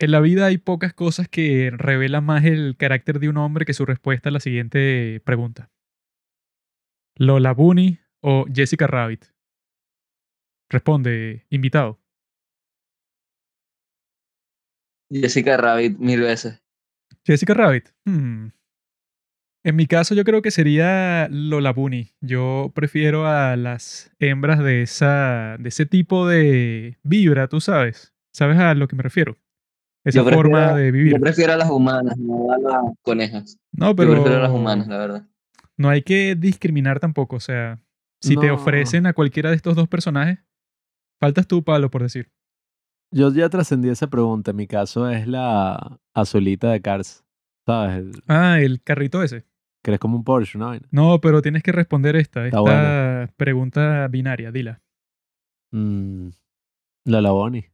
En la vida hay pocas cosas que revelan más el carácter de un hombre que su respuesta a la siguiente pregunta. ¿Lola Bunny o Jessica Rabbit? Responde, invitado. Jessica Rabbit mil veces. Jessica Rabbit. Hmm. En mi caso yo creo que sería Lola Bunny. Yo prefiero a las hembras de, esa, de ese tipo de vibra, tú sabes. ¿Sabes a lo que me refiero? Esa Yo forma prefiero- de vivir. Yo prefiero a las humanas, no a las conejas. No, Yo pero prefiero a las humanas, la verdad. no hay que discriminar tampoco. O sea, si te ofrecen a cualquiera de estos dos personajes, faltas tú, Pablo, por decir. Yo ya trascendí esa pregunta. En mi caso es la azulita de Cars. ¿Sabes? El- Ah, el carrito ese. que es como un Porsche, ¿no? No, pero tienes que responder esta, esta pregunta binaria, dila. Mm, la Laboni.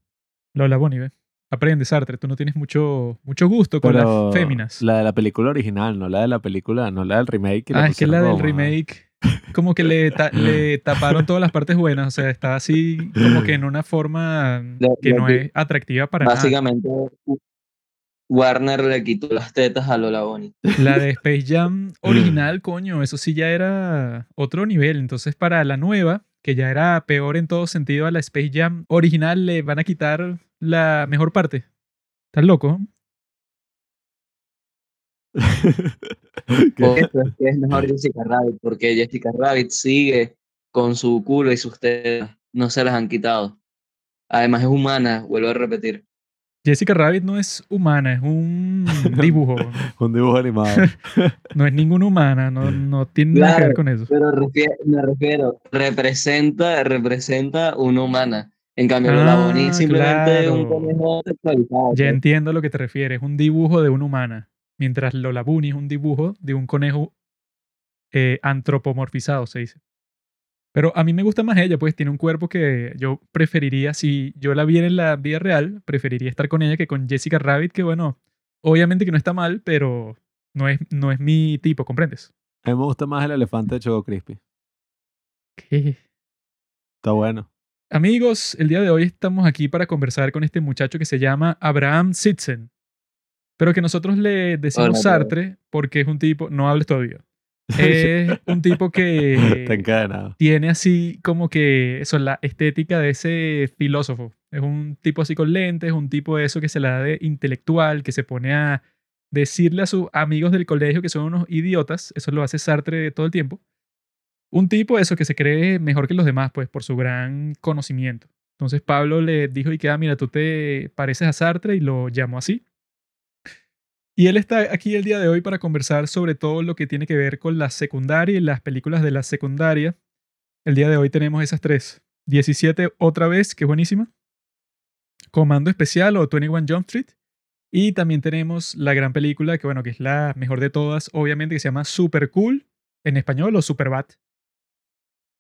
Lola Bunny, ve. Aprende, Sartre, tú no tienes mucho, mucho gusto con Pero las féminas. La de la película original, no la de la película, no la del remake. le ah, es que la del remake, como que le, ta- le taparon todas las partes buenas, o sea, está así como que en una forma que no es atractiva para nada. Básicamente, Warner le quitó las tetas a Lola Bonnie. La de Space Jam original, coño, eso sí ya era otro nivel. Entonces, para la nueva, que ya era peor en todo sentido a la Space Jam original, le van a quitar la mejor parte. ¿Estás loco? Por eso es que es mejor Jessica Rabbit, porque Jessica Rabbit sigue con su culo y sus tetas. No se las han quitado. Además es humana, vuelvo a repetir. Jessica Rabbit no es humana, es un dibujo. Un dibujo animado. No es ninguna humana, no, no tiene nada que ver con eso. Pero me refiero, representa, representa una humana. En cambio, Ah, Lola Bonnie simplemente es un conejo sexualizado. Ya pues. entiendo a lo que te refieres, es un dibujo de una humana. Mientras Lola Bunny es un dibujo de un conejo eh, antropomorfizado, se dice. Pero a mí me gusta más ella, pues tiene un cuerpo que yo preferiría, si yo la viera en la vida real, preferiría estar con ella que con Jessica Rabbit, que bueno, obviamente que no está mal, pero no es, no es mi tipo, ¿comprendes? A mí me gusta más el elefante de Choco Crispy. ¿Qué? Está bueno. Amigos, el día de hoy estamos aquí para conversar con este muchacho que se llama Abraham Sitzen, pero que nosotros le decimos Hola, Sartre porque es un tipo, no hables todavía, es un tipo que tiene así como que eso, la estética de ese filósofo. Es un tipo así con lentes, un tipo de eso que se la da de intelectual, que se pone a decirle a sus amigos del colegio que son unos idiotas. Eso lo hace Sartre todo el tiempo. Un tipo eso que se cree mejor que los demás, pues, por su gran conocimiento. Entonces Pablo le dijo y que, ah, mira, tú te pareces a Sartre y lo llamó así. Y él está aquí el día de hoy para conversar sobre todo lo que tiene que ver con la secundaria y las películas de la secundaria. El día de hoy tenemos esas tres. 17 otra vez, que es buenísima. Comando Especial o 21 Jump Street. Y también tenemos la gran película, que bueno, que es la mejor de todas, obviamente, que se llama Super Cool, en español, o Super Bad.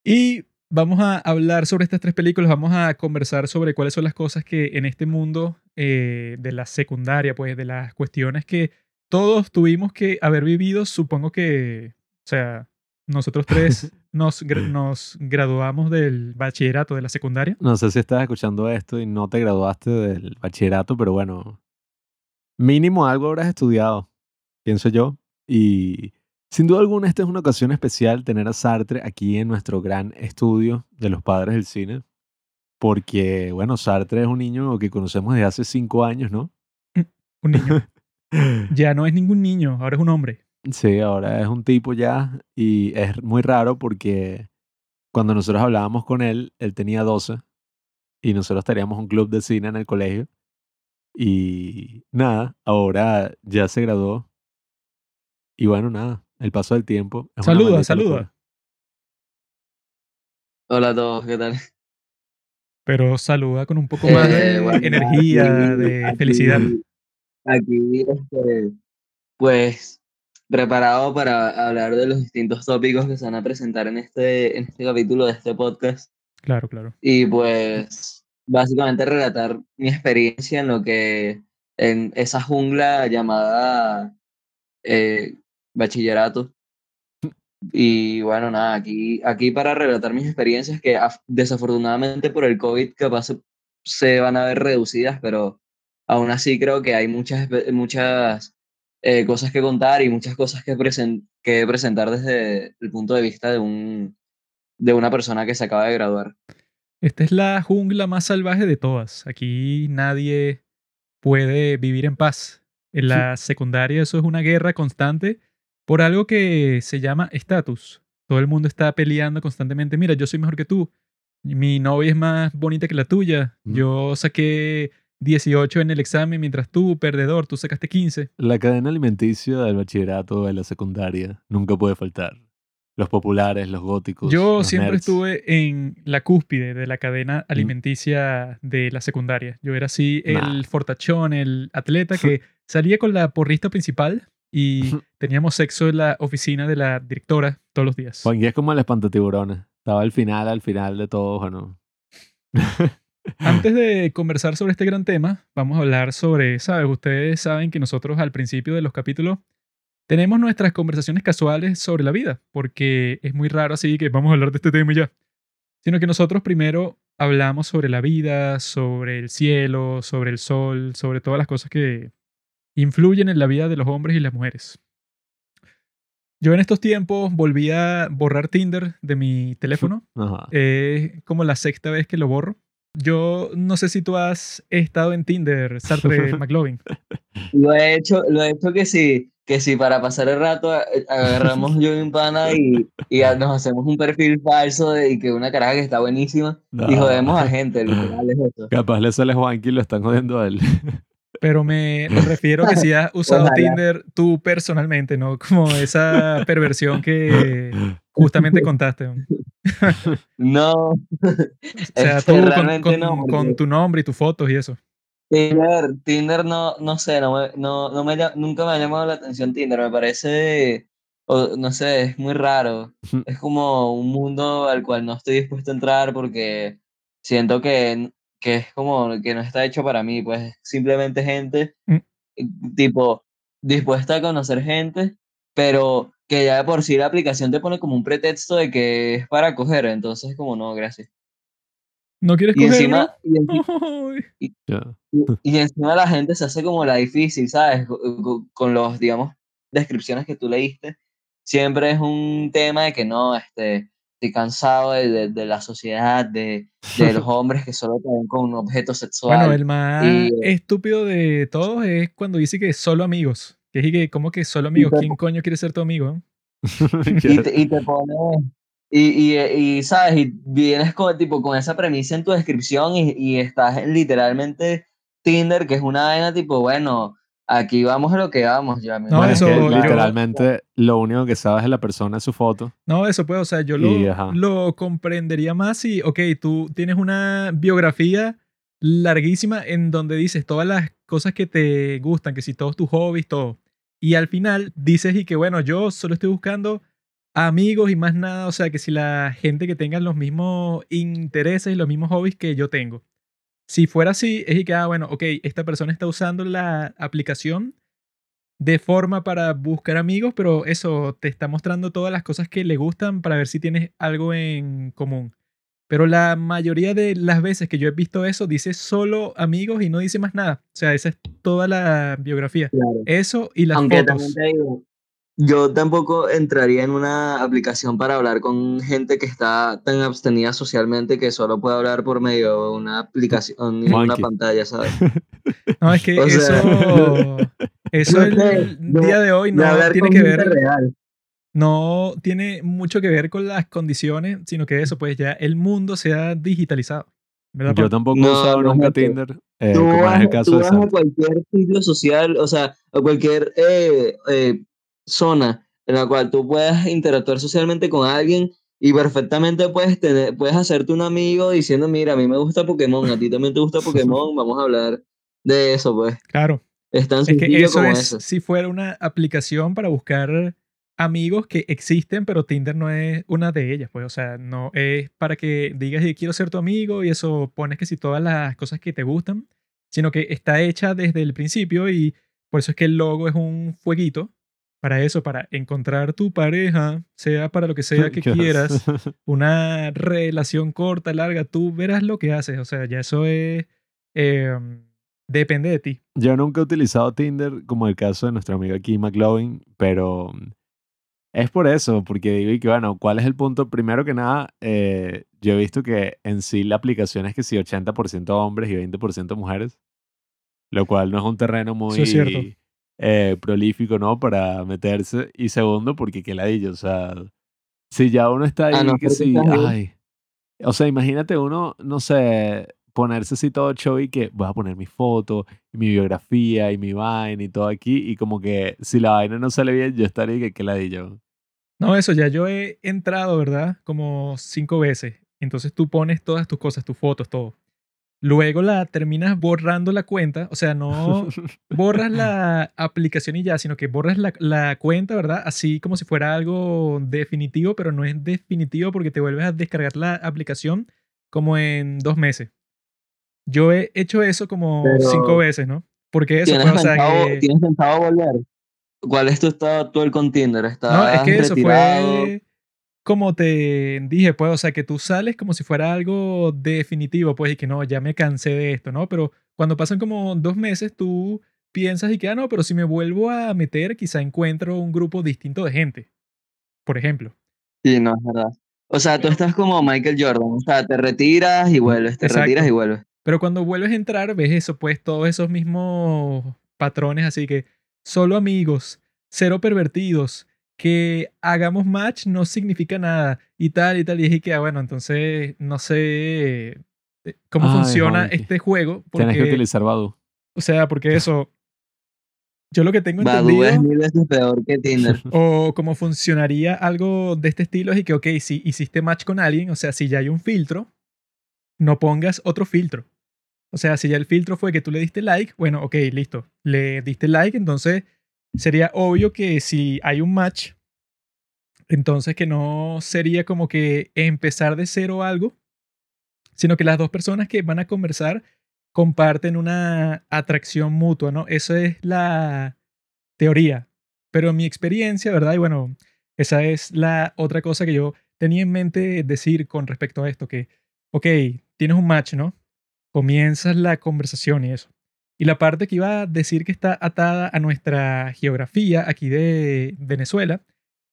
Y vamos a hablar sobre estas tres películas, vamos a conversar sobre cuáles son las cosas que en este mundo eh, de la secundaria, pues de las cuestiones que todos tuvimos que haber vivido, supongo que, o sea, nosotros tres nos, nos graduamos del bachillerato de la secundaria. No sé si estás escuchando esto y no te graduaste del bachillerato, pero bueno, mínimo algo habrás estudiado, pienso yo. Y sin duda alguna, esta es una ocasión especial tener a Sartre aquí en nuestro gran estudio de los padres del cine. Porque, bueno, Sartre es un niño que conocemos desde hace cinco años, ¿no? Un niño. Ya no es ningún niño, ahora es un hombre. Sí, ahora es un tipo ya y es muy raro porque cuando nosotros hablábamos con él, él tenía 12 y nosotros teníamos un club de cine en el colegio y nada, ahora ya se graduó y bueno, nada, el paso del tiempo. Saluda, saluda. Hola a todos, ¿qué tal? Pero saluda con un poco más de Eh, bueno, energía, aquí- de aquí- felicidad. Aquí, este, pues, preparado para hablar de los distintos tópicos que se van a presentar en este, en este capítulo de este podcast. Claro, claro. Y pues, básicamente relatar mi experiencia en lo que, en esa jungla llamada eh, bachillerato. Y bueno, nada, aquí, aquí para relatar mis experiencias que af- desafortunadamente por el COVID capaz se, se van a ver reducidas, pero aún así creo que hay muchas, muchas eh, cosas que contar y muchas cosas que, que presentar desde el punto de vista de, un, de una persona que se acaba de graduar. Esta es la jungla más salvaje de todas. Aquí nadie puede vivir en paz. En la secundaria eso es una guerra constante por algo que se llama estatus. Todo el mundo está peleando constantemente. Mira, yo soy mejor que tú. Mi novia es más bonita que la tuya. Yo saqué 18 en el examen, mientras tú, perdedor, tú sacaste 15. La cadena alimenticia del bachillerato de la secundaria nunca puede faltar. Los populares, los góticos. Yo siempre estuve en la cúspide de la cadena alimenticia de la secundaria. Yo era así el fortachón, el atleta que salía con la porrista principal y teníamos sexo en la oficina de la directora todos los días. Juan, es como el espantatiburones. Estaba al final, al final de todo, ¿o no? Antes de conversar sobre este gran tema, vamos a hablar sobre, ¿sabes? Ustedes saben que nosotros al principio de los capítulos tenemos nuestras conversaciones casuales sobre la vida, porque es muy raro así que vamos a hablar de este tema ya. Sino que nosotros primero hablamos sobre la vida, sobre el cielo, sobre el sol, sobre todas las cosas que influyen en la vida de los hombres y las mujeres. Yo en estos tiempos volví a borrar Tinder de mi teléfono. Es como la sexta vez que lo borro. Yo no sé si tú has estado en Tinder, Sartre McLovin. Lo he hecho, lo he hecho que sí, que sí, para pasar el rato agarramos yo y un pana y, y nos hacemos un perfil falso de y que una caraja que está buenísima y jodemos a gente, literal es eso. Capaz le sale Juanqui y lo están jodiendo a él. Pero me refiero que si has usado Tinder tú personalmente, ¿no? Como esa perversión que justamente contaste. no. o sea, tú con, con, tu nombre y tus fotos y eso. Tinder, Tinder no, no sé, no me, no, no me, nunca me ha llamado la atención Tinder, me parece, no sé, es muy raro. Es como un mundo al cual no estoy dispuesto a entrar porque siento que que es como que no está hecho para mí, pues simplemente gente mm. tipo dispuesta a conocer gente, pero que ya de por sí la aplicación te pone como un pretexto de que es para coger, entonces como no, gracias. ¿No quieres y coger? Encima, y, encima la gente se hace como la difícil, ¿sabes? Con los, digamos, descripciones que tú leíste. Siempre es un tema de que no, este, estoy cansado de, de, la sociedad, de, de, los hombres que solo te ven con un objeto sexual. Bueno, el más estúpido de todos es cuando dice que solo amigos. Que es que, ¿cómo que solo amigos? ¿Quién coño quiere ser tu amigo? y, te, y te pone... Y, y, y, sabes, y vienes con, tipo, con esa premisa en tu descripción y, y estás literalmente Tinder, que es una vaina tipo, bueno, aquí vamos a lo que vamos. Ya, no, eso, literalmente lo único que sabes de la persona es su foto. No, eso puede, o sea, yo lo, lo comprendería más si, ok, tú tienes una biografía larguísima en donde dices todas las cosas que te gustan, que si todos tus hobbies, todo. Y al final dices y que bueno, yo solo estoy buscando amigos y más nada, o sea, que si la gente que tenga los mismos intereses y los mismos hobbies que yo tengo. Si fuera así, es que, ah, bueno, ok, esta persona está usando la aplicación de forma para buscar amigos, pero eso te está mostrando todas las cosas que le gustan para ver si tienes algo en común. Pero la mayoría de las veces que yo he visto eso, dice solo amigos y no dice más nada. O sea, esa es toda la biografía. Eso y las fotos yo tampoco entraría en una aplicación para hablar con gente que está tan abstenida socialmente que solo puede hablar por medio de una aplicación y una pantalla, ¿sabes? No, es que eso, eso el día de hoy no tiene que ver. No tiene mucho que ver con las condiciones, sino que eso, pues ya el mundo se ha digitalizado. Yo tampoco he usado nunca Tinder. Eh, como es el caso tú de vas a cualquier sitio social, o sea, a cualquier eh, eh, zona en la cual tú puedas interactuar socialmente con alguien y perfectamente puedes, tener, puedes hacerte un amigo diciendo, mira, a mí me gusta Pokémon, a ti también te gusta Pokémon, vamos a hablar de eso, pues. Claro. Es tan sencillo eso como es, Si fuera una aplicación para buscar amigos que existen, pero Tinder no es una de ellas, pues, o sea, no es para que digas, quiero ser tu amigo y eso pones que si todas las cosas que te gustan, sino que está hecha desde el principio y por eso es que el logo es un fueguito para eso, para encontrar tu pareja, sea para lo que sea que quieras, una relación corta, larga, tú verás lo que haces. O sea, ya eso es em, depende de ti. Yo nunca he utilizado Tinder como el caso de nuestro amigo aquí, McLovin, pero es por eso, porque digo que, bueno, ¿cuál es el punto? Primero que nada, eh, yo he visto que en sí la aplicación es que sí 80% hombres y 20% mujeres, lo cual no es un terreno muy es cierto. Eh, prolífico, ¿no? Para meterse. Y segundo, porque qué ladillo, o sea, si ya uno está ahí, Ah, no, que sí, ay. O sea, imagínate uno, no sé, ponerse así todo show y que voy a poner mi foto, y mi biografía y mi vaina y todo aquí, y como que si la vaina no sale bien, yo estaría que qué ladillo. No, eso ya yo he entrado, ¿verdad? Como cinco veces. Entonces tú pones todas tus cosas, tus fotos, todo. Luego la terminas borrando la cuenta, o sea, no borras la aplicación y ya, sino que borras la, la cuenta, ¿verdad? Así como si fuera algo definitivo, pero no es definitivo porque te vuelves a descargar la aplicación como en dos meses. Yo he hecho eso como Pero- cinco veces, ¿no? Porque eso, ¿Tienes, pues, o sea, pensado, que- ¿Tienes pensado volver? ¿Cuál es tu estado actual con Tinder? ¿Estás No, es que eso retirado? fue como te dije, pues, o sea, que tú sales como si fuera algo definitivo, pues, y que no, ya me cansé de esto, ¿no? Pero cuando pasan como dos meses, tú piensas y que, ah, no, pero si me vuelvo a meter, quizá encuentro un grupo distinto de gente, por ejemplo. Sí, no, es verdad. O sea, tú estás como Michael Jordan. O sea, te retiras y vuelves, te Exacto. retiras y vuelves. Pero cuando vuelves a entrar, ves eso, pues, todos esos mismos patrones, así que solo amigos, cero pervertidos, que hagamos match no significa nada y tal y tal. Y dije que, ah, bueno, entonces no sé eh, cómo Ay, funciona este juego. Tienes que Porque, utilizar Badu. o sea, porque eso, yo lo que tengo Badoo entendido, es mil veces peor que Tinder. o cómo funcionaría algo de este estilo, es y que, ok, si hiciste match con alguien, o sea, si ya hay un filtro, no pongas otro filtro. O sea, si ya el filtro fue que tú le diste like, bueno, ok, listo, le diste like, entonces sería obvio que si hay un match, entonces que no sería como que empezar de cero algo, sino que las dos personas que van a conversar comparten una atracción mutua, ¿no? Eso es la teoría. Pero mi experiencia, ¿verdad? Y bueno, esa es la otra cosa que yo tenía en mente decir con respecto a esto, que, ok, tienes un match, ¿no? Comienzas la conversación y eso. Y la parte que iba a decir que está atada a nuestra geografía aquí de Venezuela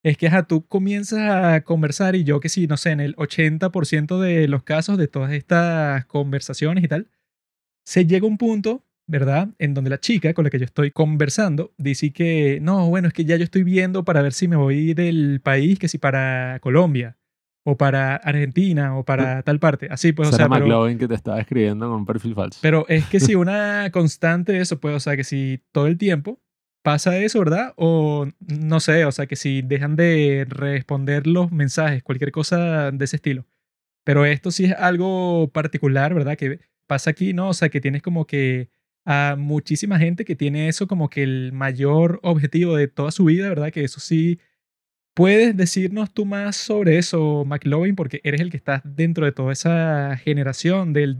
es que ajá, tú comienzas a conversar y yo que sí, no sé, en el 80% de los casos de todas estas conversaciones y tal, se llega un punto, ¿verdad? En donde la chica con la que yo estoy conversando dice que, no, bueno, es que ya yo estoy viendo para ver si me voy del país, que si para Colombia, o para Argentina, o para tal parte. Así, pues, o sea, pero, McLovin que te estaba escribiendo con un perfil falso. pero es que si una constante de eso, pues, o sea, que si todo el tiempo pasa eso, ¿verdad? O no sé, o sea, que si dejan de responder los mensajes, cualquier cosa de ese estilo. Pero esto sí es algo particular, ¿verdad? Que pasa aquí, ¿no? O sea, que tienes como que a muchísima gente que tiene eso como que el mayor objetivo de toda su vida, ¿verdad? Que eso sí. ¿Puedes decirnos tú más sobre eso, McLovin? Porque eres el que estás dentro de toda esa generación del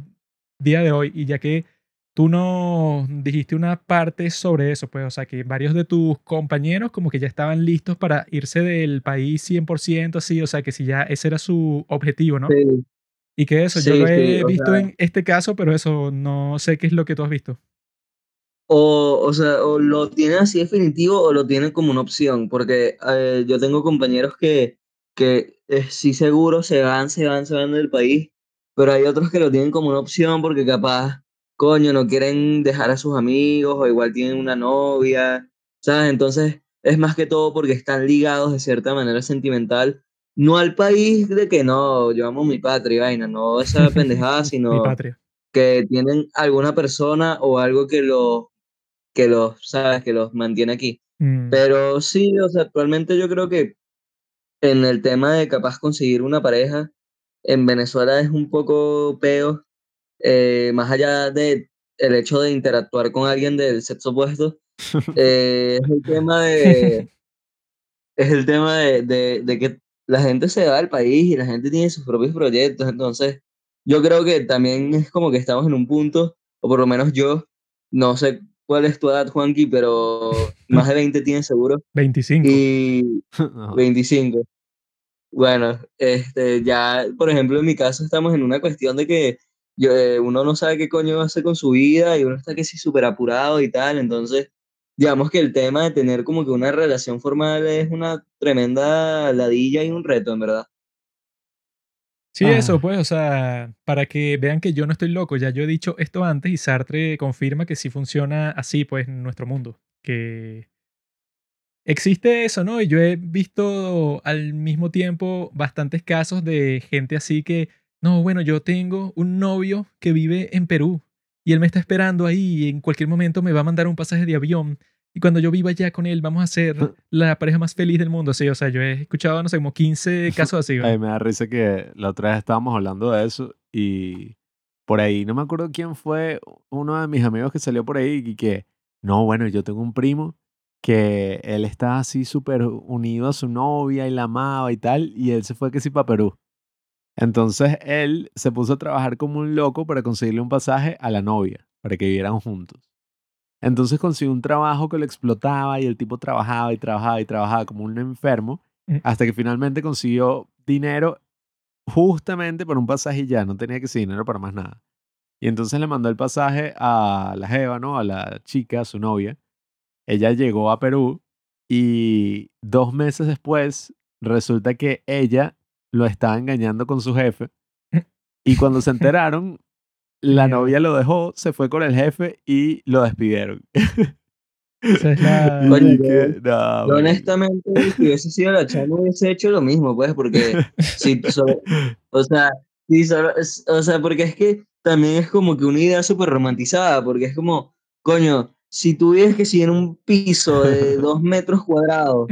día de hoy y ya que tú nos dijiste una parte sobre eso, pues, o sea, que varios de tus compañeros como que ya estaban listos para irse del país 100% así, o sea, que si ya ese era su objetivo, ¿no? Sí. Y que eso, yo Sí, lo sí, he o visto sea- en este caso, pero eso no sé qué es lo que tú has visto. O, o sea, o lo tienen así definitivo o lo tienen como una opción, porque eh, yo tengo compañeros que, que eh, sí seguro se van, se van, se van del país, pero hay otros que lo tienen como una opción porque capaz, coño, no quieren dejar a sus amigos o igual tienen una novia, ¿sabes? Entonces es más que todo porque están ligados de cierta manera sentimental, no al país de que no, yo amo mi patria y vaina, no esa pendejada, sino patria. que tienen alguna persona o algo que los, que los, sabes, que los mantiene aquí. Mm, Pero sí, o sea, actualmente yo creo que en el tema de capaz conseguir una pareja, en Venezuela es un poco peo, eh, más allá de el hecho de interactuar con alguien del sexo opuesto, eh, es el tema de, es el tema de, de, de que la gente se va del país y la gente tiene sus propios proyectos, entonces yo creo que también es como que estamos en un punto, o por lo menos yo, no sé cuál es tu edad, Juanqui, pero más de 20 tienes seguro, 25. y No. 25. Bueno, este, ya, por ejemplo, en mi caso estamos en una cuestión de que yo, eh, uno no sabe qué coño va a hacer con su vida y uno está que sí súper apurado y tal, entonces digamos que el tema de tener como que una relación formal es una tremenda ladilla y un reto, en verdad. Sí, eso, pues, o sea, para que vean que yo no estoy loco, ya yo he dicho esto antes y Sartre confirma que sí funciona así, pues, en nuestro mundo, que existe eso, ¿no? Y yo he visto al mismo tiempo bastantes casos de gente así que, no, bueno, yo tengo un novio que vive en Perú y él me está esperando ahí y en cualquier momento me va a mandar un pasaje de avión y cuando yo viva allá con él vamos a ser la pareja más feliz del mundo, sí, o sea, yo he escuchado, no sé, como 15 casos así. Ay, me da risa que la otra vez estábamos hablando de eso y por ahí, no me acuerdo quién fue uno de mis amigos que salió por ahí y que, no, bueno, yo tengo un primo que él está así súper unido a su novia y la amaba y tal, y él se fue que sí para Perú. Entonces él se puso a trabajar como un loco para conseguirle un pasaje a la novia, para que vivieran juntos. Entonces consiguió un trabajo que lo explotaba y el tipo trabajaba y trabajaba y trabajaba como un enfermo, Mm. hasta que finalmente consiguió dinero justamente por un pasaje y ya, no tenía que ser dinero para más nada. Y entonces le mandó el pasaje a la Jeva, ¿no? A la chica, a su novia. Ella llegó a Perú y dos meses después resulta que ella lo estaba engañando con su jefe. Y cuando se enteraron, la novia lo dejó, se fue con el jefe y lo despidieron. Esa es la... Coño, que, Yo no, marico. honestamente, si hubiese sido la chama, hubiese hecho lo mismo, pues, porque si solo- o sea, si es- o sea, porque es que también es como que una idea súper romantizada, porque es como, coño, si tú vives que si en un piso de dos metros cuadrados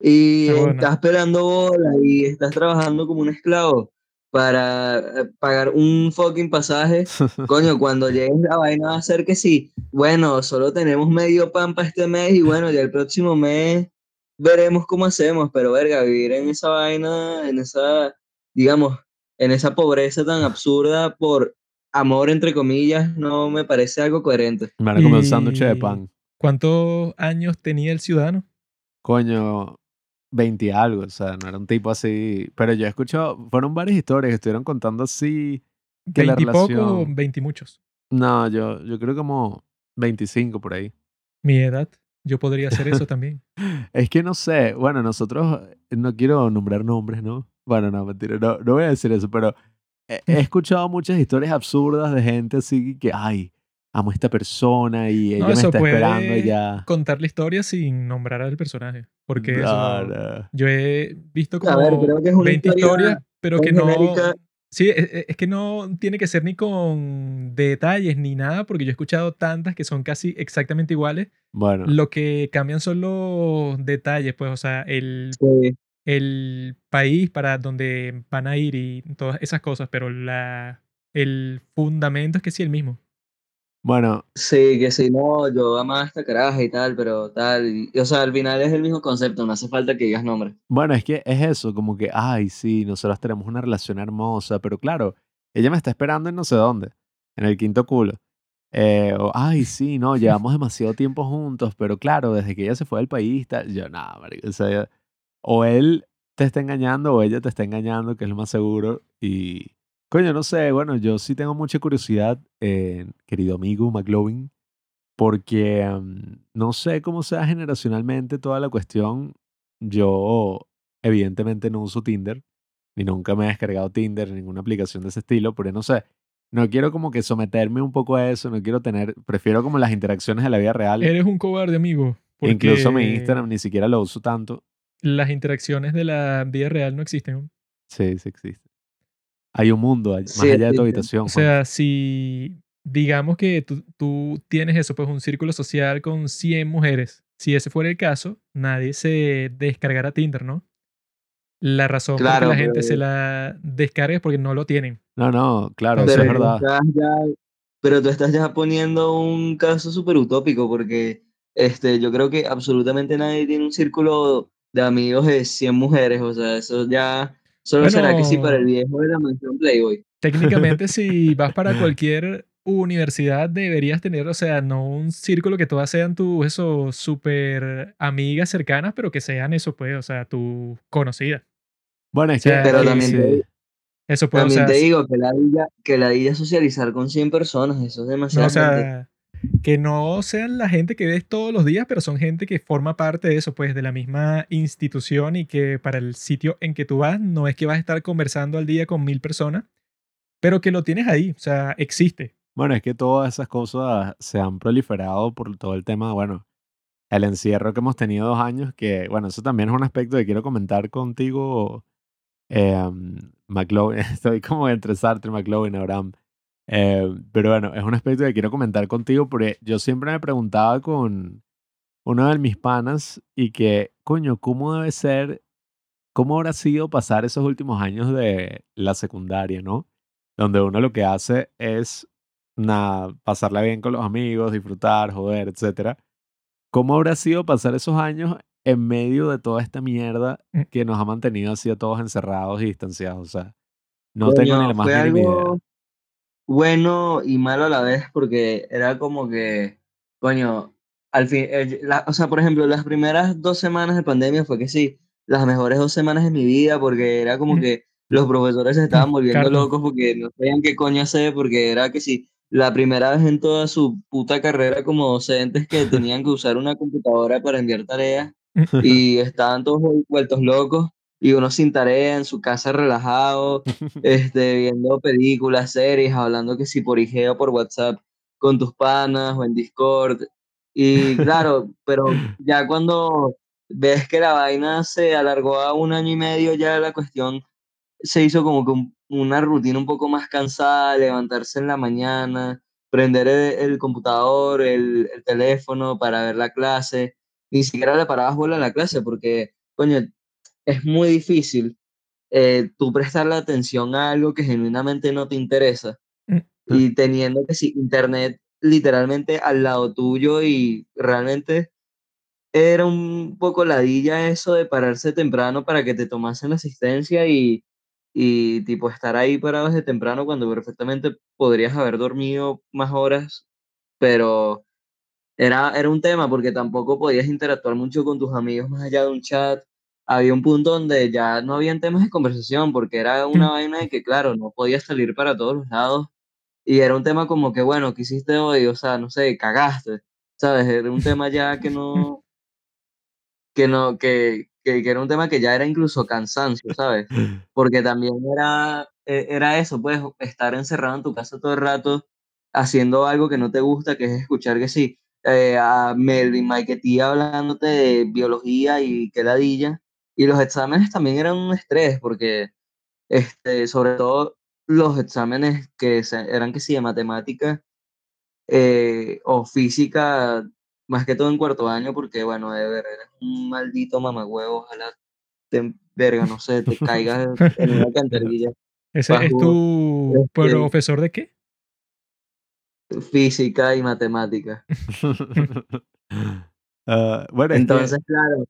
y No, no. estás pelando bola y estás trabajando como un esclavo para eh, pagar un fucking pasaje, coño, cuando llegues la vaina va a ser que sí, bueno, solo tenemos medio pan para este mes y bueno, ya el próximo mes veremos cómo hacemos, pero verga, vivir en esa vaina, en esa, digamos, en esa pobreza tan absurda por amor, entre comillas, no me parece algo coherente. Me van a comer un sándwich de pan. ¿Cuántos años tenía el ciudadano? Coño, 20 y algo, o sea, no era un tipo así. Pero yo he escuchado, fueron varias historias que estuvieron contando así. Que la ¿Veintipoco o relación- veintimuchos? No, yo, yo creo como 25 por ahí. Mi edad, yo podría hacer eso también. Es que no sé, bueno, nosotros, no quiero nombrar nombres, ¿no? Bueno, no, mentira, no, no voy a decir eso, pero he, he escuchado muchas historias absurdas de gente así que, ay, amo a esta persona y ella me eso está esperando puede ya. Contar la historia sin nombrar al personaje. Porque No, no- no. yo he visto como ver, creo que es una 20 historia historias, pero que no... Sí, es, es- es que no tiene que ser ni con detalles ni nada, porque yo he escuchado tantas que son casi exactamente iguales. Bueno, Lo que cambian son los detalles, pues, o sea, el, Sí. el país para donde van a ir y todas esas cosas, pero la, el fundamento es que sí el mismo. Bueno, Sí, que si no, yo amaba a esta caraja y tal, pero tal. y- o sea, al final es el mismo concepto, no hace falta que digas nombre. Bueno, es que es eso, como que, ay, sí, nosotros tenemos una relación hermosa, pero claro, ella me está esperando en no sé dónde, en el quinto culo. Eh, o, ay, sí, no, llevamos demasiado tiempo juntos, pero claro, desde que ella se fue del país, tal, yo, nada, o sea, o él te está engañando o ella te está engañando, que es lo más seguro, y, coño, no sé, bueno, yo sí tengo mucha curiosidad, eh, querido amigo McLovin, porque mm, no sé cómo sea generacionalmente toda la cuestión. Yo, evidentemente, no uso Tinder, ni nunca me he descargado Tinder, ninguna aplicación de ese estilo, pero no sé. No quiero como que someterme un poco a eso, no quiero tener, prefiero como las interacciones de la vida real. Eres un cobarde, amigo. Porque Incluso mi Instagram ni siquiera lo uso tanto. Las interacciones de la vida real no existen. Sí, sí existe. Hay un mundo más Sí, allá de tu habitación. O Juan. sea, si digamos que tú, tú tienes eso, pues un círculo social con 100 mujeres, si ese fuera el caso, nadie se descargará Tinder, ¿no? La razón por Claro, la gente se la descarga es porque no lo tienen. No, no, claro, Pero eso es verdad. estás ya, pero tú estás ya poniendo un caso súper utópico porque este, yo creo que absolutamente nadie tiene un círculo de amigos de 100 mujeres, o sea, eso ya solo será que sí para el viejo de la mansión Playboy. Técnicamente, si vas para cualquier universidad, deberías tener, o sea, no un círculo que todas sean tus, eso, súper amigas cercanas, pero que sean eso, pues, o sea, tu conocida. Bueno, es O sea, que Pero eh, también sí. te, Eso puede, o También sea, te sí- digo que la vida, que la vida socializar con 100 personas, eso es no, demasiado. o sea, que no sean la gente que ves todos los días, pero son gente que forma parte de eso, pues, de la misma institución y que para el sitio en que tú vas no es que vas a estar conversando al día con mil personas, pero que lo tienes ahí, o sea, existe. Bueno, es que todas esas cosas se han proliferado por todo el tema, bueno, el encierro que hemos tenido dos años, que, bueno, eso también es un aspecto que quiero comentar contigo, eh, McLovin. Estoy como entre Sartre, McLovin, Abraham. Eh, pero bueno, es un aspecto que quiero comentar contigo porque yo siempre me preguntaba con uno de mis panas y que, coño, ¿cómo debe ser, cómo habrá sido pasar esos últimos años de la secundaria, ¿no? Donde uno lo que hace es nada, pasarla bien con los amigos, disfrutar, joder, etcétera. ¿Cómo habrá sido pasar esos años en medio de toda esta mierda Mm. que nos ha mantenido así a todos encerrados y distanciados? O sea, no tengo ni la más mínima idea. Bueno y malo a la vez porque era como que, coño, al fin, eh, la- o sea, por ejemplo, las primeras dos semanas de pandemia fue que sí, las mejores dos semanas de mi vida porque era como que los profesores se estaban volviendo Carlos. locos porque no sabían qué coño hacer porque era que sí, la primera vez en toda su puta carrera como docentes que tenían que usar una computadora para enviar tareas y estaban todos vuel- vueltos locos y uno sin tarea en su casa relajado, este, viendo películas, series, hablando que si por IG o por WhatsApp con tus panas o en Discord. Y claro, pero ya cuando ves que la vaina se alargó a un año y medio, ya la cuestión se hizo como que un- una rutina un poco más cansada, levantarse en la mañana, prender el, el computador, el, el teléfono para ver la clase. Ni siquiera le parabas bola a la clase porque, coño, es muy difícil eh, tú prestarle atención a algo que genuinamente no te interesa Mm. y teniendo que sí, internet literalmente al lado tuyo y realmente era un poco ladilla eso de pararse temprano para que te tomasen la asistencia y, y tipo estar ahí parado desde temprano cuando perfectamente podrías haber dormido más horas, pero era, era un tema porque tampoco podías interactuar mucho con tus amigos más allá de un chat. Había un punto donde ya no habían temas de conversación porque era una vaina de que, claro, no podías salir para todos los lados y era un tema como que, bueno, ¿qué hiciste hoy? O sea, no sé, cagaste, ¿sabes? Era un tema ya que no, que no, que, que, que era un tema que ya era incluso cansancio, ¿sabes? Porque también era, e- era eso, pues, estar encerrado en tu casa todo el rato haciendo algo que no te gusta, que es escuchar que sí, eh, a Melvin Maiketty hablándote de biología y que ladilla. Y los exámenes también eran un estrés, porque este, sobre todo los exámenes que se- eran que sí de matemática eh, o física, más que todo en cuarto año, porque bueno, de ver, eres un maldito mamagüevo, ojalá te, verga, no sé, te caigas en una alcantarilla. ¿Ese es tu este- profesor de qué? Física y matemática. Ah, bueno, es que, Entonces, claro,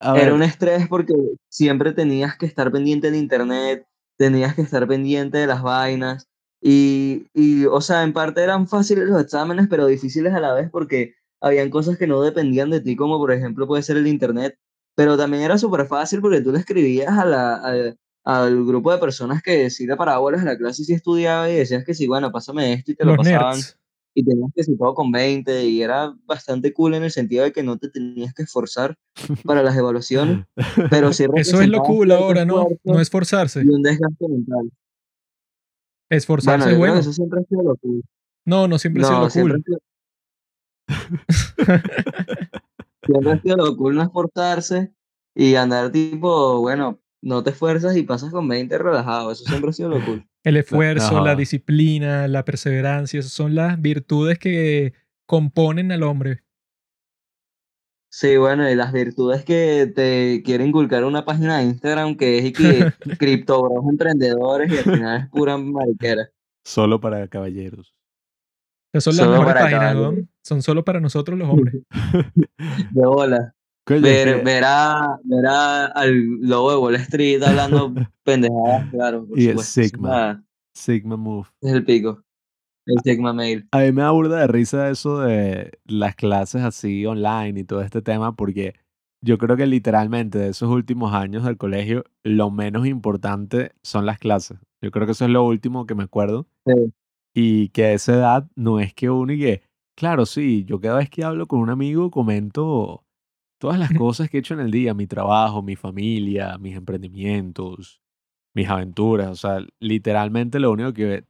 a Era ver, un estrés porque siempre tenías que estar pendiente de internet, tenías que estar pendiente de las vainas y, y, o sea, en parte eran fáciles los exámenes, pero difíciles a la vez porque habían cosas que no dependían de ti, como por ejemplo puede ser el internet, pero también era súper fácil porque tú le escribías a la, a- al grupo de personas que sí le parábolas a la clase y sí estudiaba y decías que sí, bueno, pásame esto y te lo Los pasaban nerds. Y tenías que ser todo con 20 y era bastante cool en el sentido de que no te tenías que esforzar para las evaluaciones, pero sí Eso es lo cool ahora, ¿no? No esforzarse. y un desgaste mental. Esforzarse Bueno, eso siempre ha sido lo cool. No, no siempre ha sido lo siempre cool. siempre ha sido lo cool no esforzarse y andar tipo, bueno, no te esfuerzas y pasas con 20 relajado, eso siempre ha sido lo cool. El esfuerzo, la disciplina, la perseverancia, esas son las virtudes que componen al hombre. Sí, bueno, y las virtudes que te quiere inculcar una página de Instagram que es y que criptobros emprendedores y al final es pura mariquera. solo para caballeros. Esas son las Solo mejores páginas, weón. Son solo para nosotros los hombres. De bola. Ver, ver, a- ver a- al lobo de Wall Street hablando pendejadas, claro, por Y el Sigma. Sigma Move. Es el pico. El Sigma Mail. A mí me da burda de risa eso de las clases así online y todo este tema, porque yo creo que literalmente de esos últimos años del colegio, lo menos importante son las clases. Yo creo que eso es lo último que me acuerdo. Sí. Y que a esa edad no es que uno y que, claro, sí, yo cada vez que hablo con un amigo comento todas las cosas que he hecho en el día, mi trabajo, mi familia, mis emprendimientos, mis aventuras. O sea, literalmente lo único que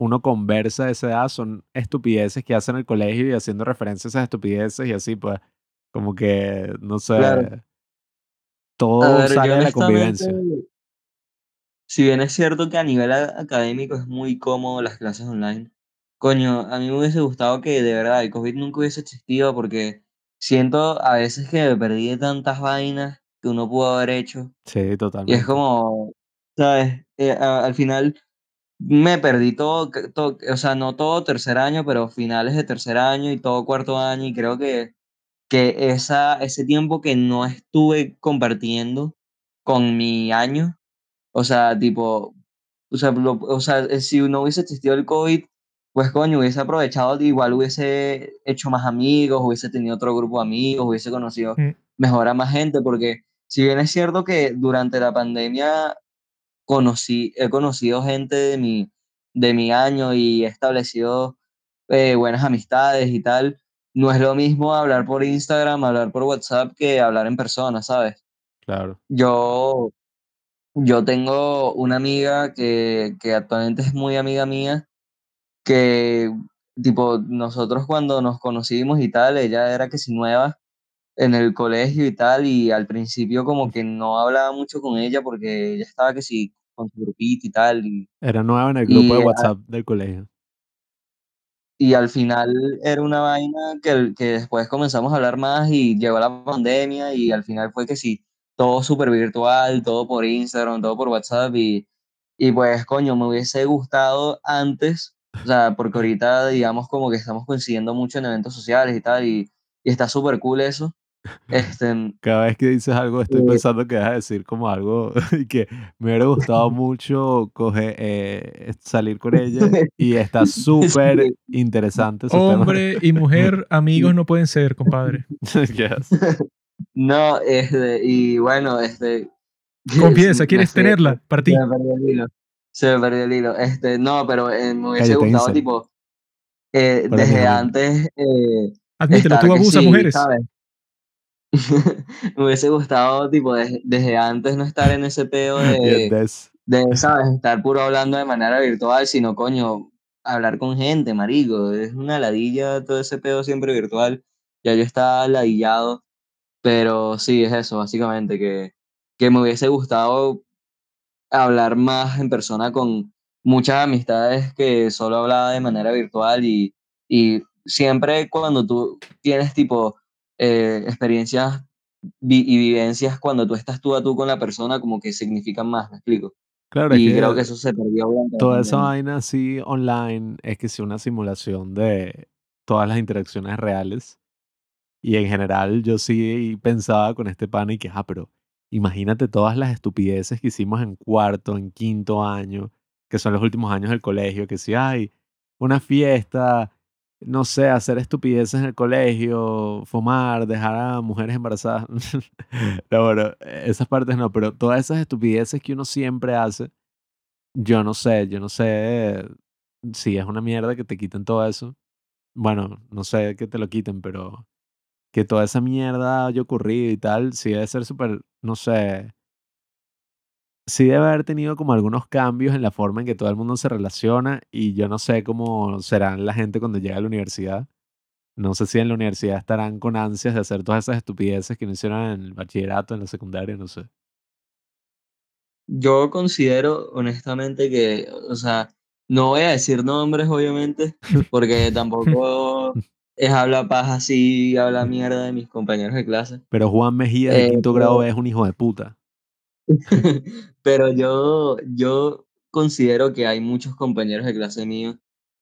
uno conversa a esa edad son estupideces que hacen en el colegio y haciendo referencias a esas estupideces y así, pues, como que, no sé, Claro. Todo ver, sale de la convivencia. si bien es cierto que a nivel académico es muy cómodo las clases online, coño, a mí me hubiese gustado que de verdad el COVID nunca hubiese existido porque siento a veces que me perdí de tantas vainas que uno pudo haber hecho Sí, y es totalmente. como, ¿sabes? Eh, a- al final me perdí todo, todo, o sea, no todo tercer año, pero finales de tercer año y todo cuarto año y creo que, que esa, ese tiempo que no estuve compartiendo con mi año, o sea, tipo, o sea, lo- o sea, eh, si no hubiese existido el COVID, pues coño, hubiese aprovechado, igual hubiese hecho más amigos, hubiese tenido otro grupo de amigos, hubiese conocido Mm. mejor a más gente, porque si bien es cierto que durante la pandemia conocí, he conocido gente de mi, de mi año y he establecido eh, buenas amistades y tal, no es lo mismo hablar por Instagram, hablar por WhatsApp que hablar en persona, ¿sabes? Claro. Yo, yo tengo una amiga que, que actualmente es muy amiga mía, que tipo, nosotros cuando nos conocimos y tal, ella era que si nueva en el colegio y tal, y al principio como que no hablaba mucho con ella porque ella estaba que si con su grupito y tal, y, Era nueva en el grupo de a- WhatsApp del colegio. y al final era una vaina que, que después comenzamos a hablar más y llegó la pandemia y al final fue que sí, todo súper virtual, todo por Instagram, todo por WhatsApp y, y pues coño, me hubiese gustado antes, o sea, porque ahorita digamos como que estamos coincidiendo mucho en eventos sociales y tal, y, y está súper cool eso. Este, Cada vez que dices algo estoy eh, pensando que vas a decir como algo y que me hubiera gustado mucho coger, eh, salir con ella y está súper interesante tema. Hombre y mujer, amigos no pueden ser, compadre. Yes. no, este, y bueno, este, Confiesa, ¿quieres tenerla? Para ti. Se me perdió el hilo. Este, no, pero eh, me hubiese Cállate, gustado, tipo, eh, Para mí, desde amigo. antes eh, Admítelo, tú abusas sí, mujeres. ¿sabes? me hubiese gustado, tipo, des- desde antes no estar en ese peo Y de, de, ¿sabes? Estar puro hablando de manera virtual, sino, coño, hablar con gente, marico. Es una ladilla todo ese peo siempre virtual. Ya yo estaba ladillado, pero sí, es eso, básicamente, que, que me hubiese gustado hablar más en persona con muchas amistades que solo hablaba de manera virtual y, y siempre cuando tú tienes tipo eh, experiencias vi- y vivencias cuando tú estás tú a tú con la persona como que significan más, me explico. claro, es Y creo que que eso se perdió toda esa vaina así online es que sí una simulación de todas las interacciones reales. Y en general yo sí pensaba con este pana y que, ah, pero imagínate todas las estupideces que hicimos en cuarto, en quinto año, que son los últimos años del colegio, que si hay una fiesta, no sé, hacer estupideces en el colegio, fumar, dejar a mujeres embarazadas. no, bueno, esas partes no, pero todas esas estupideces que uno siempre hace, yo no sé, yo no sé si es una mierda que te quiten todo eso. Bueno, no sé que te lo quiten, pero que toda esa mierda haya ocurrido y tal, sí debe ser súper, no sé, sí debe haber tenido como algunos cambios en la forma en que todo el mundo se relaciona y yo no sé cómo serán la gente cuando llega a la universidad. No sé si en la universidad estarán con ansias de hacer todas esas estupideces que no hicieron en el bachillerato, en la secundaria, no sé. Yo considero honestamente que, o sea, no voy a decir nombres obviamente, porque tampoco es habla paja así, habla mierda de mis compañeros de clase. Pero Juan Mejía de Eh, quinto grado es un hijo de puta. Pero yo, yo considero que hay muchos compañeros de clase míos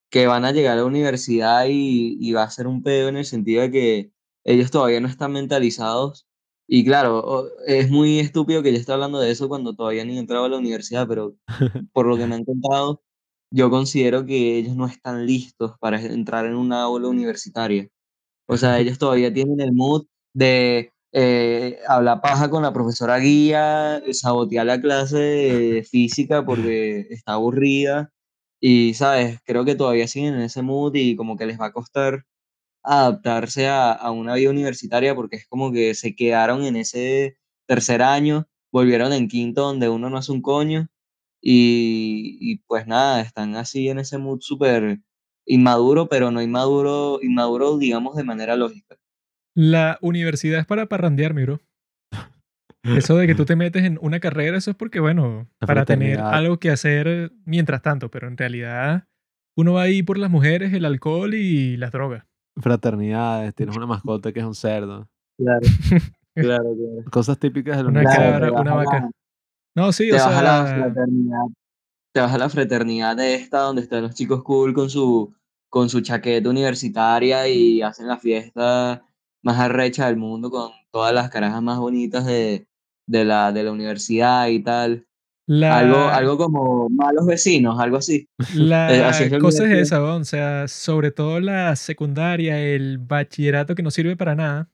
que van a llegar a la universidad y, y va a ser un pedo en el sentido de que ellos todavía no están mentalizados. Y claro, es muy estúpido que yo esté hablando de eso cuando todavía ni he entrado a la universidad, pero por lo que me han contado, yo considero que ellos no están listos para entrar en una aula universitaria. O sea, ellos todavía tienen el mood de eh, hablar paja con la profesora guía, sabotear la clase de física porque está aburrida. Y, ¿sabes? Creo que todavía siguen en ese mood y como que les va a costar adaptarse a, a una vida universitaria porque es como que se quedaron en ese tercer año, volvieron en quinto donde uno no hace un coño y, y pues nada, están así en ese mood súper inmaduro, pero no inmaduro, inmaduro digamos de manera lógica. La universidad es para parrandear, mi bro. Eso de que tú te metes en una carrera, eso es porque, bueno, La para tener algo que hacer mientras tanto, pero en realidad uno va ahí por las mujeres, el alcohol y las drogas. Fraternidades, tienes una mascota que es un cerdo. Claro, claro, claro. Cosas típicas de la Una cabra, una vaca. No, sí, te o vas a la fraternidad, te vas a la fraternidad de esta donde están los chicos cool con su, con su chaqueta universitaria y hacen la fiesta más arrecha del mundo con todas las carajas más bonitas de, de la, de la universidad y tal. Algo, la, algo como malos vecinos, algo así. la Eh, así es cosa esa, weón, o sea, sobre todo la secundaria, el bachillerato que no sirve para nada.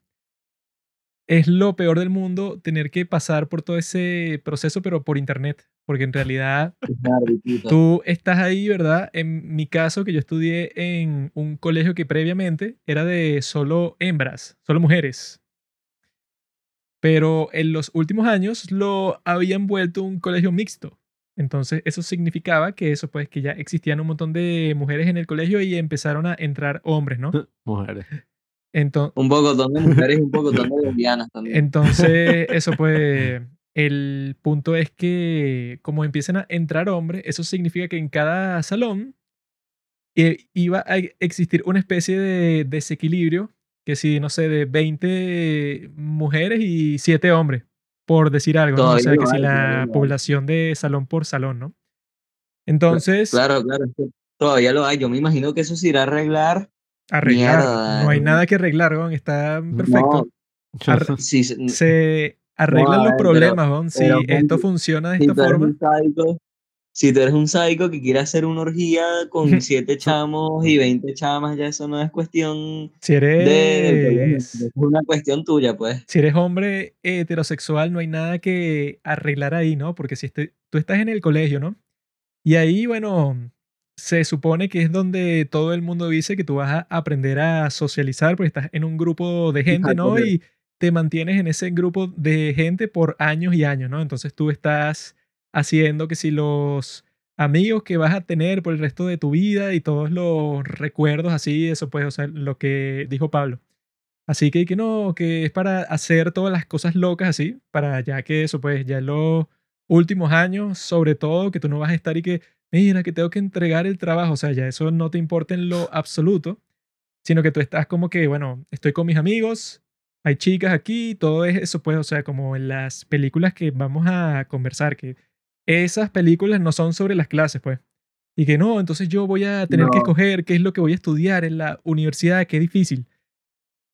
Es lo peor del mundo tener que pasar por todo ese proceso, pero por internet. Porque en realidad. Tú estás ahí, ¿verdad? En mi caso, que yo estudié en un colegio que previamente era de solo hembras, solo mujeres. Pero en los últimos años lo habían vuelto un colegio mixto. Entonces eso significaba que eso, pues, que ya existían un montón de mujeres en el colegio y empezaron a entrar hombres, ¿no? Mujeres. Entonces, Un poco de mujeres un poco de lesbianas también. Entonces, eso pues, el punto es que como empiezan a entrar hombres, eso significa que en cada salón eh, iba a existir una especie de desequilibrio, que si, no sé, de 20 mujeres y 7 hombres, por decir algo, ¿no? O sea, que si la población de salón por salón, ¿no? Entonces, Claro, claro. Todavía lo hay. Yo me imagino que eso se irá a arreglar. Arreglar, mierda, no hay no. nada que arreglar, weón, está perfecto. Arre- Sí, sí, Se arreglan a los problemas, weón, si pero esto funciona de si esta forma. un sádico, si tú eres un sádico que quiere hacer una orgía con siete chamos y 20 chamas, ya eso no es cuestión Si de, eres, es una cuestión tuya, pues. si eres hombre heterosexual, no hay nada que arreglar ahí, ¿no? Porque si este- tú estás en el colegio, ¿no? Y ahí, bueno, se supone que es donde todo el mundo dice que tú vas a aprender a socializar, porque estás en un grupo de gente, ¿no? Y te mantienes en ese grupo de gente por años y años, ¿no? Entonces tú estás haciendo que si los amigos que vas a tener por el resto de tu vida y todos los recuerdos así, eso pues, o sea, lo que dijo Pablo. Así que, que no, que es para hacer todas las cosas locas así, para ya que eso, pues ya en los últimos años, sobre todo, que tú no vas a estar y que, mira, que tengo que entregar el trabajo, o sea, ya eso no te importa en lo absoluto, sino que tú estás como que, bueno, estoy con mis amigos, hay chicas aquí, todo es eso, pues, o sea, como en las películas que vamos a conversar, que esas películas no son sobre las clases, pues. Y que no, entonces yo voy a tener que escoger qué es lo que voy a estudiar en la universidad, qué difícil.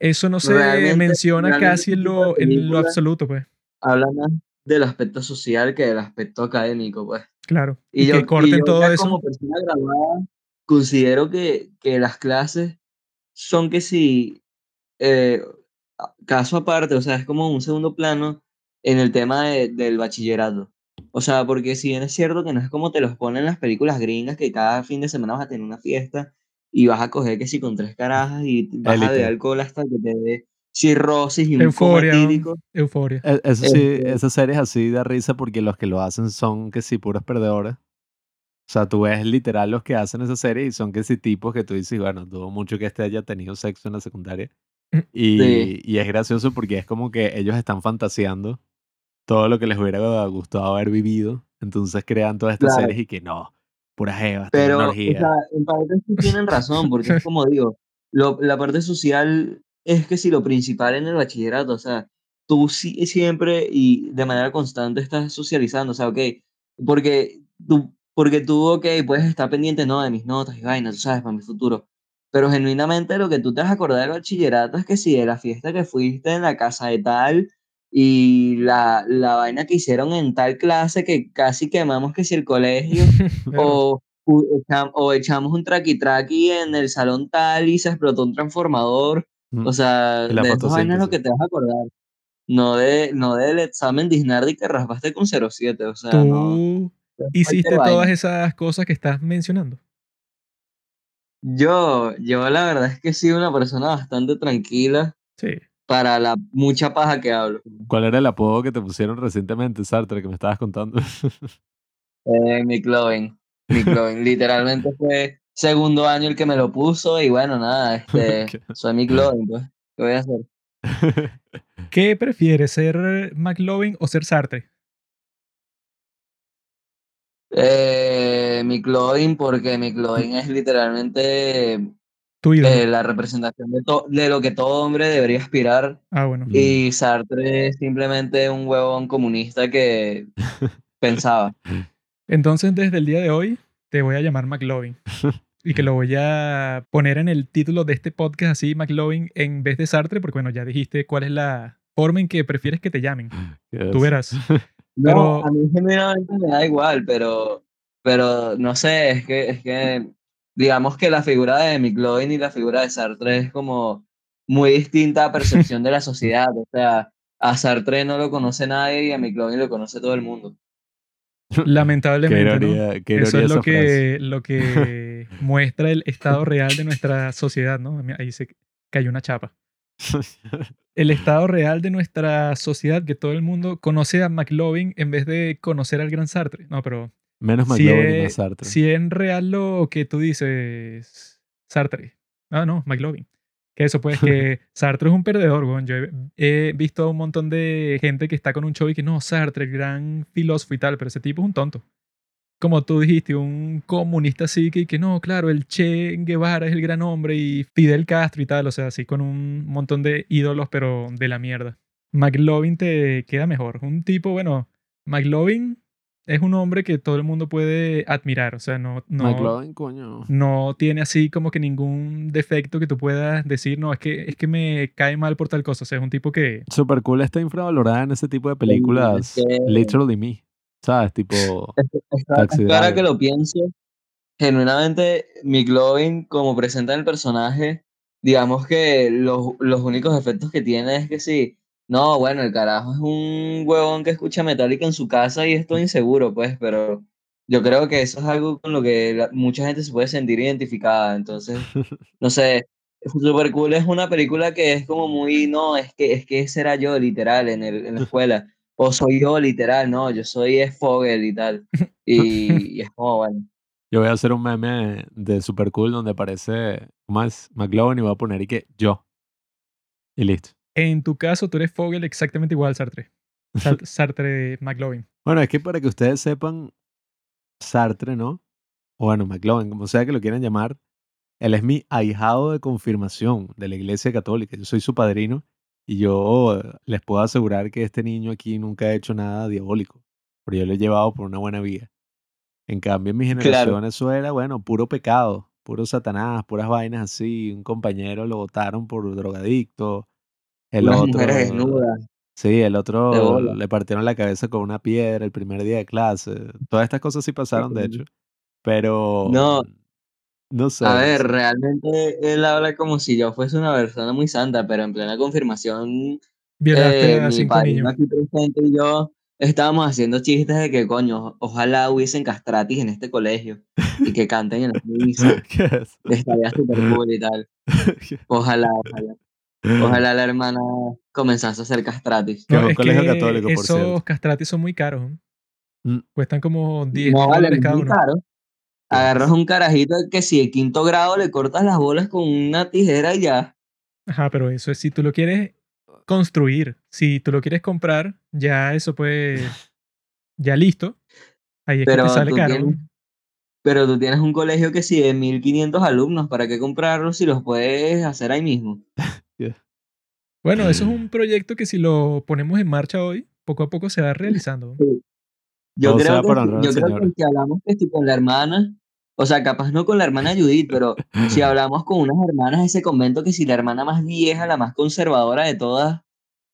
Eso no se Realmente- menciona realmente casi en lo, en lo absoluto, pues. Habla más del aspecto social que del aspecto académico, pues. Claro. Y, Y, yo, que y corten yo todo ya eso. como persona graduada considero que, que las clases son que si eh, caso aparte, o sea, es como un segundo plano en el tema de- del bachillerato. O sea, porque si bien es cierto que no es como te los ponen en las películas gringas, que cada fin de semana vas a tener una fiesta y vas a coger que si con tres carajas y vas a beber alcohol hasta que te dé cirrosis y un Euforia. etílico. Euforia. E- Eso sí, Este- esas series así da risa porque los que lo hacen son que sí, puros perdedores. O sea, tú ves literal los que hacen esa serie y son que sí tipos que tú dices, bueno, dudo mucho que este haya tenido sexo en la secundaria. Mm. Y, Sí. y es gracioso porque es como que ellos están fantaseando todo lo que les hubiera gustado haber vivido. Entonces crean todas estas Claro. series y que no, pura jeva, Pero, o sea, en parte sí tienen razón, porque es como digo, lo- la parte social es que si lo principal en el bachillerato, o sea, tú sí, siempre y de manera constante estás socializando, o sea, ok, porque tú, porque tú, ok, puedes estar pendiente, no, de mis notas y vainas, tú sabes, para mi futuro, pero genuinamente lo que tú te vas a acordar del bachillerato es que si de la fiesta que fuiste en la casa de tal y la, la vaina que hicieron en tal clase que casi quemamos que si el colegio o, o echamos un traqui traqui en el salón tal y se explotó un transformador. O sea, de esas vainas es lo que te vas a acordar. no, de, no del examen de Isnardi que raspaste con 0,7. O sea, no. Tú hiciste vaina. todas esas cosas que estás mencionando. Yo, yo la verdad es que he sido una persona bastante tranquila Sí. para la mucha paja que hablo. ¿Cuál era el apodo que te pusieron recientemente, Sartre, que me estabas contando? Eh, Mick Lovin. Mick Lovin. Literalmente fue segundo año el que me lo puso y bueno, nada, este, soy Mick Lovin, pues. ¿Qué voy a hacer? ¿Qué prefieres, ser McLovin o ser Sartre? Eh, Mick Lovin porque Mick Lovin es literalmente Tu eh, la representación de, lo que todo hombre debería aspirar ah, bueno. Mm. y Sartre es simplemente un huevón comunista que pensaba. Entonces, desde el día de hoy, te voy a llamar McLovin. Y que lo voy a poner en el título de este podcast así, McLovin, en vez de Sartre, porque bueno, ya dijiste cuál es la forma en que prefieres que te llamen. Tú Yes. verás. No, Pero- a mí genuinamente me da igual, pero, pero no sé, es que, es que digamos que la figura de McLovin y la figura de Sartre es como muy distinta a percepción de la sociedad. O sea, a Sartre no lo conoce nadie y a McLovin lo conoce todo el mundo. Qué Lamentablemente, ¿no? ironía, qué Eso es lo frase. que, lo que muestra el estado real de nuestra sociedad, ¿no? Ahí se cayó una chapa. El estado real de nuestra sociedad, que todo el mundo conoce a McLovin en vez de conocer al gran Sartre. No, pero Menos si McLovin y más es, Sartre. si es real lo que tú dices, Sartre. Ah, no, McLovin. Que eso, pues, que Sartre es un perdedor, weón. Yo he, he visto a un montón de gente que está con un show y que no, Sartre, el gran filósofo y tal, pero ese tipo es un tonto. Como tú dijiste, un comunista así que, que no, claro, el Che Guevara es el gran hombre y Fidel Castro y tal, o sea, así con un montón de ídolos, pero de la mierda. McLovin te queda mejor. Un tipo, bueno, McLovin es un hombre que todo el mundo puede admirar, o sea, no, no, McLovin, coño. no tiene así como que ningún defecto que tú puedas decir, no, es que, es que me cae mal por tal cosa, o sea, es un tipo que... Super cool está infravalorada en ese tipo de películas. que- Literally Me. ¿Sabes? Tipo. Ahora que lo pienso, genuinamente McLovin, como presenta el personaje, digamos que los, los únicos efectos que tiene es que sí, no, bueno, el carajo es un huevón que escucha Metallica en su casa y es todo inseguro, pues, pero yo creo que eso es algo con lo que la- mucha gente se puede sentir identificada, entonces, no sé, Super Cool es una película que es como muy, no, es que, es que ese era yo, literal, en, el, en la escuela. O soy yo, literal, no, yo soy Fogel y tal. Y, y es como, bueno. Yo voy a hacer un meme de Super Cool donde aparece más McLovin y voy a poner y que yo. Y listo. En tu caso, tú eres Fogel exactamente igual, Sartre. Sar- Sartre McLovin. Bueno, es que para que ustedes sepan, Sartre, ¿no? O bueno, McLovin, como sea que lo quieran llamar, él es mi ahijado de confirmación de la Iglesia Católica. Yo soy su padrino y yo les puedo asegurar que este niño aquí nunca ha hecho nada diabólico, pero yo lo he llevado por una buena vía. En cambio, en mi generación eso era, bueno, puro pecado, puro satanás, puras vainas así. Un compañero lo votaron por drogadicto. El Unas otro, mujeres desnudas. Sí, el otro le partieron la cabeza con una piedra el primer día de clase. Todas estas cosas sí pasaron, de hecho. Pero. No. No sé. A ver, realmente él habla como si yo fuese una persona muy santa, pero en plena confirmación, Violaste eh, a mi cinco niños. aquí presente y yo estábamos haciendo chistes de que, coño, ojalá hubiesen castratis en este colegio y que canten en las misas. ¿Qué es? Estaría súper cool y tal. Ojalá, ojalá. Ojalá la hermana comenzase a hacer castratis. Que es No, un es colegio que católico, por esos cierto. castratis son muy caros. ¿no? Mm. Cuestan como 10 No vale, dólares es cada muy uno. caro. Agarras un carajito que si de quinto grado le cortas las bolas con una tijera y ya. Ajá, pero eso es si tú lo quieres construir. Si tú lo quieres comprar, ya eso pues. Ya listo. Ahí es que Pero te sale caro. tienes- Pero tú tienes un colegio que si de 1500 alumnos, ¿para qué comprarlos si los puedes hacer ahí mismo? Bueno, eso es un proyecto que si lo ponemos en marcha hoy, poco a poco se va realizando. Yo creo, que, yo creo que si hablamos que si con la hermana, o sea, capaz no con la hermana Judith, pero si hablamos con unas hermanas de ese convento, que si la hermana más vieja, la más conservadora de todas,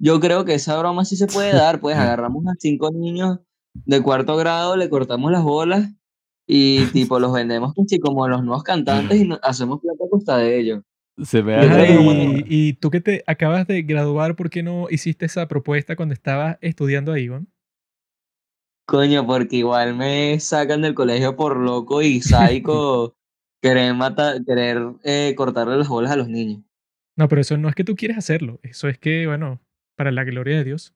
yo creo que esa broma sí se puede dar, pues agarramos a cinco niños de cuarto grado, le cortamos las bolas y tipo los vendemos así como los nuevos cantantes y hacemos plata a costa de ellos. Se me y, y tú que te acabas de graduar, ¿por qué no hiciste esa propuesta cuando estabas estudiando ahí, Iván? Coño, porque igual me sacan del colegio por loco y sádico querer matar, querer eh, cortarle las bolas a los niños. No, pero eso no es que tú quieres hacerlo. Eso es que, bueno, para la gloria de Dios.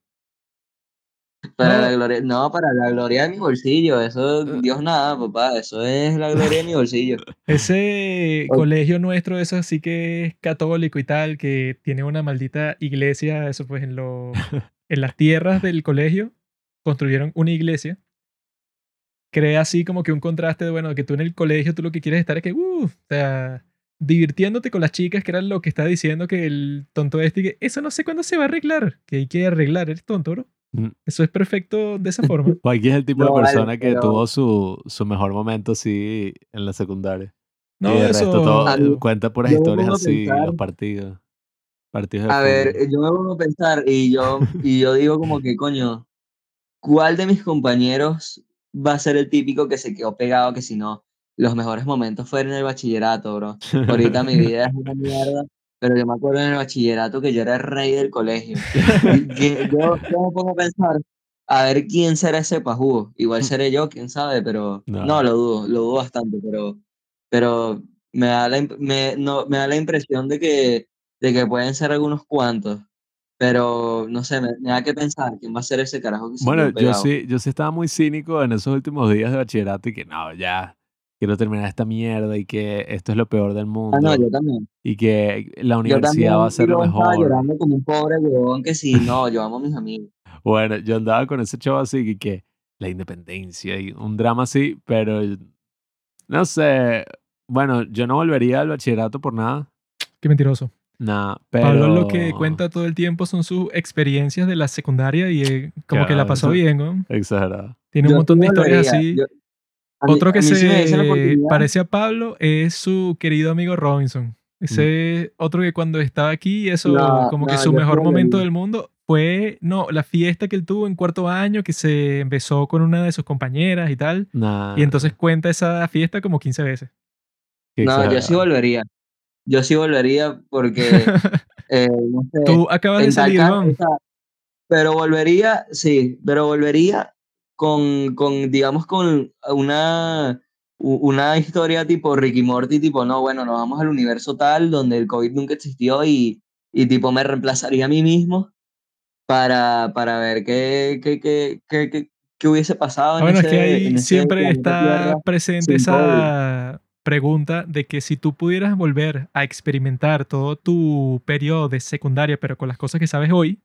Para No. la gloria, no, para la gloria de mi bolsillo. Eso, Dios nada, papá. Eso es la gloria de mi bolsillo. Ese colegio nuestro, eso sí que es católico y tal, que tiene una maldita iglesia, eso pues en, lo, en las tierras del colegio construyeron una iglesia. Crea así como que un contraste de, bueno, que tú en el colegio tú lo que quieres estar es que, uh, o sea, divirtiéndote con las chicas, que era lo que está diciendo que el tonto este, que eso no sé cuándo se va a arreglar, que hay que arreglar, eres tonto, bro. Mm. Eso es perfecto de esa forma. Joaquín es el tipo No, de vale, persona que pero- tuvo su, su mejor momento así en la secundaria. No, y de eso... resto todo, mí- cuenta puras yo historias así, pensar- los partidos. Partidos de A ver, fútbol. yo me pongo a pensar y yo, y yo digo como que, coño, ¿cuál de mis compañeros va a ser el típico que se quedó pegado que si no, los mejores momentos fueron en el bachillerato, bro? Ahorita mi vida es una mierda, pero yo me acuerdo en el bachillerato que yo era el rey del colegio. Que yo, yo me pongo a pensar, a ver quién será ese pajugo. Igual seré yo, quién sabe, pero No. no, lo dudo, lo dudo bastante, pero, pero me, da la, me, no, me da la impresión de que, de que pueden ser algunos cuantos. Pero no sé, me, me da que pensar quién va a ser ese carajo que se Bueno, yo sí, yo sí estaba muy cínico en esos últimos días de bachillerato y que no, ya, quiero terminar esta mierda y que esto es lo peor del mundo Ah, no, yo también. y que la Yo universidad va a ser lo yo estaba mejor. llorando como un pobre huevón que si no, yo amo a mis amigos. Bueno, yo andaba con ese chavo así que, que la independencia y un drama así, pero no sé, bueno, yo no volvería al bachillerato por nada, Qué mentiroso. Nada, pero... Pablo lo que cuenta todo el tiempo son sus experiencias de la secundaria y eh, como que la pasó eso- bien, ¿no? Exagerado. Tiene un Yo montón de historias así. yo- a mí- Otro que a se parece a Pablo es su querido amigo Robinson. Ese Mm. otro que cuando estaba aquí, eso No, como que su mejor momento del mundo fue, no, la fiesta que él tuvo en cuarto año, que se empezó con una de sus compañeras y tal. Nah, Y entonces cuenta esa fiesta como 15 veces. No, yo sí volvería. Yo sí volvería porque, eh, no sé, Tú acabas de en salir, caso, pero volvería, sí, pero volvería con, con digamos, con una, una historia tipo Ricky Morty, tipo, no, bueno, nos vamos al universo tal donde el COVID nunca existió y, y tipo me reemplazaría a mí mismo para, para ver qué, qué, qué, qué, qué- hubiese pasado Ah, en Bueno, es ese, que ahí en siempre está presente esa pregunta de que si tú pudieras volver a experimentar todo tu periodo de secundaria, pero con las cosas que sabes hoy,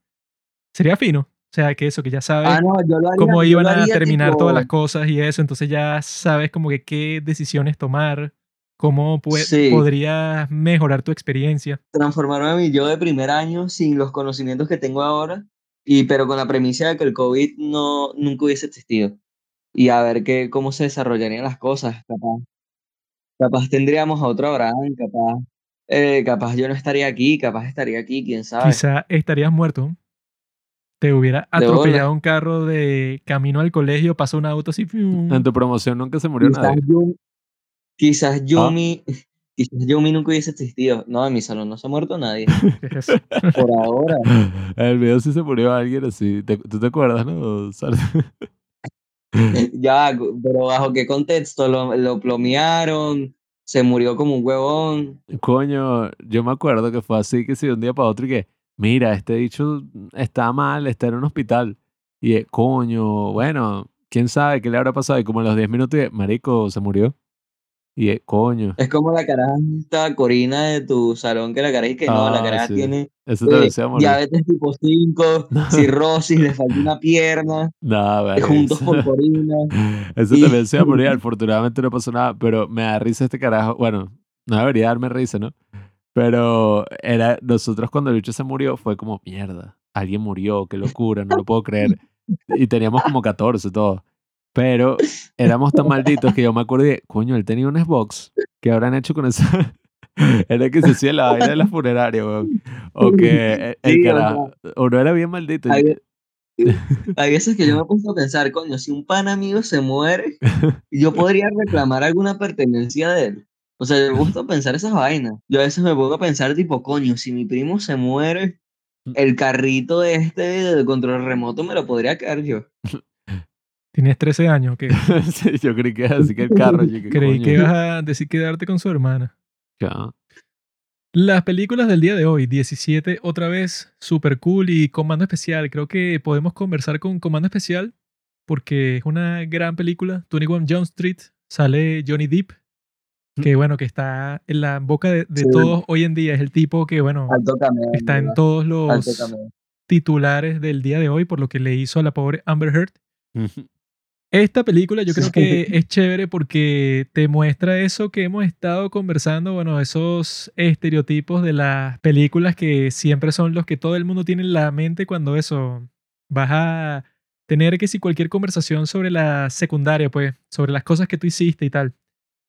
sería fino. O sea, que eso, que ya sabes Ah, no, haría, cómo iban a terminar tipo- todas las cosas y eso, entonces ya sabes como que qué decisiones tomar, cómo Sí. podrías mejorar tu experiencia. transformarme a mi yo de primer año sin los conocimientos que tengo ahora, y, pero con la premisa de que el COVID no, nunca hubiese existido. Y a ver qué, cómo se desarrollarían las cosas. Capaz, capaz tendríamos a otro Abraham, capaz, eh, capaz yo no estaría aquí, capaz estaría aquí, quién sabe. Quizá estarías muerto. Te hubiera atropellado un carro de camino al colegio, pasó un auto así. fium. En tu promoción nunca se murió Quizás, nadie. Yumi, quizás Ah. Yumi, quizás Yumi nunca hubiese existido. No, en mi salón no se ha muerto nadie, por ahora. En el video sí se murió alguien así. ¿Te- ¿Tú te acuerdas, no? Sar- Ya, pero ¿bajo qué contexto? Lo, lo plomearon, se murió como un huevón. Coño, yo me acuerdo que fue así que si de un día para otro y que, mira, este dicho está mal, está en un hospital. Y eh, coño, bueno, quién sabe qué le habrá pasado. Y como a los 10 minutos, marico, se murió. Y eh, coño, Es como la caraja esta Corina de tu salón, que la caraja y que no, la Ah, caraja sí. tiene eso eh, diabetes tipo 5, cirrosis, le falta una pierna, Nada, eh, juntos por Corina. Eso Y- también se va a morir. Afortunadamente no pasó nada, pero me da risa este carajo. Bueno, no debería darme risa, ¿no? Pero era, nosotros cuando el bicho se murió fue como, mierda, alguien murió, qué locura, no lo puedo creer. Y teníamos como 14 todos. Pero éramos tan malditos que yo me acordé, coño, él tenía un Xbox. ¿Qué habrán hecho con esa? Era que se hacía la vaina de la funeraria, weón. O que el, el Sí, o carajo, o no era bien maldito. Hay, hay veces que yo me he puesto a pensar, coño, si un pan amigo se muere, yo podría reclamar alguna pertenencia de él. O sea, me gusta pensar esas vainas. Yo a veces me pongo a pensar, tipo, coño, si mi primo se muere, Mm. el carrito este de control remoto me lo podría quedar yo. Tienes 13 años, ¿o ¿qué? Sí, yo creí que era así que el carro. yo, ¿qué Creí coño? que ibas a decir quedarte con su hermana. Ya. Las películas del día de hoy, 17 otra vez, super cool y Comando Especial. Creo que podemos conversar con Comando Especial porque es una gran película. 21 Jump Street, sale Johnny Depp, que bueno, que está en la boca de, de Sí. todos hoy en día. Es el tipo que, bueno, cameo. está en todos los titulares del día de hoy por lo que le hizo a la pobre Amber Heard. Esta película yo creo Sí. que es chévere porque te muestra eso que hemos estado conversando, bueno, esos estereotipos de las películas que siempre son los que todo el mundo tiene en la mente cuando eso vas a tener que si cualquier conversación sobre la secundaria, pues, sobre las cosas que tú hiciste y tal.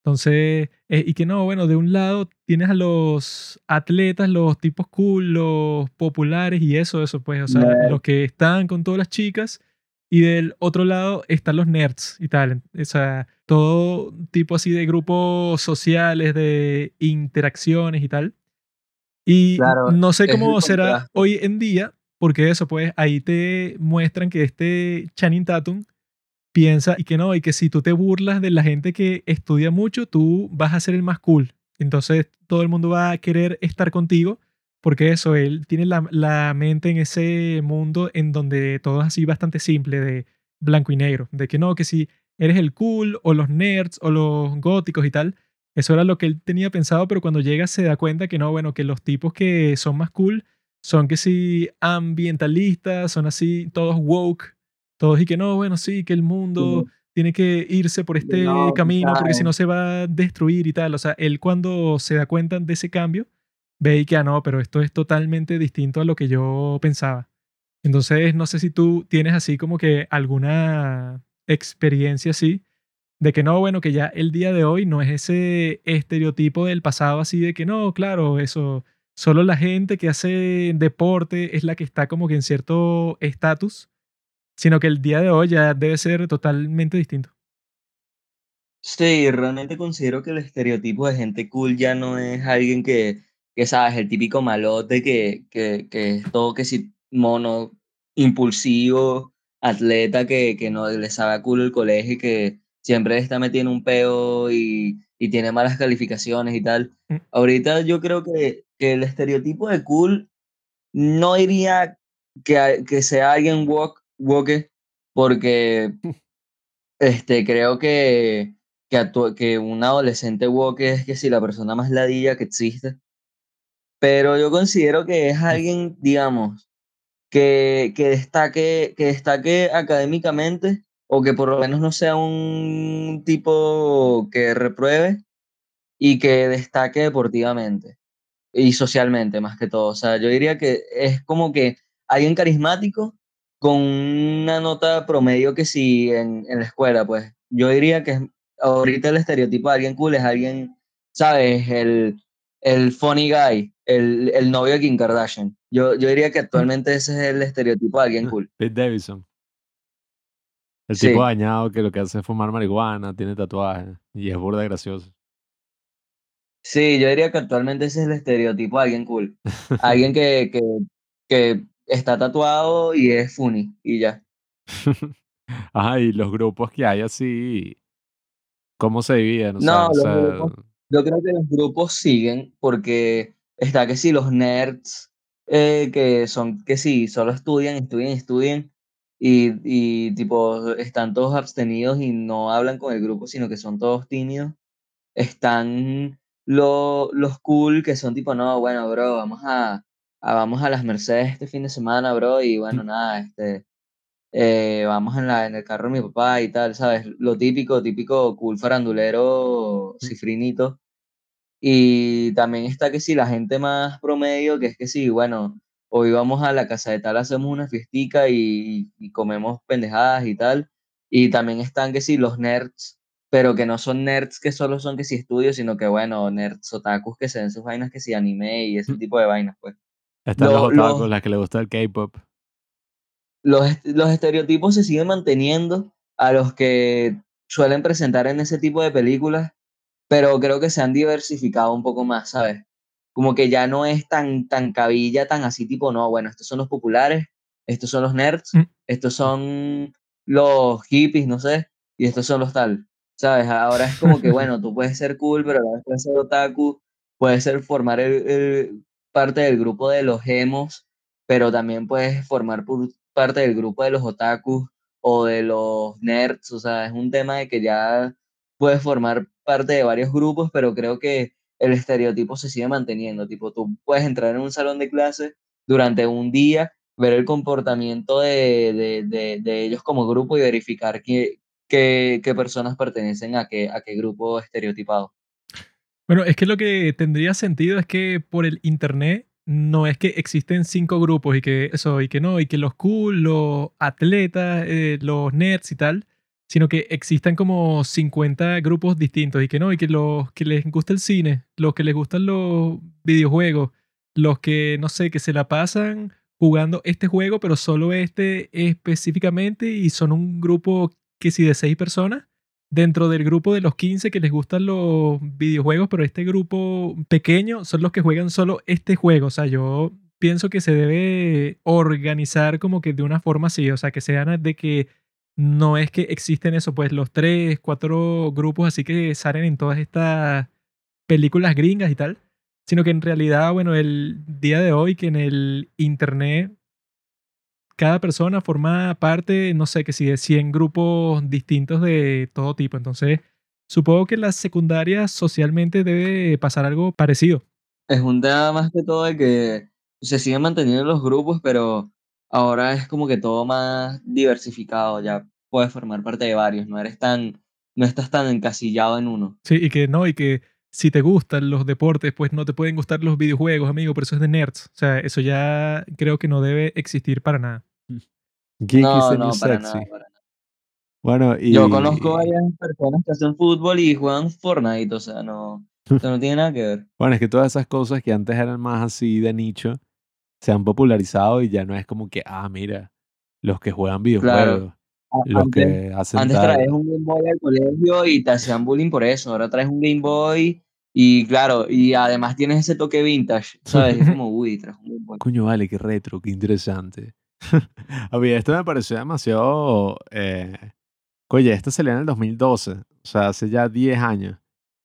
Entonces, eh, y que no, bueno, de un lado tienes a los atletas, los tipos cool, los populares y eso, eso, pues, o sea, los que están con todas las chicas. Y del otro lado están los nerds y tal. O sea, todo tipo así de grupos sociales, de interacciones y tal. Y Claro, no sé cómo será contraste. hoy en día, porque eso, pues ahí te muestran que este Channing Tatum piensa y que no, y que si tú te burlas de la gente que estudia mucho, tú vas a ser el más cool. Entonces todo el mundo va a querer estar contigo porque eso, él tiene la, la mente en ese mundo en donde todo es así bastante simple, de blanco y negro, de que no, que si eres el cool o los nerds o los góticos y tal, eso era lo que él tenía pensado, pero cuando llega se da cuenta que no, bueno, que los tipos que son más cool son que si ambientalistas, son así, todos woke, todos y que no, bueno, sí, que el mundo tiene que irse por este No, camino porque si no se va a destruir y tal. O sea, él cuando se da cuenta de ese cambio, ve y que, ah, no, pero esto es totalmente distinto a lo que yo pensaba. Entonces, no sé si tú tienes así como que alguna experiencia así, de que no, bueno, que ya el día de hoy no es ese estereotipo del pasado así de que no, claro, eso, solo la gente que hace deporte es la que está como que en cierto estatus, sino que el día de hoy ya debe ser totalmente distinto. Sí, realmente considero que el estereotipo de gente cool ya no es alguien que, que sabes, el típico malote que, que, que es todo que si mono, impulsivo, atleta que, que no le sabe a culo el colegio y que siempre está metido en un peo y, y tiene malas calificaciones y tal. Mm. Ahorita yo creo que, que el estereotipo de cool no diría que, que sea alguien woke, woke porque este, creo que, que, que un adolescente woke es que si la persona más ladilla que existe. Pero yo considero que es alguien, digamos, que, que, destaque, que destaque académicamente o que por lo menos no sea un tipo que repruebe y que destaque deportivamente y socialmente más que todo. O sea, yo diría que es como que alguien carismático con una nota promedio que sí en, en la escuela, pues yo diría que ahorita el estereotipo de alguien cool es alguien, ¿sabes? El, el funny guy, el, el novio de Kim Kardashian. Yo, yo diría que actualmente ese es el estereotipo de alguien cool. Pete Davidson. El Sí. tipo dañado que lo que hace es fumar marihuana, tiene tatuajes y es burda gracioso. Sí, yo diría que actualmente ese es el estereotipo de alguien cool. Alguien que, que, que está tatuado y es funny y ya. Ajá, y los grupos que hay así, ¿cómo se dividen? O sea, No, o los sea, grupos- Yo creo que los grupos siguen porque está que sí, los nerds eh, que son que sí, solo estudian, estudian, estudian y, y tipo están todos abstenidos y no hablan con el grupo, sino que son todos tímidos. Están lo- los cool que son tipo, no, bueno, bro, vamos a, a- vamos a las Mercedes este fin de semana, bro, y bueno, nada, este, eh, vamos en la, en el carro de mi papá y tal, ¿sabes? Lo típico, típico cool farandulero, cifrinito. Y también está que si la gente más promedio, que es que sí, bueno, hoy vamos a la casa de tal, hacemos una fiestica y, y comemos pendejadas y tal. Y también están que sí, los nerds, pero que no son nerds que solo son que sí estudios, sino que bueno, nerds otakus que se ven sus vainas que sí anime y ese tipo de vainas, pues. están lo- los otakus, los- las que le gusta el K-pop. los, los estereotipos se siguen manteniendo a los que suelen presentar en ese tipo de películas pero creo que se han diversificado un poco más, ¿sabes? Como que ya no es tan, tan cabilla, tan así tipo, no, bueno, estos son los populares, estos son los nerds, Mm. estos son los hippies, no sé, y estos son los tal, ¿sabes? Ahora es como que, bueno, tú puedes ser cool, pero a la vez puedes ser otaku, puedes ser formar el, el- parte del grupo de los emos, pero también puedes formar parte del grupo de los otakus o de los nerds, o sea, es un tema de que ya puedes formar parte de varios grupos, pero creo que el estereotipo se sigue manteniendo, tipo, tú puedes entrar en un salón de clase durante un día, ver el comportamiento de, de, de, de ellos como grupo y verificar qué, qué, qué personas pertenecen a qué, a qué grupo estereotipado. Bueno, es que lo que tendría sentido es que por el internet no es que existen cinco grupos y que eso, y que no, y que los cool, los atletas, eh, los nerds y tal, sino que existan como 50 grupos distintos y que no, y que los que les gusta el cine, los que les gustan los videojuegos, los que, no sé, que se la pasan jugando este juego, pero solo este específicamente y son un grupo que si de seis personas dentro del grupo de los 15 que les gustan los videojuegos, pero este grupo pequeño son los que juegan solo este juego. O sea, yo pienso que se debe organizar como que de una forma así, o sea, que sean de que no es que existen eso, pues los tres, cuatro grupos así que salen en todas estas películas gringas y tal, sino que en realidad, bueno, el día de hoy que en el internet cada persona forma parte, no sé, que si de 100 grupos distintos de todo tipo. Entonces, supongo que la secundaria socialmente debe pasar algo parecido. Es un tema más que todo de que se siguen manteniendo los grupos, pero ahora es como que todo más diversificado, ya puedes formar parte de varios, no eres tan, no estás tan encasillado en uno. Sí, y que no, y que si te gustan los deportes, pues no te pueden gustar los videojuegos, amigo, pero eso es de nerds. O sea, eso ya creo que no debe existir para nada. Geek is No, no, para sexy. nada, para nada. Bueno, y... Yo conozco varias personas que hacen fútbol y juegan Fortnite, o sea, no, eso no tiene nada que ver. Bueno, es que todas esas cosas que antes eran más así de nicho se han popularizado y ya no es como que, ah, mira, los que juegan videojuegos, los Antes, que hacen antes traes un Game Boy al colegio y te hacían bullying por eso. Ahora traes un Game Boy y claro, y además tienes ese toque vintage, ¿sabes? Es como, uy, traes un Game Boy. Coño, vale, qué retro, qué interesante. A mí esto me pareció demasiado... Eh... Oye, esta salió en el 2012, o sea, hace ya 10 años.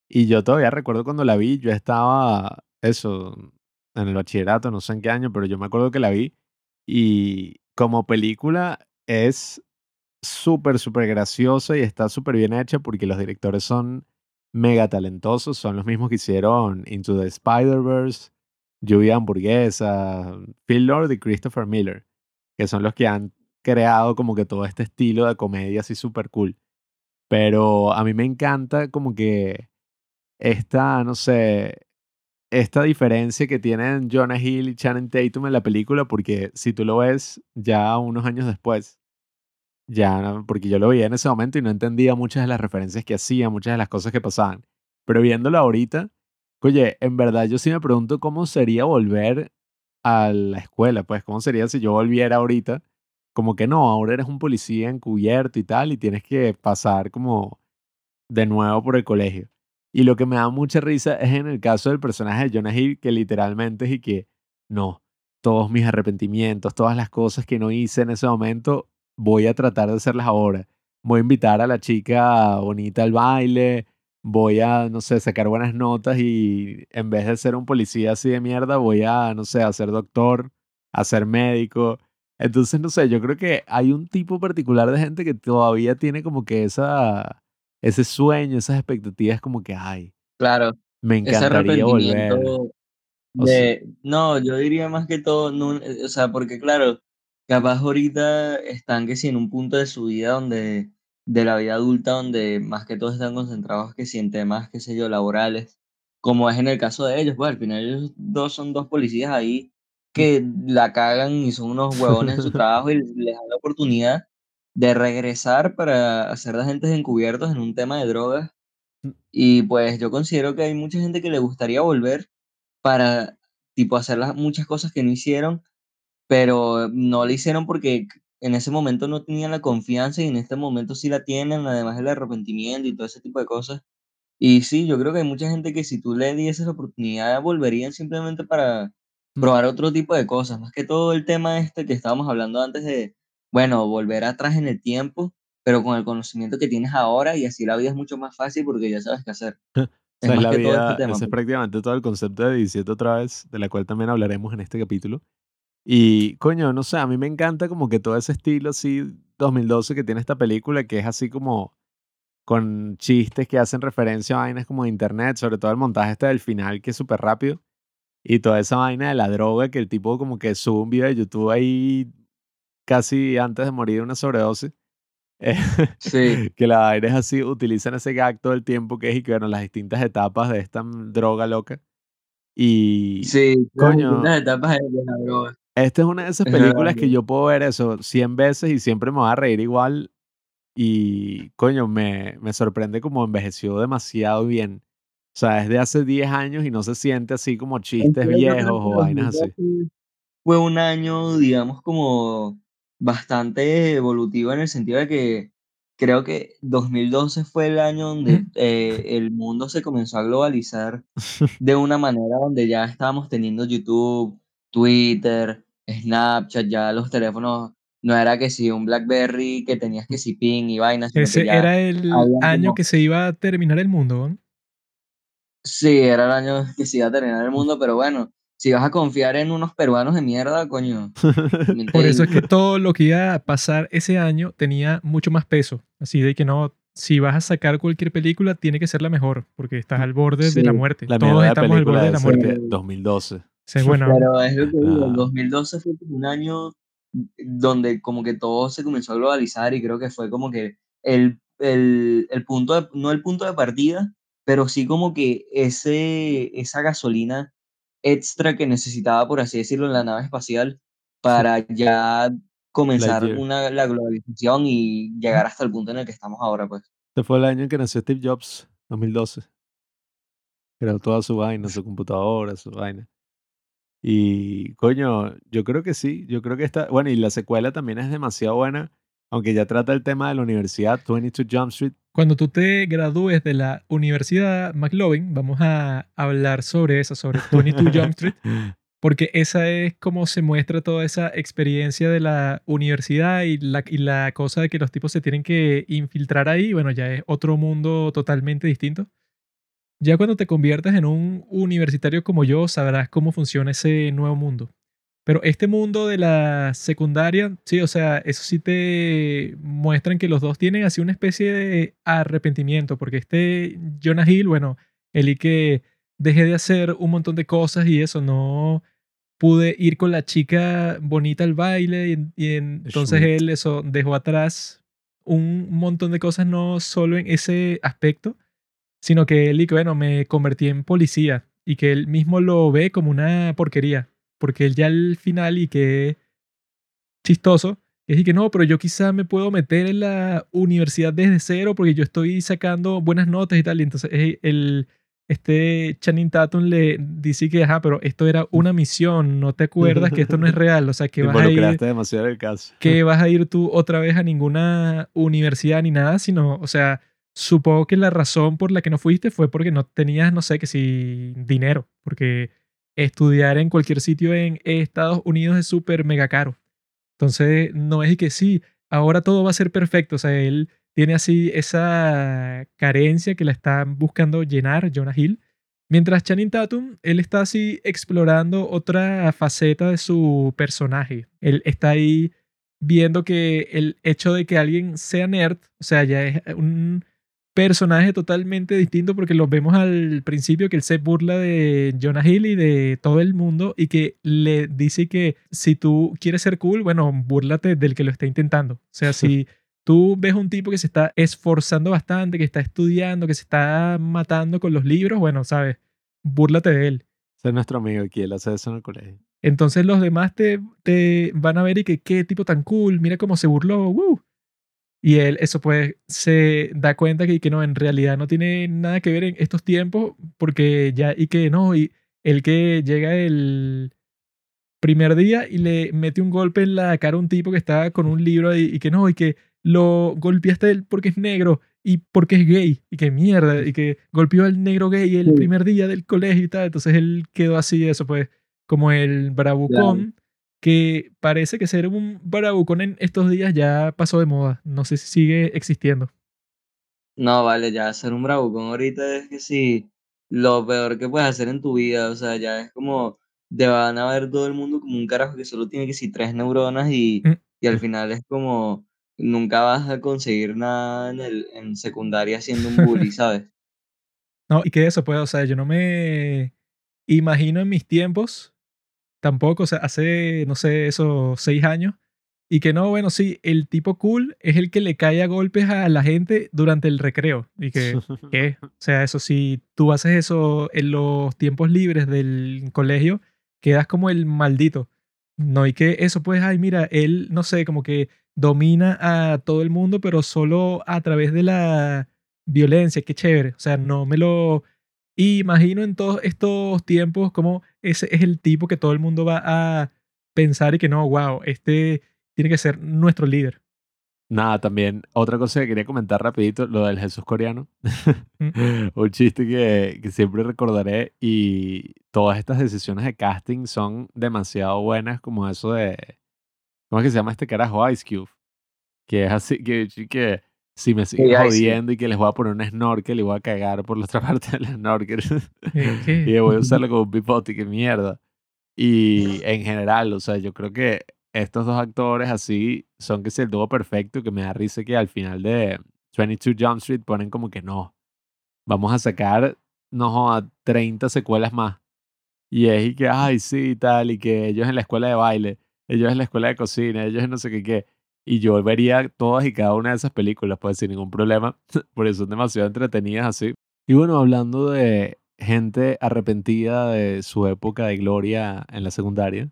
Y yo todavía recuerdo cuando la vi, yo estaba, eso, en el bachillerato, no sé en qué año, pero yo me acuerdo que la vi. Y como película es súper, súper graciosa y está súper bien hecha porque los directores son mega talentosos, son los mismos que hicieron Into the Spider-Verse, Lluvia Hamburguesa, Phil Lord y Christopher Miller, que son los que han creado como que todo este estilo de comedia así súper cool. Pero a mí me encanta como que esta, no sé, esta diferencia que tienen Jonah Hill y Channing Tatum en la película, porque si tú lo ves ya unos años después, ya, porque yo lo veía en ese momento y no entendía muchas de las referencias que hacía, muchas de las cosas que pasaban. Pero viéndolo ahorita, oye, en verdad yo sí me pregunto cómo sería volver a la escuela, pues cómo sería si yo volviera ahorita, como que no, ahora eres un policía encubierto y tal, y tienes que pasar como de nuevo por el colegio. Y lo que me da mucha risa es en el caso del personaje de Jonah Hill, que literalmente es que, no, todos mis arrepentimientos, todas las cosas que no hice en ese momento, voy a tratar de hacerlas ahora. Voy a invitar a la chica bonita al baile, voy a, no sé, sacar buenas notas y en vez de ser un policía así de mierda, voy a, no sé, a ser doctor, a ser médico. Entonces, no sé, yo creo que hay un tipo particular de gente que todavía tiene como que esa, ese sueño, esas expectativas como que, ay, Claro, me encantaría volver. O sea, de, no, yo diría más que todo, no, o sea, porque claro, capaz ahorita están que si en un punto de su vida donde, de la vida adulta, donde más que todo están concentrados que si en temas, qué sé yo, laborales, como es en el caso de ellos, pues al final ellos dos son dos policías ahí que la cagan y son unos huevones en su trabajo y les dan la oportunidad de regresar para hacer de agentes encubiertos en un tema de drogas. Y pues yo considero que hay mucha gente que le gustaría volver para, tipo, hacer las, muchas cosas que no hicieron, pero no lo hicieron porque en ese momento no tenían la confianza y en este momento sí la tienen, además del arrepentimiento y todo ese tipo de cosas. Y sí, yo creo que hay mucha gente que si tú le dieses la oportunidad volverían simplemente para probar otro tipo de cosas, más que todo el tema este que estábamos hablando antes de, bueno, volver atrás en el tiempo, pero con el conocimiento que tienes ahora y así la vida es mucho más fácil porque ya sabes qué hacer. O sea, Es es más la todo vida, este tema. ese es pues. prácticamente todo el concepto de 17 otra vez, de la cual también hablaremos en este capítulo. Y coño, no sé, a mí me encanta como que todo ese estilo así 2012 que tiene esta película, que es así como con chistes que hacen referencia a vainas como de internet, sobre todo el montaje este del final que es súper rápido. Y toda esa vaina de la droga que el tipo como que sube un video de YouTube ahí casi antes de morir de una sobredosis. Eh, Sí. que la vaina es así, utilizan ese gag todo el tiempo que es y que bueno, las distintas etapas de esta droga loca. Y Sí, las Coño. distintas etapas de la droga. esta es una de esas Es películas que yo puedo ver eso 100 veces y siempre me va a reír igual. Y coño, me, me sorprende como envejeció demasiado bien. O sea, es de hace 10 años y no se siente así como chistes Entonces, viejos o vainas así. 2012 Fue un año, digamos, como bastante evolutivo en el sentido de que creo que 2012 fue el año donde eh, el mundo se comenzó a globalizar de una manera donde ya estábamos teniendo YouTube, Twitter, Snapchat, ya los teléfonos no era que si un BlackBerry que tenías que si ping y vainas, Ese era el año como- que se iba a terminar el mundo. ¿no? Sí, era el año que se iba a terminar el mundo, pero bueno, si vas a confiar en unos peruanos de mierda, coño. Por eso es que todo lo que iba a pasar ese año tenía mucho más peso. Así de que no, si vas a sacar cualquier película, tiene que ser la mejor, porque estás al borde de la Sí, muerte. La Todos estamos al borde de la muerte. que 2012. O sea, bueno, Pero es lo que digo, el Ah. 2012 fue un año donde como que todo se comenzó a globalizar y creo que fue como que el, el, el punto, de- no el punto de partida, pero sí como que ese, esa gasolina extra que necesitaba, por así decirlo, en la nave espacial para ya comenzar Lightyear. una, la globalización y llegar hasta el punto en el que estamos ahora, pues. Este fue el año en que nació Steve Jobs, 2012. Creó toda su vaina, su computadora, su vaina. Y coño, yo creo que sí, yo creo que está, bueno, y la secuela también es demasiado buena, aunque ya trata el tema de la universidad, 22 Jump Street. Cuando tú te gradúes de la Universidad McLovin, vamos a hablar sobre eso, sobre 22 Jump Street, porque esa es como se muestra toda esa experiencia de la universidad y la, y la cosa de que los tipos se tienen que infiltrar ahí, bueno, ya es otro mundo totalmente distinto. Ya cuando te conviertas en un universitario como yo, sabrás cómo funciona ese nuevo mundo. Pero este mundo de la secundaria, sí, o sea, eso sí te muestran que los dos tienen así una especie de arrepentimiento, porque este Jonah Hill, bueno, él y que dejé de hacer un montón de cosas y eso, no pude ir con la chica bonita al baile y, y entonces Sweet. él eso dejó atrás un montón de cosas, no solo en ese aspecto, sino que él y que, bueno, me convertí en policía y que él mismo lo ve como una porquería, porque él ya al final y que chistoso, es y que no, pero yo quizá me puedo meter en la universidad desde cero porque yo estoy sacando buenas notas y tal, y entonces eh, el, este Channing Tatum le dice que, ajá, pero esto era una misión, no te acuerdas que esto no es real, o sea, que vas a ir demasiado el caso. que vas a ir tú otra vez a ninguna universidad ni nada, sino, o sea, supongo que la razón por la que no fuiste fue porque no tenías, no sé, que si dinero, porque estudiar en cualquier sitio en Estados Unidos es súper mega caro. Entonces, no es que sí, ahora todo va a ser perfecto, o sea, él tiene así esa carencia que la está buscando llenar Jonah Hill. Mientras Channing Tatum, él está así explorando otra faceta de su personaje. Él está ahí viendo que el hecho de que alguien sea nerd, o sea, ya es un personaje totalmente distinto porque lo vemos al principio que él se burla de Jonah Hill y de todo el mundo y que le dice que si tú quieres ser cool, bueno, búrlate del que lo está intentando. O sea, si tú ves un tipo que se está esforzando bastante, que está estudiando, que se está matando con los libros, bueno, sabes, búrlate de él. Ese es nuestro amigo aquí, él hace eso en el colegio. Entonces los demás te, te van a ver y que qué tipo tan cool, mira cómo se burló, ¡woo! Y él, eso pues, se da cuenta que, que no, en realidad no tiene nada que ver en estos tiempos, porque ya, y que no, y el que llega el primer día y le mete un golpe en la cara a un tipo que está con un libro ahí, y que no, y que lo golpeaste él porque es negro, y porque es gay, y que mierda, y que golpeó al negro gay el Sí. primer día del colegio y tal. Entonces él quedó así, eso pues, como el bravucón, que parece que ser un bravucón en estos días ya pasó de moda. No sé si sigue existiendo. No, vale, ya ser un bravucón ahorita es que sí, lo peor que puedes hacer en tu vida, o sea, ya es como, te van a ver todo el mundo como un carajo que solo tiene que sí tres neuronas y, Mm. y al final es como, nunca vas a conseguir nada en, el, en secundaria siendo un bully, ¿sabes? No, y que eso, pues, o sea, yo no me imagino en mis tiempos, tampoco, o sea, hace, no sé, esos seis años, y que no, bueno, sí, el tipo cool es el que le cae a golpes a la gente durante el recreo, y que, ¿qué? O sea, eso, si tú haces eso en los tiempos libres del colegio, quedas como el maldito. No, y que eso, pues, ay, mira, él, no sé, como que domina a todo el mundo, pero solo a través de la violencia, qué chévere. O sea, no me lo imagino en todos estos tiempos como ese es el tipo que todo el mundo va a pensar y que no, wow, este tiene que ser nuestro líder. Nada, también otra cosa que quería comentar rapidito, lo del Jesús coreano. Mm. Un chiste que, que siempre recordaré y todas estas decisiones de casting son demasiado buenas como eso de... ¿Cómo es que se llama este carajo? Ice Cube. Que es así, que, que si me siguen Cube. jodiendo y que les voy a poner un snorkel y voy a cagar por la otra parte del snorkel. Y voy a usarlo como un pipote, qué mierda. Y en general, o sea, yo creo que estos dos actores así son que es el dúo perfecto, que me da risa que al final de 22 Jump Street ponen como que no, vamos a sacar, no joda, 30 secuelas más. Y es y que, ay, sí, tal, y que ellos en la escuela de baile, ellos en la escuela de cocina, ellos en no sé qué qué. Y yo vería todas y cada una de esas películas, pues sin ningún problema, porque son demasiado entretenidas así. Y bueno, hablando de gente arrepentida de su época de gloria en la secundaria,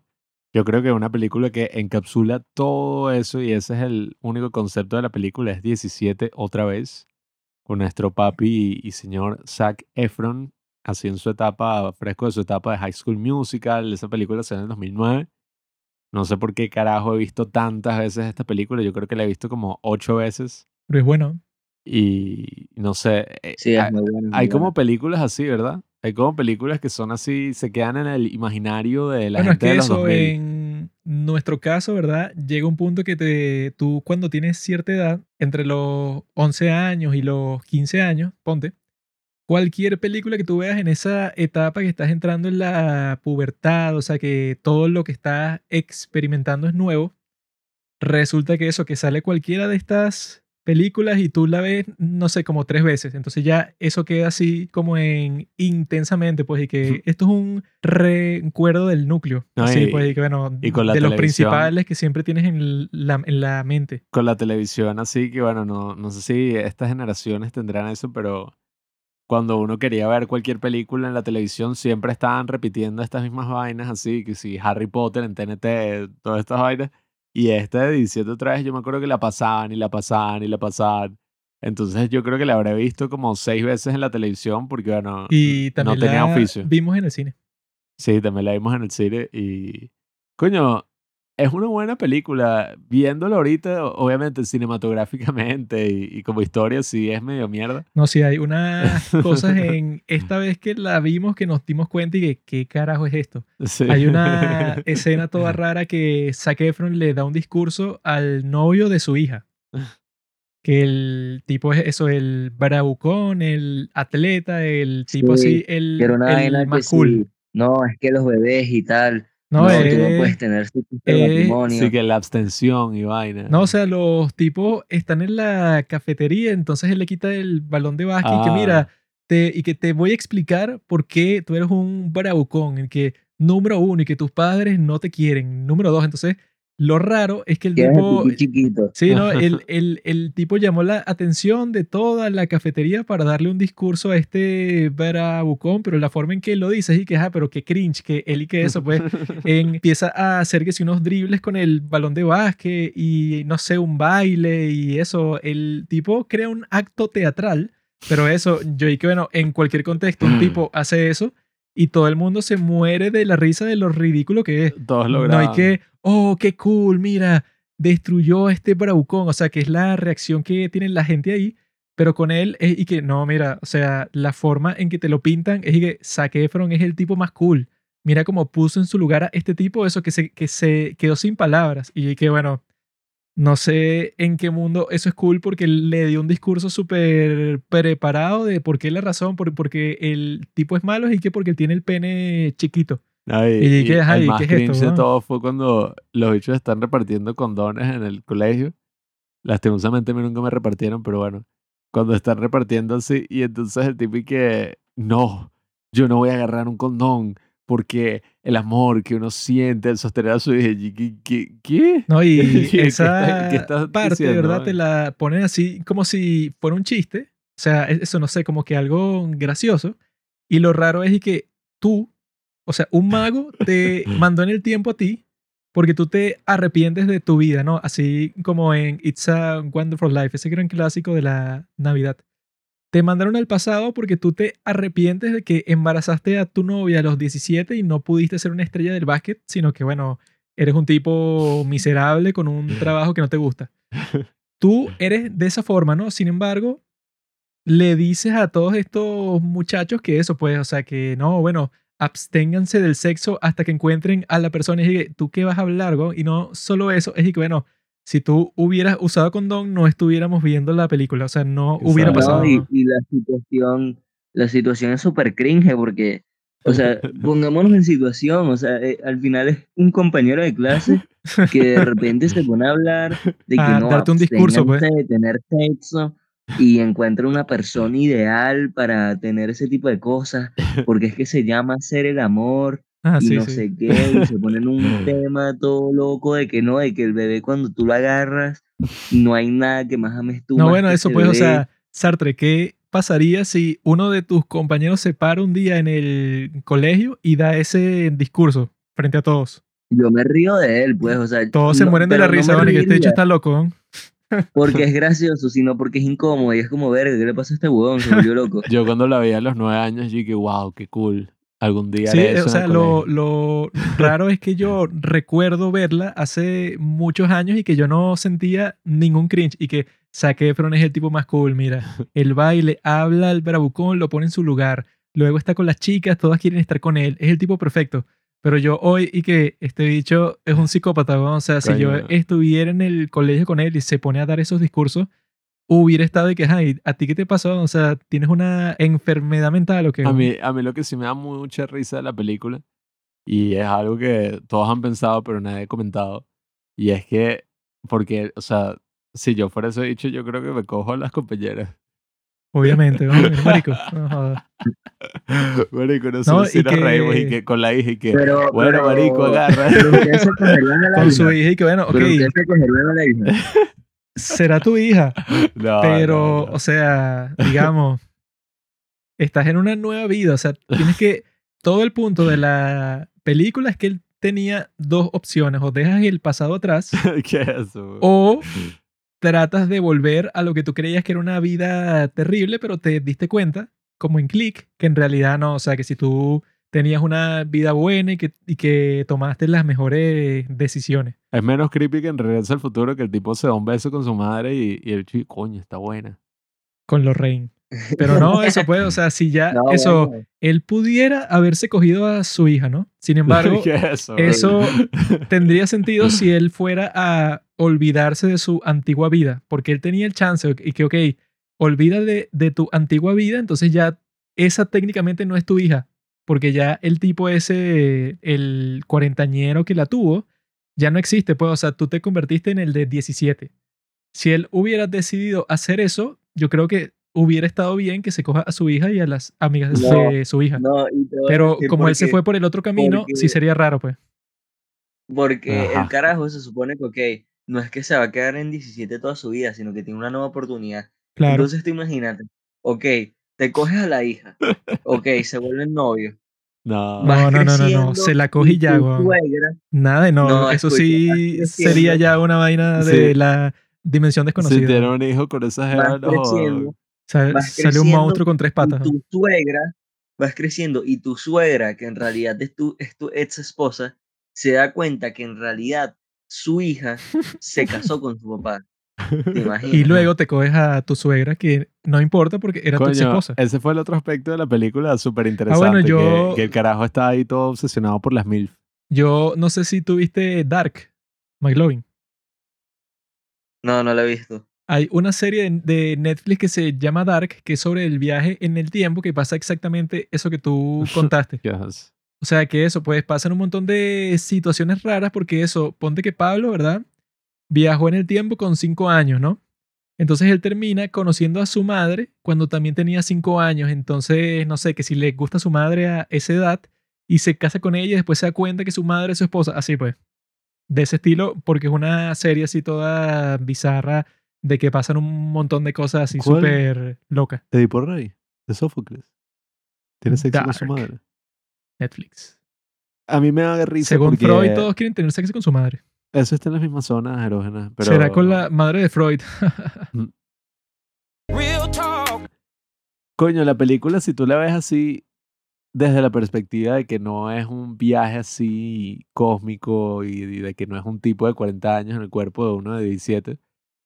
yo creo que una película que encapsula todo eso y ese es el único concepto de la película es 17 otra vez, con nuestro papi y, señor Zac Efron, así en su etapa, fresco de su etapa de High School Musical, esa película se en el 2009. No sé por qué carajo he visto tantas veces esta película, yo creo que la he visto como ocho veces Pero es bueno. y no sé, eh, Sí, hay- es muy bueno. hay como películas así, ¿verdad? Hay como películas que son así, se quedan en el imaginario de la bueno, es gente que de los eso 2000. en nuestro caso, ¿verdad? Llega un punto que te, tú cuando tienes cierta edad, entre los 11 años y los 15 años, ponte, cualquier película que tú veas en esa etapa que estás entrando en la pubertad, o sea que todo lo que estás experimentando es nuevo, resulta que eso, que sale cualquiera de estas películas y tú la ves, no sé, como tres veces. Entonces ya eso queda así como en intensamente, pues, y que esto es un recuerdo del núcleo. No, así, y- pues, y que bueno, y con la de los principales que siempre tienes en la, en la mente. Con la televisión así que, bueno, no, no sé si estas generaciones tendrán eso, pero cuando uno quería ver cualquier película en la televisión siempre estaban repitiendo estas mismas vainas así, que si Harry Potter en TNT, todas estas vainas. Y esta 17 otra vez, yo me acuerdo que la pasaban y la pasaban y la pasaban. Entonces yo creo que la habré visto como seis veces en la televisión porque, bueno, Y también no tenía la oficio. vimos en el cine. Sí, también la vimos en el cine y... Coño, es una buena película. Viéndolo ahorita, obviamente cinematográficamente y, y como historia, sí es medio mierda. No, sí, hay unas cosas en esta vez que la vimos que nos dimos cuenta y que, ¿qué carajo es esto? Sí. Hay una escena toda rara que Zac Efron le da un discurso al novio de su hija. Que el tipo es eso, el bravucón, el atleta, el tipo Sí, así, el, el que más cool. sí, no, es que los bebés y tal, No, no, tú es- no puedes tener es- matrimonio. Sí, que la abstención y vaina. No, o sea, los tipos están en la cafetería, entonces él le quita el balón de básquet y que Ah. mira, te, y que te voy a explicar por qué tú eres un bravucón, en que número uno y que tus padres no te quieren, número dos, entonces lo raro es que el tipo... chiquito. Sí, ¿no? El, el, el tipo llamó la atención de toda la cafetería para darle un discurso a este bravucón, pero la forma en que él lo dice es y que, ah, pero qué cringe, que él y que eso, pues, empieza a hacer que si unos dribles con el balón de básquet y no sé, un baile y eso. El tipo crea un acto teatral, pero eso, yo y que bueno, en cualquier contexto un tipo hace eso y todo el mundo se muere de la risa de lo ridículo que es. Todos No lograban. hay que, oh, qué cool, mira, destruyó a este bravucón. O sea, que es la reacción que tiene la gente ahí. pero con él es y que, no, mira, o sea, la forma en que te lo pintan es que Zac es el tipo más cool. Mira cómo puso en su lugar a este tipo, eso que se, que se quedó sin palabras. Y que, bueno, no sé en qué mundo eso es cool porque le dio un discurso súper preparado de por qué la razón, por, porque el tipo es malo y que porque tiene el pene chiquito. Ay, Y que, ajá, el ¿y más qué es esto, de todo fue cuando los bichos están repartiendo condones en el colegio. Lastimosamente a mí nunca me repartieron, pero bueno. Cuando están repartiendo así, y entonces el tipo y que, no, yo no voy a agarrar un condón porque el amor que uno siente al sostener a su hija. y ¿Qué? qué, qué? No, y ¿Qué esa qué estás parte, diciendo, verdad, man? te la ponen así como si fuera un chiste. O sea, e- eso no sé, como que algo gracioso. Y lo raro es y que tú, o sea, un mago te mandó en el tiempo a ti porque tú te arrepientes de tu vida, ¿no? Así como en It's a Wonderful Life, ese gran clásico de la Navidad. Te mandaron al pasado porque tú te arrepientes de que embarazaste a tu novia a los 17 y no pudiste ser una estrella del básquet, sino que, bueno, eres un tipo miserable con un trabajo que no te gusta. Tú eres de esa forma, ¿no? Sin embargo, le dices a todos estos muchachos que eso, pues, o sea, que no, bueno, absténganse del sexo hasta que encuentren a la persona y dije, ¿tú qué vas a hablar, go? Y no solo eso, es que, bueno, si tú hubieras usado condón, no estuviéramos viendo la película, o sea, no hubiera pasado. Y, y la situación, la situación es súper cringe porque, o sea, pongámonos en situación, o sea, eh, al final es un compañero de clase que de repente se pone a hablar de que A no, darte un discurso, pues. absténganse de tener sexo y encuentra una persona ideal para tener ese tipo de cosas, porque es que se llama hacer el amor Ah, y sí, no sí. sé qué, y se ponen un tema todo loco de que no, de que el bebé cuando tú lo agarras, no hay nada que más ames tú. No, más bueno, que eso pues, o sea, Sartre, ¿qué pasaría si uno de tus compañeros se para un día en el colegio y da ese discurso frente a todos? Yo me río de él, pues, o sea. Todos se mueren de la risa, y que este hecho está loco. ¿no? Porque es gracioso, sino porque es incómodo y es como, verga, ¿qué le pasa a este huevón? Se volvió loco. Yo cuando la veía a los nueve años, yo dije, wow, qué cool. Algún día Sí, haré eh, eso o sea, el lo, colegio". lo raro es que yo recuerdo verla hace muchos años y que yo no sentía ningún cringe y que Zac Efron es el tipo más cool, mira. El baile, habla al bravucón, lo pone en su lugar. Luego está con las chicas, todas quieren estar con él. Es el tipo perfecto. Pero yo hoy y que este bicho es un psicópata, weón. o sea, si yo estuviera en el colegio con él y se pone a dar esos discursos, hubiera estado de que, ay, ¿a ti qué te pasó? O sea, ¿tienes una enfermedad mental o qué? A mí, a mí lo que sí me da mucha risa de la película, y es algo que todos han pensado, pero nadie ha comentado, y es que, porque, o sea, si yo fuera ese dicho, yo creo que me cojo a las compañeras. Obviamente, ¿no? marico. no jodas. Marico, no sé No, si y nos reímos y que- con la hija y que, Pero, bueno, pero- marico, agarra. Pero ustedes se cogerían a la Con su hija y que, bueno, ok, Pero ustedes se cogerían a la hija. será tu hija, No, pero, no, no. o sea, digamos, estás en una nueva vida, o sea, tienes que, todo el punto de la película es que él tenía dos opciones, o dejas el pasado atrás, ¿Qué es eso? o tratas de volver a lo que tú creías que era una vida terrible, pero te diste cuenta, como en Click, que en realidad no, o sea, que si tú tenías una vida buena y que, y que tomaste las mejores decisiones. Es menos creepy que en Regreso al Futuro que el tipo se da un beso con su madre y, y el chico, coño, está buena. con Lorraine. Pero no, eso puede, o sea, si ya No, eso, bueno. él pudiera haberse cogido a su hija, ¿no? Sin embargo, ¿Qué es eso? eso tendría sentido si él fuera a olvidarse de su antigua vida, porque él tenía el chance y que, ok, olvídate de tu antigua vida, entonces ya esa técnicamente no es tu hija, porque ya el tipo ese, el cuarentañero que la tuvo, ya no existe, pues, o sea, tú te convertiste en el de 17. Si él hubiera decidido hacer eso, yo creo que hubiera estado bien que se coja a su hija y a las amigas de, No, su hija. No, Pero como él se fue por el otro camino, porque- sí sería raro, pues. Porque Ajá. el carajo se supone que, ok, no es que se va a quedar en 17 toda su vida, sino que tiene una nueva oportunidad. Claro. Entonces tú imagínate, ok, te coges a la hija, ok, se vuelven novios. No. No, no, no, no, se la coge y ya, Nada de no. No, eso escucha, sí sería ya una vaina de Sí. la dimensión Si desconocida. tiene un hijo con esas vas no sale un monstruo con tres patas. tu suegra, vas creciendo y tu suegra, que en realidad es tu, es tu ex esposa, se da cuenta que en realidad su hija se casó con su papá. ¿Te imaginas? Y luego te coges a tu suegra, que no importa porque era tu ex Coño, esposa. ese fue el otro aspecto de la película súper interesante. Ah, yo- que, que el carajo está ahí todo obsesionado por las mil. Yo no sé si tuviste Dark, McLovin. No, no lo he visto. Hay una serie de, de Netflix que se llama Dark, que es sobre el viaje en el tiempo, que pasa exactamente eso que tú contaste. Yes. O sea, que eso, pues pasan un montón de situaciones raras porque eso, ponte que Pablo, ¿verdad? Viajó en el tiempo con cinco años, ¿no? Entonces él termina conociendo a su madre cuando también tenía cinco años. Entonces, no sé, que si le gusta a su madre a esa edad y se casa con ella y después se da cuenta que su madre es su esposa. Así pues. De ese estilo, porque es una serie así toda bizarra de que pasan un montón de cosas así súper locas. Edipo Rey, de Sófocles. Tiene sexo con su madre. Netflix. A mí me da risa Según porque Freud, todos quieren tener sexo con su madre. eso está en las mismas zonas erógenas. Pero... Será con la madre de Freud. Coño, la película, si tú la ves así, desde la perspectiva de que no es un viaje así cósmico y, y de que no es un tipo de 40 años en el cuerpo de uno de 17,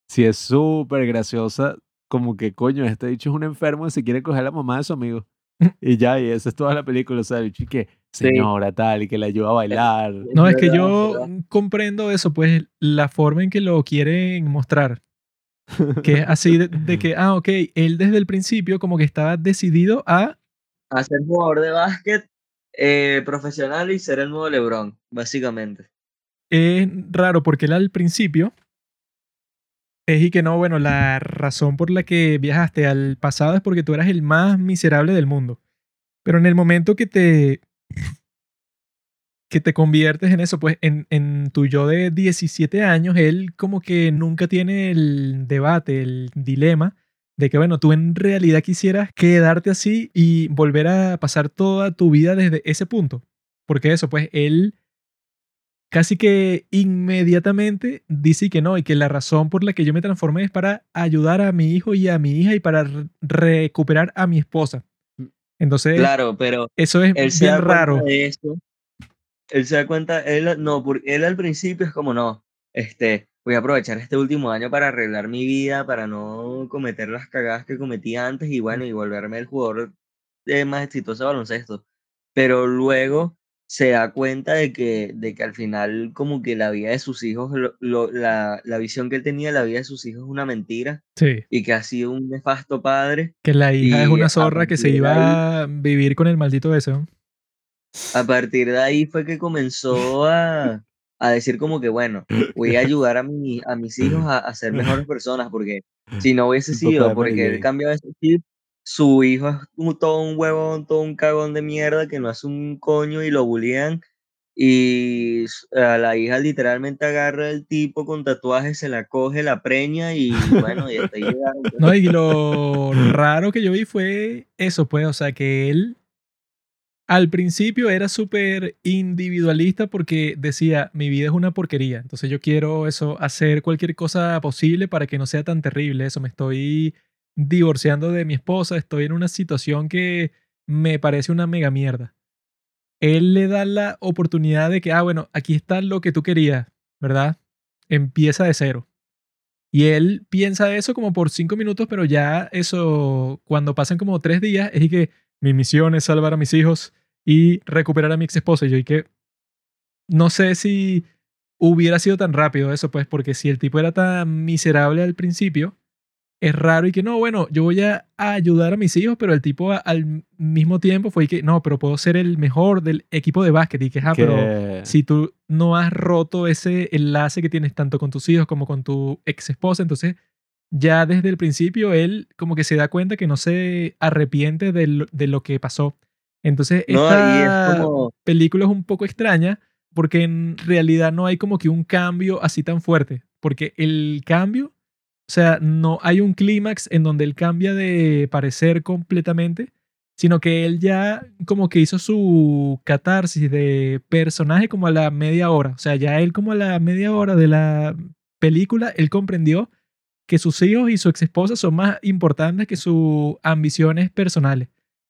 si es súper graciosa, como que, coño, este dicho es un enfermo y se quiere coger a la mamá de su amigo. Y ya, y esa es toda la película, o sea, el bicho y que Sí. señora tal, y que le ayuda a bailar. No, es que yo comprendo eso, pues la forma en que lo quieren mostrar. Que es así de, de que, ah, ok, él desde el principio como que estaba decidido a... A ser jugador de básquet eh, profesional y ser el nuevo LeBron, básicamente. Es raro porque él al principio es y que no, bueno, la razón por la que viajaste al pasado es porque tú eras el más miserable del mundo. Pero en el momento que te que te conviertes en eso, pues en, en tu yo de 17 años, él como que nunca tiene el debate, el dilema de que, bueno, tú en realidad quisieras quedarte así y volver a pasar toda tu vida desde ese punto. Porque eso, pues él casi que inmediatamente dice que no, y que la razón por la que yo me transformé es para ayudar a mi hijo y a mi hija y para re- recuperar a mi esposa. Entonces, Claro, pero eso es él se bien raro. de eso. Él se da cuenta, él no, porque él al principio es como no, este, voy a aprovechar este último año para arreglar mi vida, para no cometer las cagadas que cometí antes y bueno, y volverme el jugador más exitoso de baloncesto. Pero luego se da cuenta de que, de que al final como que la vida de sus hijos, lo- lo- la, la visión que él tenía de la vida de sus hijos es una mentira Sí, y que ha sido un nefasto padre. que la hija es una zorra que se iba a vivir con el maldito deseo. A partir de ahí fue que comenzó a, a decir como que, bueno, voy a ayudar a, mi, a mis hijos a, a ser mejores personas, porque si no hubiese sido porque él cambió ese chip, su hijo es un- todo un huevón, todo un cagón de mierda que no hace un coño y lo bullean. Y a la hija literalmente agarra el tipo con tatuajes, se la coge, la preña y bueno, y hasta ahí llegaron. pues. No, y lo raro que yo vi fue eso, pues, o sea, que él al principio era súper individualista porque decía, mi vida es una porquería, entonces yo quiero eso, hacer cualquier cosa posible para que no sea tan terrible, eso, me estoy divorciando de mi esposa, estoy en una situación que me parece una mega mierda. Él le da la oportunidad de que, ah, bueno, aquí está lo que tú querías, ¿verdad? Empieza de cero. Y él piensa eso como por cinco minutos, pero ya eso, cuando pasan como tres días, es que mi misión es salvar a mis hijos y recuperar a mi ex esposa. Y yo, y que no sé si hubiera sido tan rápido eso, pues, porque si el tipo era tan miserable al principio, es raro y que no, bueno, yo voy a ayudar a mis hijos, pero el tipo a- al mismo tiempo fue y que no, pero puedo ser el mejor del equipo de básquet. Y que, ah, pero si tú no has roto ese enlace que tienes tanto con tus hijos como con tu ex esposa, entonces ya desde el principio él como que se da cuenta que no se arrepiente de lo, de lo que pasó. Entonces No, esta es como, película es un poco extraña porque en realidad no hay como que un cambio así tan fuerte, porque el cambio, o sea, no hay un clímax en donde él cambia de parecer completamente, sino que él ya como que hizo su catarsis de personaje como a la media hora, o sea, ya él como a la media hora de la película, él comprendió que sus hijos y su ex esposa son más importantes que sus ambiciones personales.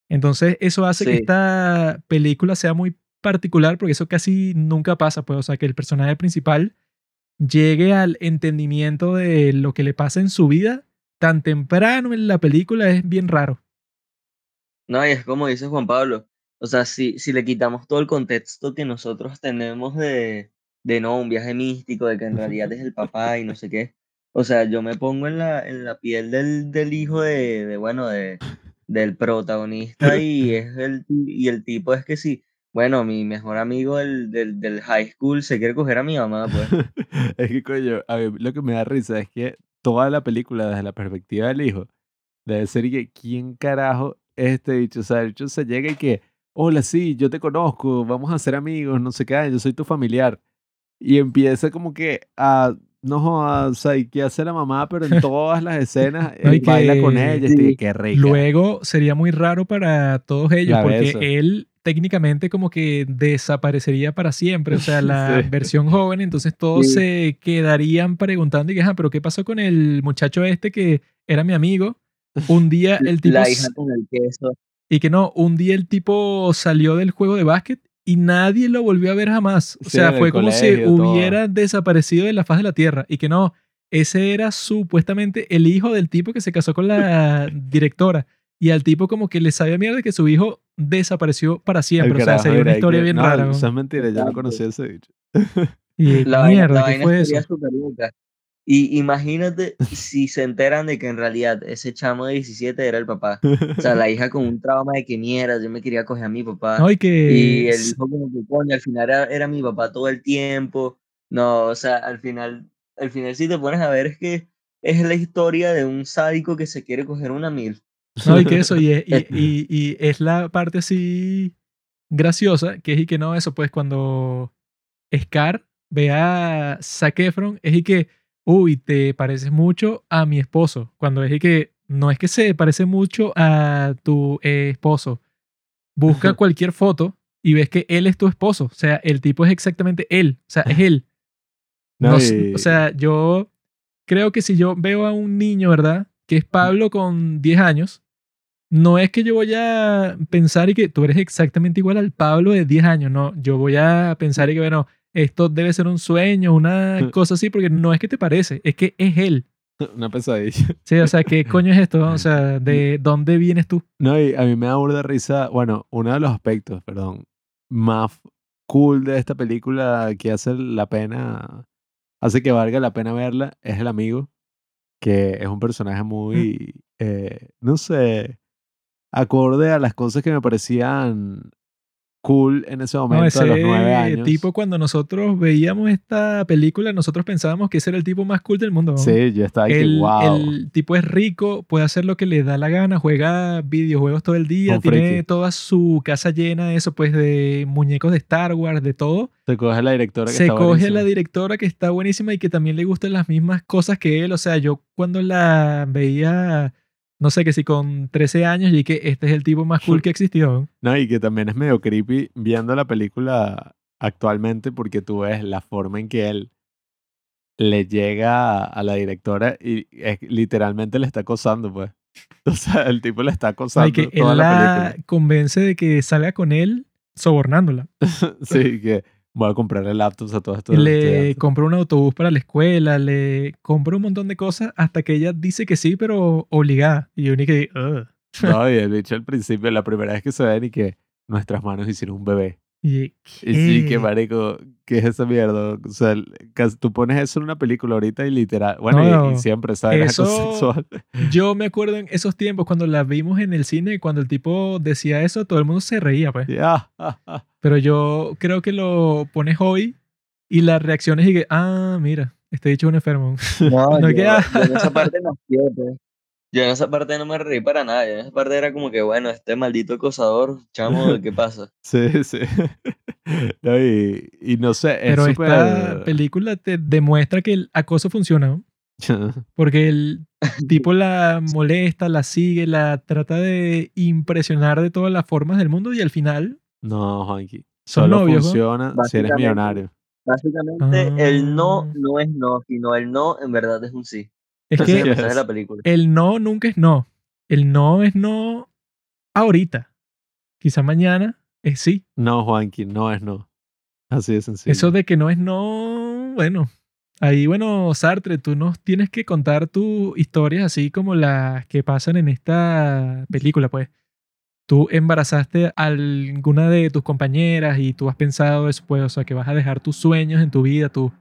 Entonces, eso hace que esta película sea muy particular porque eso casi nunca pasa, pues, o sea, que el personaje principal llegue al entendimiento de lo que le pasa en su vida tan temprano en la película es bien raro. No, y es como dice Juan Pablo. O sea, si, si le quitamos todo el contexto que nosotros tenemos de, de no, un viaje místico, de que en realidad es el papá y no sé qué. O sea, yo me pongo en la, en la piel del, del hijo de, de, bueno, de, del protagonista y es el, y el tipo es que sí. Bueno, mi mejor amigo del, del, del high school se quiere coger a mi mamá, pues. es que, coño, a mí lo que me da risa es que toda la película, desde la perspectiva del hijo, debe ser que, ¿quién carajo es este bicho? O sea, el bicho se llega y que, hola, sí, yo te conozco, vamos a ser amigos, no sé qué, yo soy tu familiar. Y empieza como que a, no, o sea, y que hace la mamá, pero en todas las escenas No, él baila con que- ella, y qué rica. Luego sería muy raro para todos ellos Ya porque él técnicamente como que desaparecería para siempre, o sea, la Sí. versión joven, entonces todos Sí. se quedarían preguntando y que, "Ajá, pero ¿qué pasó con el muchacho este que era mi amigo? Un día el tipo La hija con el queso. y que no, un día el tipo salió del juego de básquet y nadie lo volvió a ver jamás. O Sí, sea, fue como si todo. hubiera desaparecido de la faz de la tierra y que no, ese era supuestamente el hijo del tipo que se casó con la directora. Y al tipo como que le sabía mierda que su hijo desapareció para El siempre. O sea, sería una historia que, bien no, rara. Eso ¿no? es mentira, yo no conocía ese bicho. Y La vaina, mierda, la ¿qué vaina fue eso? súper loca. Y imagínate si se enteran de que en realidad ese chamo de 17 era el papá. O sea, la hija con un trauma de que mierda, yo me quería coger a mi papá. No, y que Y el hijo como que coño, al final era, era mi papá todo el tiempo. No, o sea, al final, al final si te pones a ver es que es la historia de un sádico que se quiere coger una mil. No, y que eso, y es, y, y- y es la parte así graciosa, que es y que no, eso, pues cuando Scar ve a Zac Efron, es y que, uy, te pareces mucho a mi esposo. Cuando es y que, no es que se parece mucho a tu eh, esposo. Busca cualquier foto y ves que él es tu esposo. O sea, el tipo es exactamente él. O sea, es él. No, y- o sea, yo creo que si yo veo a un niño, ¿verdad? Que es Pablo con 10 años, no es que yo voy a pensar y que tú eres exactamente igual al Pablo de 10 años, no. Yo voy a pensar y que, bueno, esto debe ser un sueño, una cosa así, porque no es que te parece, es que es él. Una pesadilla. Sí, o sea, ¿qué coño es esto? O sea, ¿de dónde vienes tú? No, y a mí me da burda risa, bueno, uno de los aspectos, perdón, más cool de esta película que hace la pena, hace que valga la pena verla, es el amigo, que es un personaje muy, eh, no sé, acorde a las cosas que me parecían cool en ese No, momento, a los nueve años. tipo, cuando nosotros veíamos esta película, nosotros pensábamos que ese era el tipo más cool del mundo. ¿no? Sí, yo estaba wow. el tipo es rico, puede hacer lo que le da la gana, juega videojuegos todo el día, Un tiene friki. toda su casa llena de eso, pues de muñecos de Star Wars, de todo. Se coge la directora que Se está coge a la directora que está buenísima y que también le gustan las mismas cosas que él. O sea, yo cuando la veía, no sé, que si con 13 años, y que este es el tipo más cool que existió. No, y que también es medio creepy viendo la película actualmente porque tú ves la forma en que él le llega a, la directora y es, literalmente le está acosando, pues. O sea, el tipo le está acosando Y que toda él la la película. convence de que salga con él sobornándola. sí, que voy a comprarle laptops a todos estos Y le compró un autobús para la escuela, le compró un montón de cosas hasta que ella dice que sí, pero obligada. Y yo ni que, "Ugh". No, y el bicho al principio, la primera vez que se ven y que nuestras manos hicieron un bebé. Y, Y sí, que ¿qué? marico, ¿qué es esa mierda? O sea, tú pones eso en una película ahorita y literal, bueno, y- y, No, siempre, ¿sabes? Es eso- sexual. Yo me acuerdo en esos tiempos cuando la vimos en el cine, cuando el tipo decía eso, todo el mundo se reía, pues. Ya, ah, ah. Pero yo creo que lo pones hoy y la reacción es y que, ah, mira, este dicho es un enfermo. No, No yo, queda- yo en esa parte no fui, pues. Yo en esa parte no me reí para nada. Yo en esa parte era como que, bueno, este maldito acosador, chamo, ¿qué pasa? Sí, sí. No, y, y no sé, es Pero esta súper... película te demuestra que el acoso funciona, ¿no? Porque el tipo la molesta, la sigue, la trata de impresionar de todas las formas del mundo y al final No, Juanqui. son Solo novios. ¿no? funciona si eres Básicamente. millonario. Básicamente, el no Ah. no es no, sino el no en verdad es un sí. Es que la película. el no nunca es no. El no es no ahorita. Quizá mañana es sí. No, Juanqui, no es no. Así de sencillo. Eso de que no es no, bueno, Ahí, bueno, Sartre, tú nos tienes que contar tus historias así como las que pasan en esta película, pues. Tú embarazaste a alguna de tus compañeras y tú has pensado después, o sea, que vas a dejar tus sueños en tu vida, tus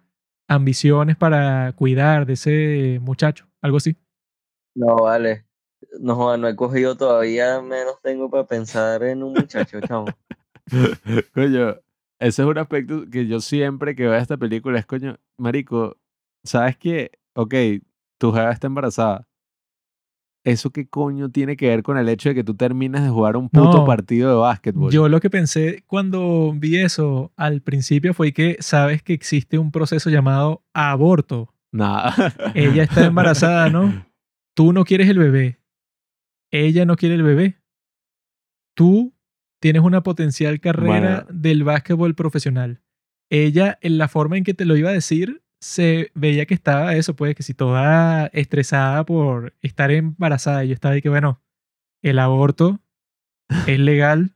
ambiciones para cuidar de ese muchacho, algo así. No, vale. No, no he cogido todavía, menos tengo para pensar en un muchacho, chamo. Coño, ese es un aspecto que yo siempre que veo esta película es, coño, marico, ¿sabes qué? Ok, tu jeva está embarazada. ¿Eso qué coño tiene que ver con el hecho de que tú terminas de jugar un puto No, partido de básquetbol? Yo lo que pensé cuando vi eso al principio fue que sabes que existe un proceso llamado aborto. Nada. Ella está embarazada, ¿no? Tú no quieres el bebé. Ella no quiere el bebé. Tú tienes una potencial carrera Bueno. del básquetbol profesional. Ella, en la forma en que te lo iba a decir, se veía que estaba eso, pues, que si toda estresada por estar embarazada. Y yo estaba ahí que, bueno, el aborto es legal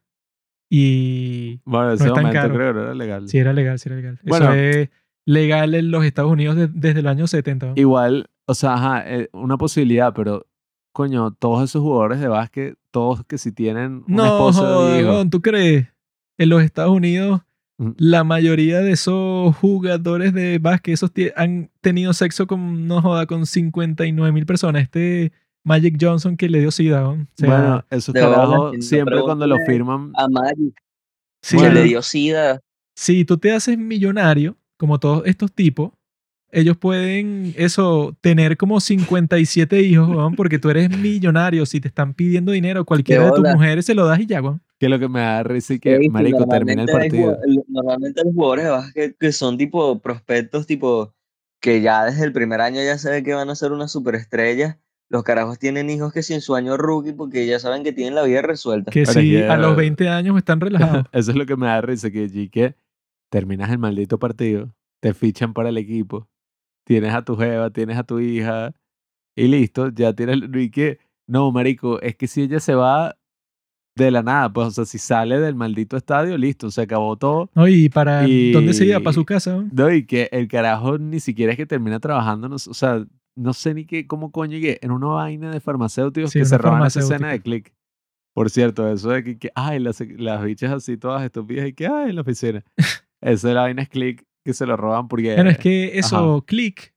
y Bueno, en ese es tan momento caro. creo que no era legal. sí era legal, sí era legal. Bueno. Eso es legal en los Estados Unidos de- desde el año 70. ¿no? Igual, o sea, ajá, eh, una posibilidad, pero coño, todos esos jugadores de básquet, todos que si tienen una No, esposa joder, hijo. ¿tú crees? En los Estados Unidos. La mayoría de esos jugadores de básquet, esos han tenido sexo con, no joda, con 59 mil personas. Este Magic Johnson que le dio sida. O sea, bueno, esos no siempre cuando lo firman, A Magic, sí, bueno. le dio sida. si tú te haces millonario, como todos estos tipos, ellos pueden, eso, tener como 57 hijos, weón, porque tú eres millonario. Si te están pidiendo dinero, cualquiera de tus mujeres se lo das y ya, weón. Que es lo que me da risa y que, Sí, marico, termina el hay partido. Normalmente los jugadores de básquet que son tipo prospectos, tipo que ya desde el primer año ya se ve que van a ser una superestrella. Los carajos tienen hijos que si en su año rookie porque ya saben que tienen la vida resuelta. Que Pero si es a los 20 años están relajados. Eso es lo que me da risa, que terminas el maldito partido, te fichan para el equipo, tienes a tu jeva, tienes a tu hija y listo, ya tienes y que no, marico, es que si ella se va de la nada, pues o sea, si sale del maldito estadio, listo, se acabó todo. ¿No? ¿Y para dónde se iba? ¿Para su casa? No, y que el carajo ni siquiera es que termina trabajando, no o sea, no sé ni qué, cómo coño llegué, en una vaina de farmacéuticos Sí, que se roban esa escena de click. Por cierto, eso de que, que, ay, las, las bichas así todas estúpidas y que, ay, en la oficina. Esa de la vaina es click que se lo roban porque... Bueno, es que eso, Click,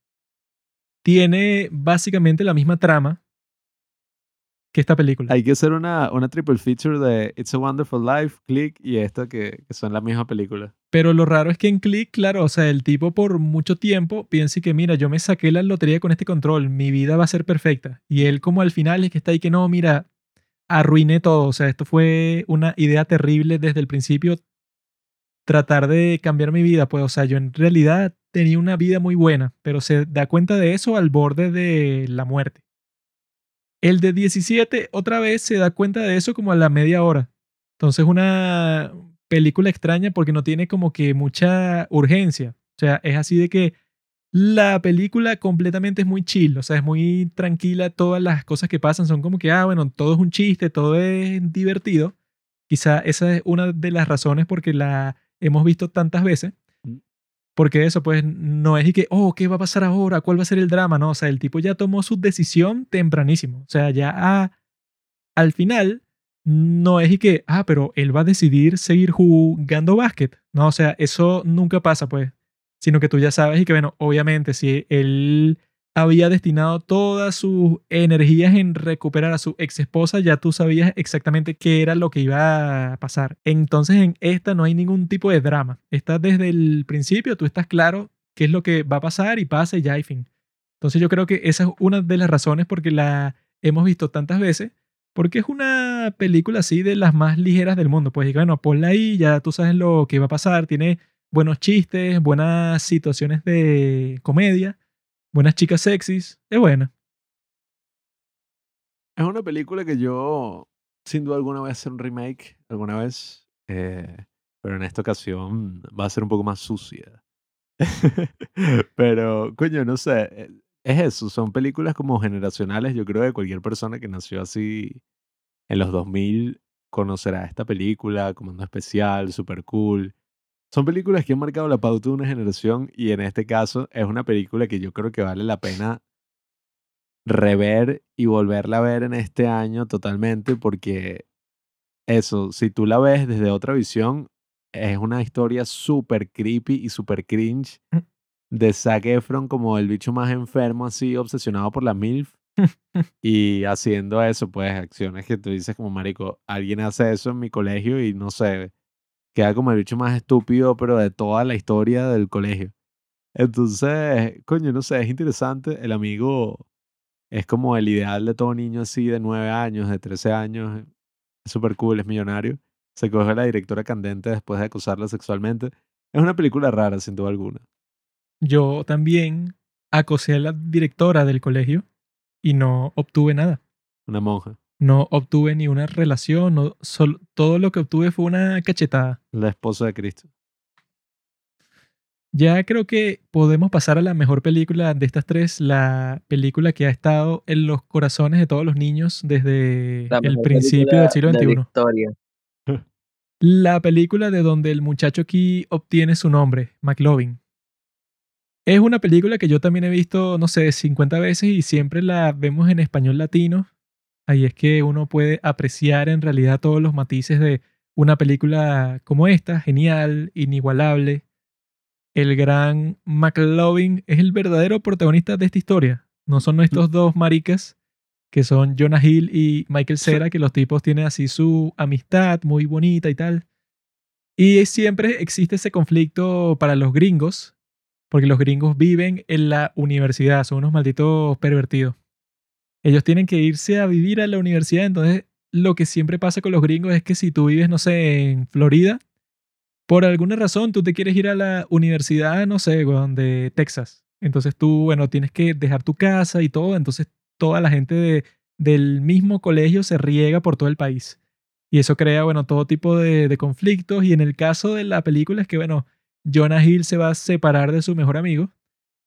tiene básicamente la misma trama que esta película. Hay que hacer una, una triple feature de It's a Wonderful Life, Click y esta que, que son la misma película. Pero lo raro es que en Click, claro, o sea, el tipo por mucho tiempo piensa que, mira, yo me saqué la lotería con este control, mi vida va a ser perfecta. Y él como al final es que está ahí que no, mira, arruiné todo. O sea, esto fue una idea terrible desde el principio. Tratar de cambiar mi vida, pues, o sea, yo en realidad tenía una vida muy buena, pero se da cuenta de eso al borde de la muerte. El de 17 otra vez se da cuenta de eso como a la media hora. Entonces una película extraña porque no tiene como que mucha urgencia. O sea, es así de que la película completamente es muy chill, o sea, es muy tranquila, todas las cosas que pasan son como que, ah, bueno, todo es un chiste, todo es divertido. Quizá esa es una de las razones porque la hemos visto tantas veces. Porque eso, pues, no es y que, oh, ¿qué va a pasar ahora? ¿Cuál va a ser el drama? No, o sea, el tipo ya tomó su decisión tempranísimo. O sea, ya a- al final no es y que, ah, pero él va a decidir seguir jugando básquet. No, o sea, eso nunca pasa, pues. Sino que tú ya sabes y que, bueno, obviamente, si él había destinado todas sus energías en recuperar a su ex esposa, ya tú sabías exactamente qué era lo que iba a pasar. Entonces, en esta no hay ningún tipo de drama. Está desde el principio, tú estás claro qué es lo que va a pasar y pasa ya, y fin. Entonces, yo creo que esa es una de las razones porque la hemos visto tantas veces porque es una película así de las más ligeras del mundo. Pues bueno, ponla ahí, ya tú sabes lo que va a pasar. Tiene buenos chistes, buenas situaciones de comedia, buenas chicas sexys. Es buena. Es una película que yo, sin duda alguna, voy a hacer un remake alguna vez. eh, pero en esta ocasión va a ser un poco más sucia. pero, coño, no sé. eh, Es eso, son películas como generacionales. Yo creo que cualquier persona que nació así en los 2000 conocerá esta película, Comando Especial, super cool. Son películas que han marcado la pauta de una generación y en este caso es una película que yo creo que vale la pena rever y volverla a ver en este año totalmente porque eso, si tú la ves desde otra visión, es una historia súper creepy y súper cringe Mm. de Zac Efron como el bicho más enfermo así, obsesionado por la MILF y haciendo eso, pues acciones que tú dices como marico, alguien hace eso en mi colegio y no sé, queda como el bicho más estúpido, pero de toda la historia del colegio. Entonces, coño, no sé, es interesante. El amigo es como el ideal de todo niño así de 9 años, de 13 años. Es súper cool, es millonario. Se coge a la directora candente después de acosarla sexualmente. Es una película rara, sin duda alguna. Yo también acosé a la directora del colegio y no obtuve nada. Una monja. No obtuve ni una relación, no, sol- todo lo que obtuve fue una cachetada. La esposa de Cristo. Ya creo que podemos pasar a la mejor película de estas tres, la película que ha estado en los corazones de todos los niños desde el principio del siglo XXI. historia. La película de donde el muchacho aquí obtiene su nombre, McLovin. Es una película que yo también he visto, no sé, 50 veces y siempre la vemos en español latino. Ahí es que uno puede apreciar en realidad todos los matices de una película como esta, genial, inigualable. El gran McLovin es el verdadero protagonista de esta historia. No son estos dos maricas que son Jonah Hill y Michael Cera, que los tipos tienen así su amistad muy bonita y tal. Y siempre existe ese conflicto para los gringos, porque los gringos viven en la universidad, son unos malditos pervertidos. Ellos tienen que irse a vivir a la universidad, entonces lo que siempre pasa con los gringos es que si tú vives, no sé, en Florida, por alguna razón tú te quieres ir a la universidad, no sé, de Texas. Entonces tú, bueno, tienes que dejar tu casa y todo, entonces toda la gente de- del mismo colegio se riega por todo el país. Y eso crea, bueno, todo tipo de, de conflictos. Y en el caso de la película es que, bueno, Jonah Hill se va a separar de su mejor amigo.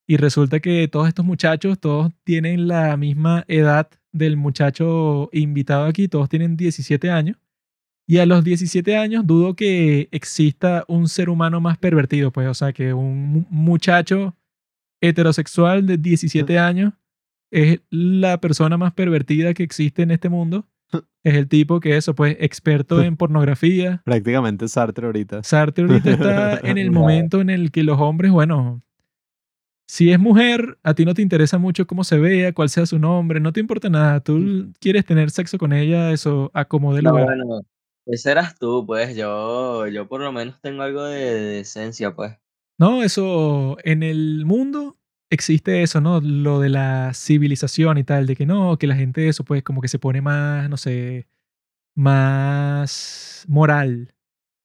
Y resulta que todos estos muchachos, todos tienen la misma edad del muchacho invitado aquí, todos tienen 17 años. Y a los 17 años dudo que exista un ser humano más pervertido, pues, o sea, que un mu- muchacho heterosexual de 17 años es la persona más pervertida que existe en este mundo. Es el tipo que eso, pues, experto en pornografía. Prácticamente Sartre ahorita. Sartre ahorita está en el momento en el que los hombres, bueno, si es mujer, a ti no te interesa mucho cómo se vea, cuál sea su nombre, no te importa nada. Tú quieres tener sexo con ella, eso, a como de No, lugar. bueno, ese eras tú, pues. Yo, yo por lo menos tengo algo de, de decencia, pues. No, eso en el mundo existe eso, ¿no? Lo de la civilización y tal, de que no, que la gente eso pues como que se pone más, no sé, más moral.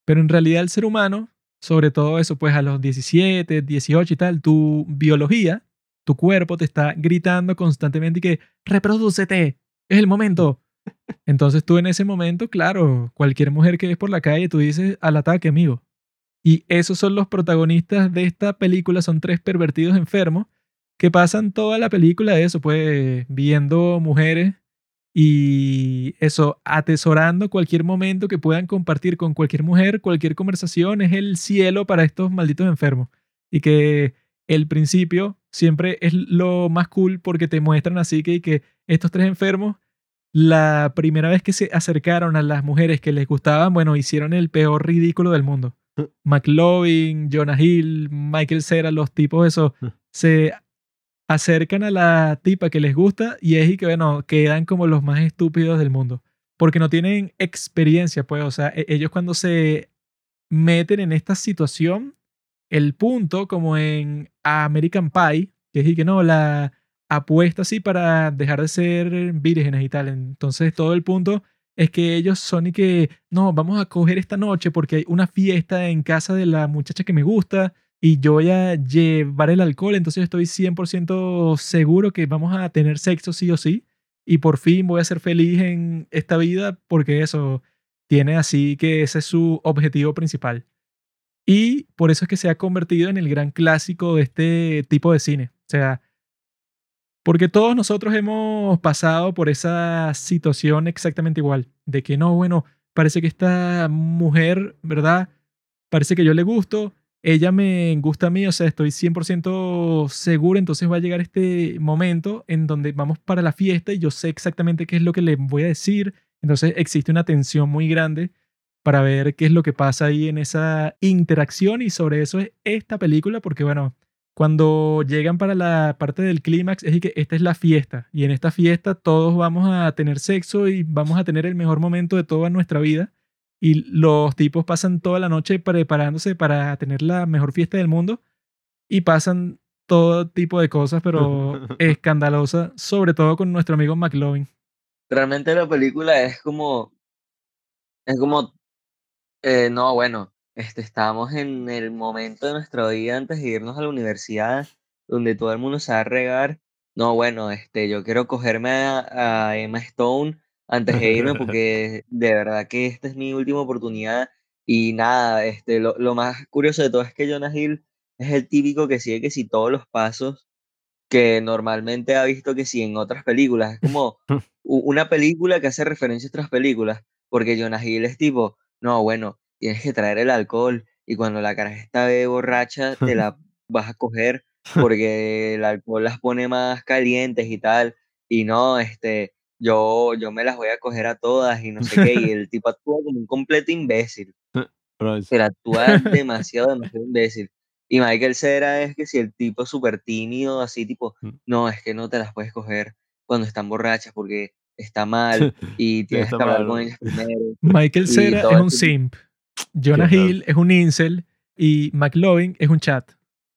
Pero en realidad el ser humano, sobre todo eso pues a los 17, 18 y tal, tu biología, tu cuerpo te está gritando constantemente y que reprodúcete, es el momento. Entonces tú en ese momento, claro, cualquier mujer que ves por la calle, tú dices al ataque, amigo. Y esos son los protagonistas de esta película, son tres pervertidos enfermos que pasan toda la película eso, pues viendo mujeres y eso, atesorando cualquier momento que puedan compartir con cualquier mujer, cualquier conversación es el cielo para estos malditos enfermos. Y que el principio siempre es lo más cool porque te muestran así que, que estos tres enfermos, la primera vez que se acercaron a las mujeres que les gustaban, bueno, hicieron el peor ridículo del mundo. McLovin, Jonah Hill, Michael Cera, los tipos esos, se acercan a la tipa que les gusta y es y que, bueno, quedan como los más estúpidos del mundo. Porque no tienen experiencia, pues, o sea, e- ellos cuando se meten en esta situación, el punto, como en American Pie, que es y que no, la apuesta así para dejar de ser vírgenes y tal. Entonces, todo el punto es que ellos son y que, no, vamos a coger esta noche porque hay una fiesta en casa de la muchacha que me gusta y yo voy a llevar el alcohol, entonces estoy 100% seguro que vamos a tener sexo sí o sí y por fin voy a ser feliz en esta vida porque eso tiene así que ese es su objetivo principal. Y por eso es que se ha convertido en el gran clásico de este tipo de cine. O sea, porque todos nosotros hemos pasado por esa situación exactamente igual, de que no, bueno, parece que esta mujer, ¿verdad? parece que yo le gusto, ella me gusta a mí, o sea, estoy 100% seguro, entonces va a llegar este momento en donde vamos para la fiesta y yo sé exactamente qué es lo que le voy a decir, entonces existe una tensión muy grande para ver qué es lo que pasa ahí en esa interacción y sobre eso es esta película, porque bueno, cuando llegan para la parte del clímax es que esta es la fiesta y en esta fiesta todos vamos a tener sexo y vamos a tener el mejor momento de toda nuestra vida y los tipos pasan toda la noche preparándose para tener la mejor fiesta del mundo y pasan todo tipo de cosas, pero escandalosas, sobre todo con nuestro amigo McLovin. Realmente la película es como, es como, eh, no, bueno, este, estábamos en el momento de nuestra vida antes de irnos a la universidad, donde todo el mundo se va a regar. No, bueno, este, yo quiero cogerme a, a Emma Stone antes de irme porque de verdad que esta es mi última oportunidad. Y nada, este, lo, lo más curioso de todo es que Jonah Hill es el típico que sigue que si todos los pasos que normalmente ha visto que si en otras películas. Es como una película que hace referencia a otras películas, porque Jonah Hill es tipo, no, bueno, tienes que traer el alcohol y cuando la cara está de borracha te la vas a coger porque el alcohol las pone más calientes y tal. Y no, este, yo, yo me las voy a coger a todas y no sé qué. Y el tipo actúa como un completo imbécil es- pero actúa demasiado, demasiado imbécil. Y Michael Cera es que si el tipo es súper tímido, así tipo, Mm. no, es que no te las puedes coger cuando están borrachas porque está mal y tienes que hablar con ellas primero. Michael Cera es un este- simp, Jonah Hill es un incel y McLovin es un chat.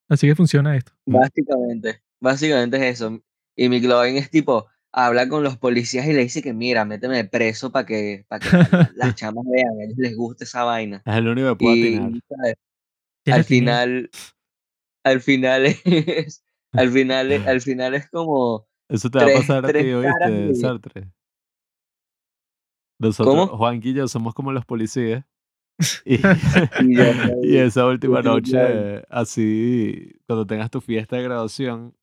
Así que funciona esto. Básicamente, básicamente es eso. Y McLovin es tipo, habla con los policías y le dice que mira, méteme preso para que, para que la- la- las chamas vean, a ellos les guste esa vaina. es el único que puede Y atinar. al final, al final es, al final, es- al final es como, Eso te va a pasar a ti, ¿oíste, Sartre? Nosotros, ¿Cómo? Juanqui y yo, somos como los policías. Y, Y esa última noche, así, cuando tengas tu fiesta de graduación,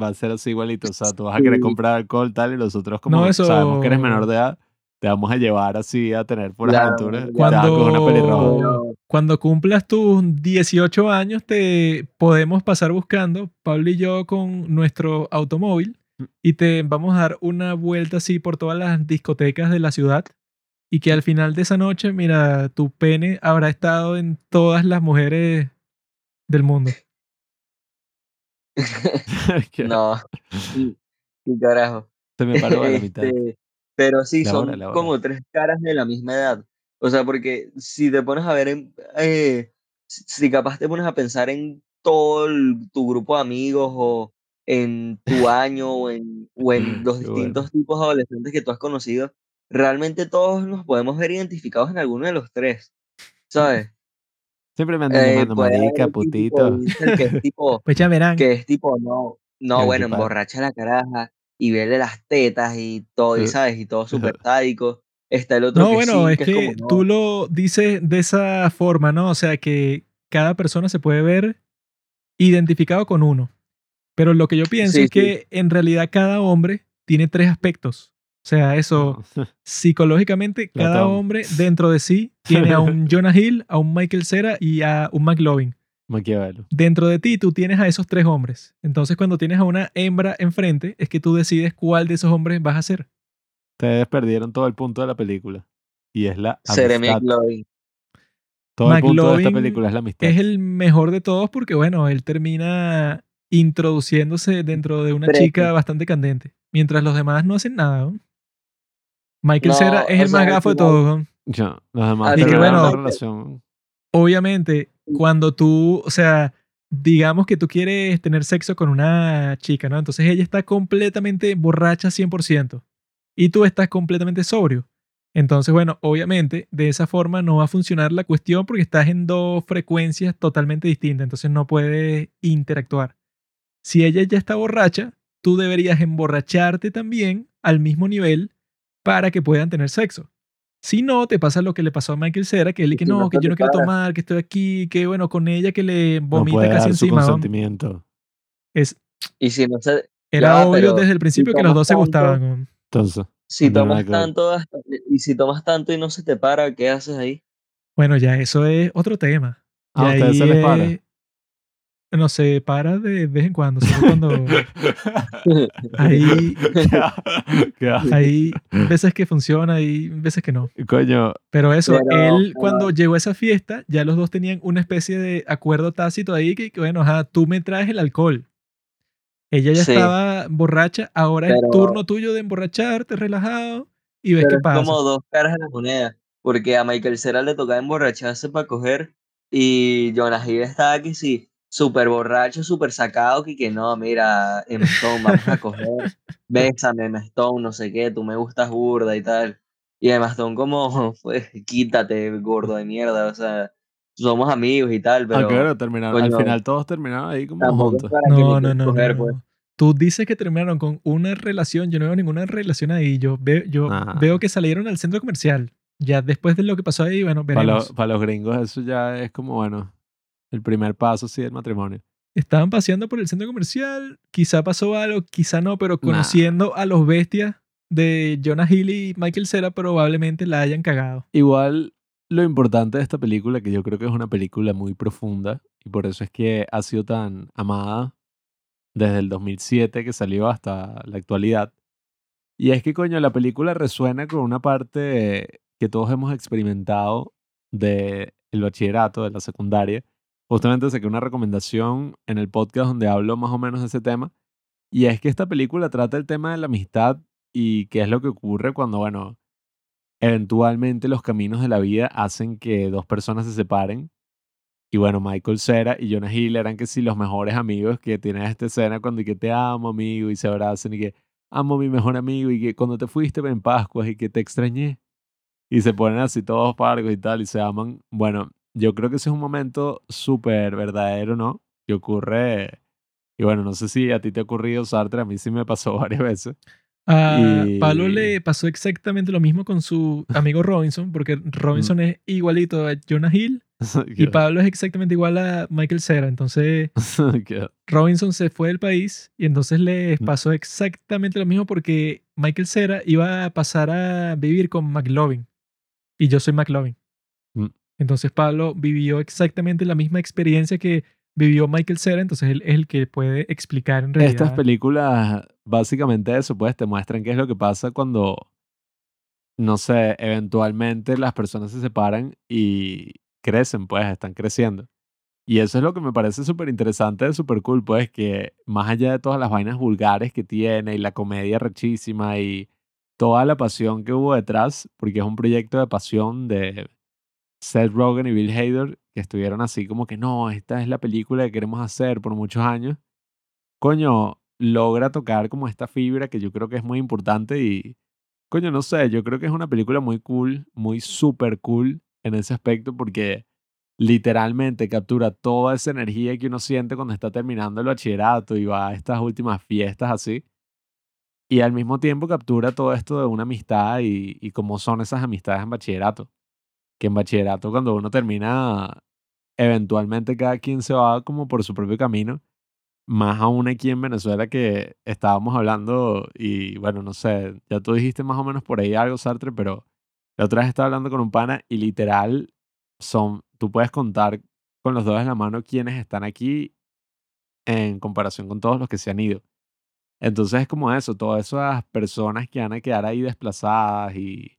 va a ser así igualito. O sea, tú vas a querer comprar alcohol, tal, y nosotros, como eso- sabemos que eres menor de edad, te vamos a llevar así a tener puras Claro, aventuras. Una pelirroja. Cuando, cuando cumplas tus 18 años, te podemos pasar buscando, Pablo y yo, con nuestro automóvil Mm. y te vamos a dar una vuelta así por todas las discotecas de la ciudad. Y que al final de esa noche, mira, tu pene habrá estado en todas las mujeres del mundo. No, sí, carajo. Se me paró a la mitad. Este, pero sí, La son hora, hora. como tres caras de la misma edad. O sea, porque si te pones a ver, en, eh, si capaz te pones a pensar en todo el- tu grupo de amigos o en tu año o en, o en los Qué bueno. distintos tipos de adolescentes que tú has conocido, realmente todos nos podemos ver identificados en alguno de los tres, ¿sabes? Siempre me andan Eh, llamando haber marica, putito. que es tipo, Pues ya verán. que es tipo, no, no, bueno, emborracha la caraja y verle las tetas y todo, y Eh. sabes, y todo súper sádico. Está el otro No, que bueno, sí, es que que es como, tú lo dices de esa forma, ¿no? O sea, que cada persona se puede ver identificado con uno. Pero lo que yo pienso Sí, es que en realidad cada hombre tiene tres aspectos. O sea, eso psicológicamente, cada hombre dentro de sí tiene a un Jonah Hill, a un Michael Cera y a un McLovin. Maquiavelo. Dentro de ti tú tienes a esos tres hombres. Entonces cuando tienes a una hembra enfrente es que tú decides cuál de esos hombres vas a ser. Ustedes perdieron todo el punto de la película. Y es la Seré amistad. McLovin. Todo el punto de esta película es la amistad. es el mejor de todos porque, bueno, él termina introduciéndose dentro de una chica bastante candente, mientras los demás no hacen nada. ¿no? Michael No, Cera es el más gafo de todos. ¿no? Ya, los demás Al Y que bueno- relación. Obviamente, cuando tú, o sea, digamos que tú quieres tener sexo con una chica, ¿no? Entonces ella está completamente borracha 100% y tú estás completamente sobrio. Entonces, bueno, obviamente de esa forma no va a funcionar la cuestión porque estás en dos frecuencias totalmente distintas, entonces no puedes interactuar. Si ella ya está borracha, tú deberías emborracharte también al mismo nivel para que puedan tener sexo. Si no, te pasa lo que le pasó a Michael Cera, que él Y que no, no que yo no quiero tomar, que estoy aquí, que bueno, con ella que le No vomita puede casi dar su encima. ¿no? consentimiento. Es, Y si no se, era Ya, obvio desde el principio que los dos se gustaban. ¿no? Entonces, si No tomas tanto, hasta- y si tomas tanto y no se te para, ¿qué haces ahí? Bueno, ya eso es otro tema. Ah, ustedes se les para. Es- No se para de vez en cuando. solo cuando asco. hay veces que funciona y veces que no. Coño, Pero eso, Pero, él pero- cuando llegó a esa fiesta, ya los dos tenían una especie de acuerdo tácito ahí que, que, bueno, ajá, tú me traes el alcohol. Ella ya Sí. estaba borracha, ahora es Pero- turno tuyo de emborracharte, relajado, y ves Pero qué es pasa. como dos caras de la moneda, porque a Michael Cera le tocaba emborracharse para coger y Jonah Hill estaba aquí sí, súper borracho, súper sacado, que que no, mira, Emma Stone, vamos a coger, bésame Emma Stone, no sé qué, tú me gustas burda y tal. Y Emma Stone como, pues, quítate, gordo de mierda, o sea, somos amigos y tal, pero aunque bueno, terminaron, al final todos terminaron ahí como juntos. para No, no, no, coger, no, pues. Tú dices que terminaron con una relación, yo no veo ninguna relación ahí. Yo veo, yo Ajá. veo que salieron al centro comercial. Ya después de lo que pasó ahí, bueno, Para, veremos. los- para los gringos eso ya es como, bueno, el primer paso sí del matrimonio. Estaban paseando por el centro comercial, quizá pasó algo, quizá no, pero conociendo a los bestias de Jonah Hill y Michael Cera, probablemente la hayan cagado. Igual lo importante de esta película, que yo creo que es una película muy profunda y por eso es que ha sido tan amada desde el 2007 que salió hasta la actualidad. Y es que, coño, la película resuena con una parte que todos hemos experimentado del el bachillerato, de la secundaria. Justamente saqué una recomendación en el podcast donde hablo más o menos de ese tema. Y es que esta película trata el tema de la amistad y qué es lo que ocurre cuando, bueno, eventualmente los caminos de la vida hacen que dos personas se separen. Y bueno, Michael Cera y Jonah Hill eran que sí los mejores amigos que tienen esta escena cuando y que te amo amigo y se abrazan y que amo a mi mejor amigo y que cuando te fuiste en Pascuas y que te extrañé. Y se ponen así todos pargos y tal y se aman. Bueno, yo creo que ese es un momento súper verdadero, ¿no? Que ocurre. Y bueno, no sé si a ti te ha ocurrido, Sartre, a mí sí me pasó varias veces. A Y- Pablo le pasó exactamente lo mismo con su amigo Robinson, porque Robinson es igualito a Jonah Hill y Pablo es exactamente igual a Michael Cera. Entonces Robinson se fue del país y entonces le Mm. pasó exactamente lo mismo porque Michael Cera iba a pasar a vivir con McLovin y yo soy McLovin. Entonces Pablo vivió exactamente la misma experiencia que vivió Michael Cera, entonces él es el que puede explicar en realidad. Estas películas, básicamente eso, pues te muestran qué es lo que pasa cuando, no sé, eventualmente las personas se separan y crecen, pues están creciendo. Y eso es lo que me parece súper interesante de Super Cool, pues que más allá de todas las vainas vulgares que tiene y la comedia rechísima y toda la pasión que hubo detrás, porque es un proyecto de pasión de Seth Rogen y Bill Hader, que estuvieron así como que no, esta es la película que queremos hacer por muchos años coño, logra tocar como esta fibra que yo creo que es muy importante y, coño, no sé, yo creo que es una película muy cool, muy super cool en ese aspecto porque literalmente captura toda esa energía que uno siente cuando está terminando el bachillerato y va a estas últimas fiestas así. Y al mismo tiempo captura todo esto de una amistad y, y cómo son esas amistades en bachillerato. Que en bachillerato cuando uno termina, eventualmente cada quien se va como por su propio camino más aún aquí en Venezuela que estábamos hablando y bueno, no sé, ya tú dijiste más o menos por ahí algo, Sartre, pero la otra vez estaba hablando con un pana y literal son, tú puedes contar con los dedos en la mano quienes están aquí en comparación con todos los que se han ido. Entonces es como eso, todas esas personas que van a quedar ahí desplazadas y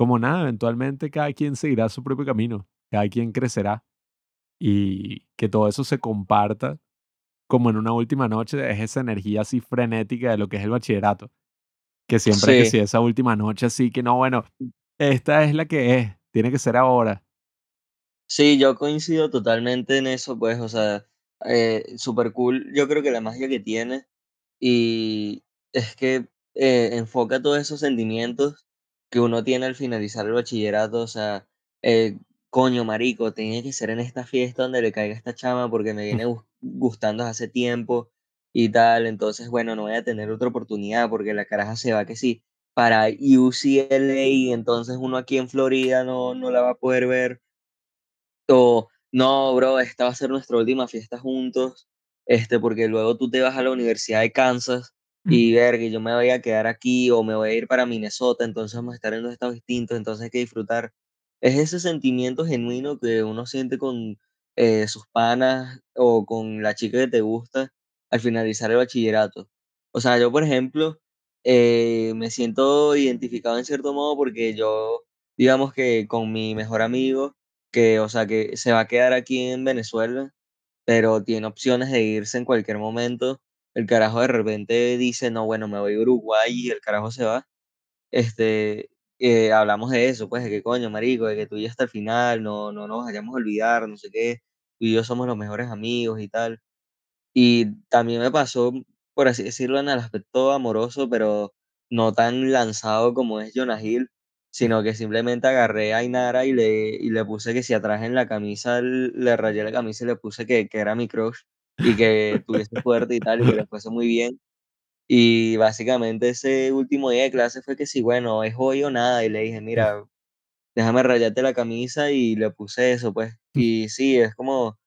como nada, eventualmente cada quien seguirá su propio camino, cada quien crecerá y que todo eso se comparta como en una última noche, es esa energía así frenética de lo que es el bachillerato. Que siempre es que Sí. si esa última noche así, que no, bueno, esta es la que es, tiene que ser ahora. Sí, yo coincido totalmente en eso, pues, o sea, eh, super cool. Yo creo que la magia que tiene y es que eh, enfoca todos esos sentimientos que uno tiene al finalizar el bachillerato, o sea, eh, coño, marico, tiene que ser en esta fiesta donde le caiga esta chama porque me viene gus- gustando hace tiempo y tal, entonces, bueno, no voy a tener otra oportunidad porque la caraja se va que sí para UCLA y entonces uno aquí en Florida no, no la va a poder ver. O, no, bro, esta va a ser nuestra última fiesta juntos, este, porque luego tú te vas a la Universidad de Kansas y ver que yo me voy a quedar aquí o me voy a ir para Minnesota, entonces vamos a estar en dos estados distintos, entonces hay que disfrutar. Es ese sentimiento genuino que uno siente con eh, sus panas o con la chica que te gusta al finalizar el bachillerato. O sea, yo, por ejemplo, eh, me siento identificado en cierto modo porque yo, digamos que con mi mejor amigo, que, o sea, que se va a quedar aquí en Venezuela, pero tiene opciones de irse en cualquier momento. El carajo de repente dice, no, bueno, me voy a Uruguay y el carajo se va. Este, eh, hablamos de eso, pues, de que coño, marico, de que tú ya hasta el final, no, no nos vayamos a olvidar, no sé qué, tú y yo somos los mejores amigos y tal. Y también me pasó, por así decirlo, en el aspecto amoroso, pero no tan lanzado como es Jonah Hill, sino que simplemente agarré a Inara y le, y le puse que si atrás en la camisa, le rayé la camisa y le puse que, que era mi crush y que tuviese fuerte y tal, y que le fuese muy bien. Y básicamente ese último día de clase fue que sí, bueno, es hoy o nada, y le dije, mira, déjame rayarte la camisa y le puse eso, pues. Y sí, es como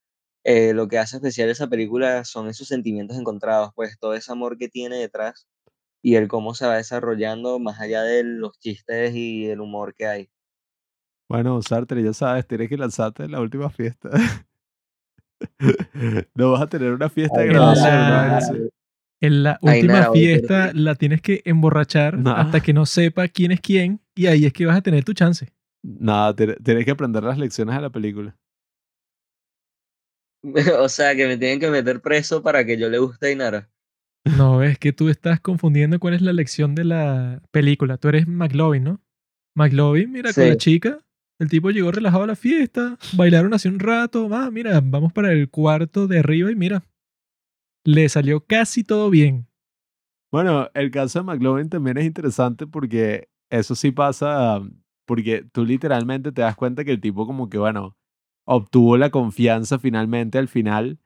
eh, lo que hace especial esa película son esos sentimientos encontrados, pues todo ese amor que tiene detrás y el cómo se va desarrollando más allá de los chistes y el humor que hay. Bueno, Sartre, ya sabes, tienes que lanzarte en la última fiesta. no vas a tener una fiesta de graduación, En la última nada, fiesta la tienes que emborrachar No. hasta que no sepa quién es quién y ahí es que vas a tener tu chance. Nada, tiene- tienes que aprender las lecciones de la película. o sea, que me tienen que meter preso para que yo le guste a Inara. No, es que tú estás confundiendo cuál es la lección de la película. Tú eres McLovin, ¿no? McLovin, mira, con la chica, el tipo llegó relajado a la fiesta, bailaron hace un rato, ah, mira, vamos para el cuarto de arriba y mira, le salió casi todo bien. Bueno, el caso de McLovin también es interesante porque eso sí pasa, porque tú literalmente te das cuenta que el tipo como que, bueno, obtuvo la confianza finalmente al final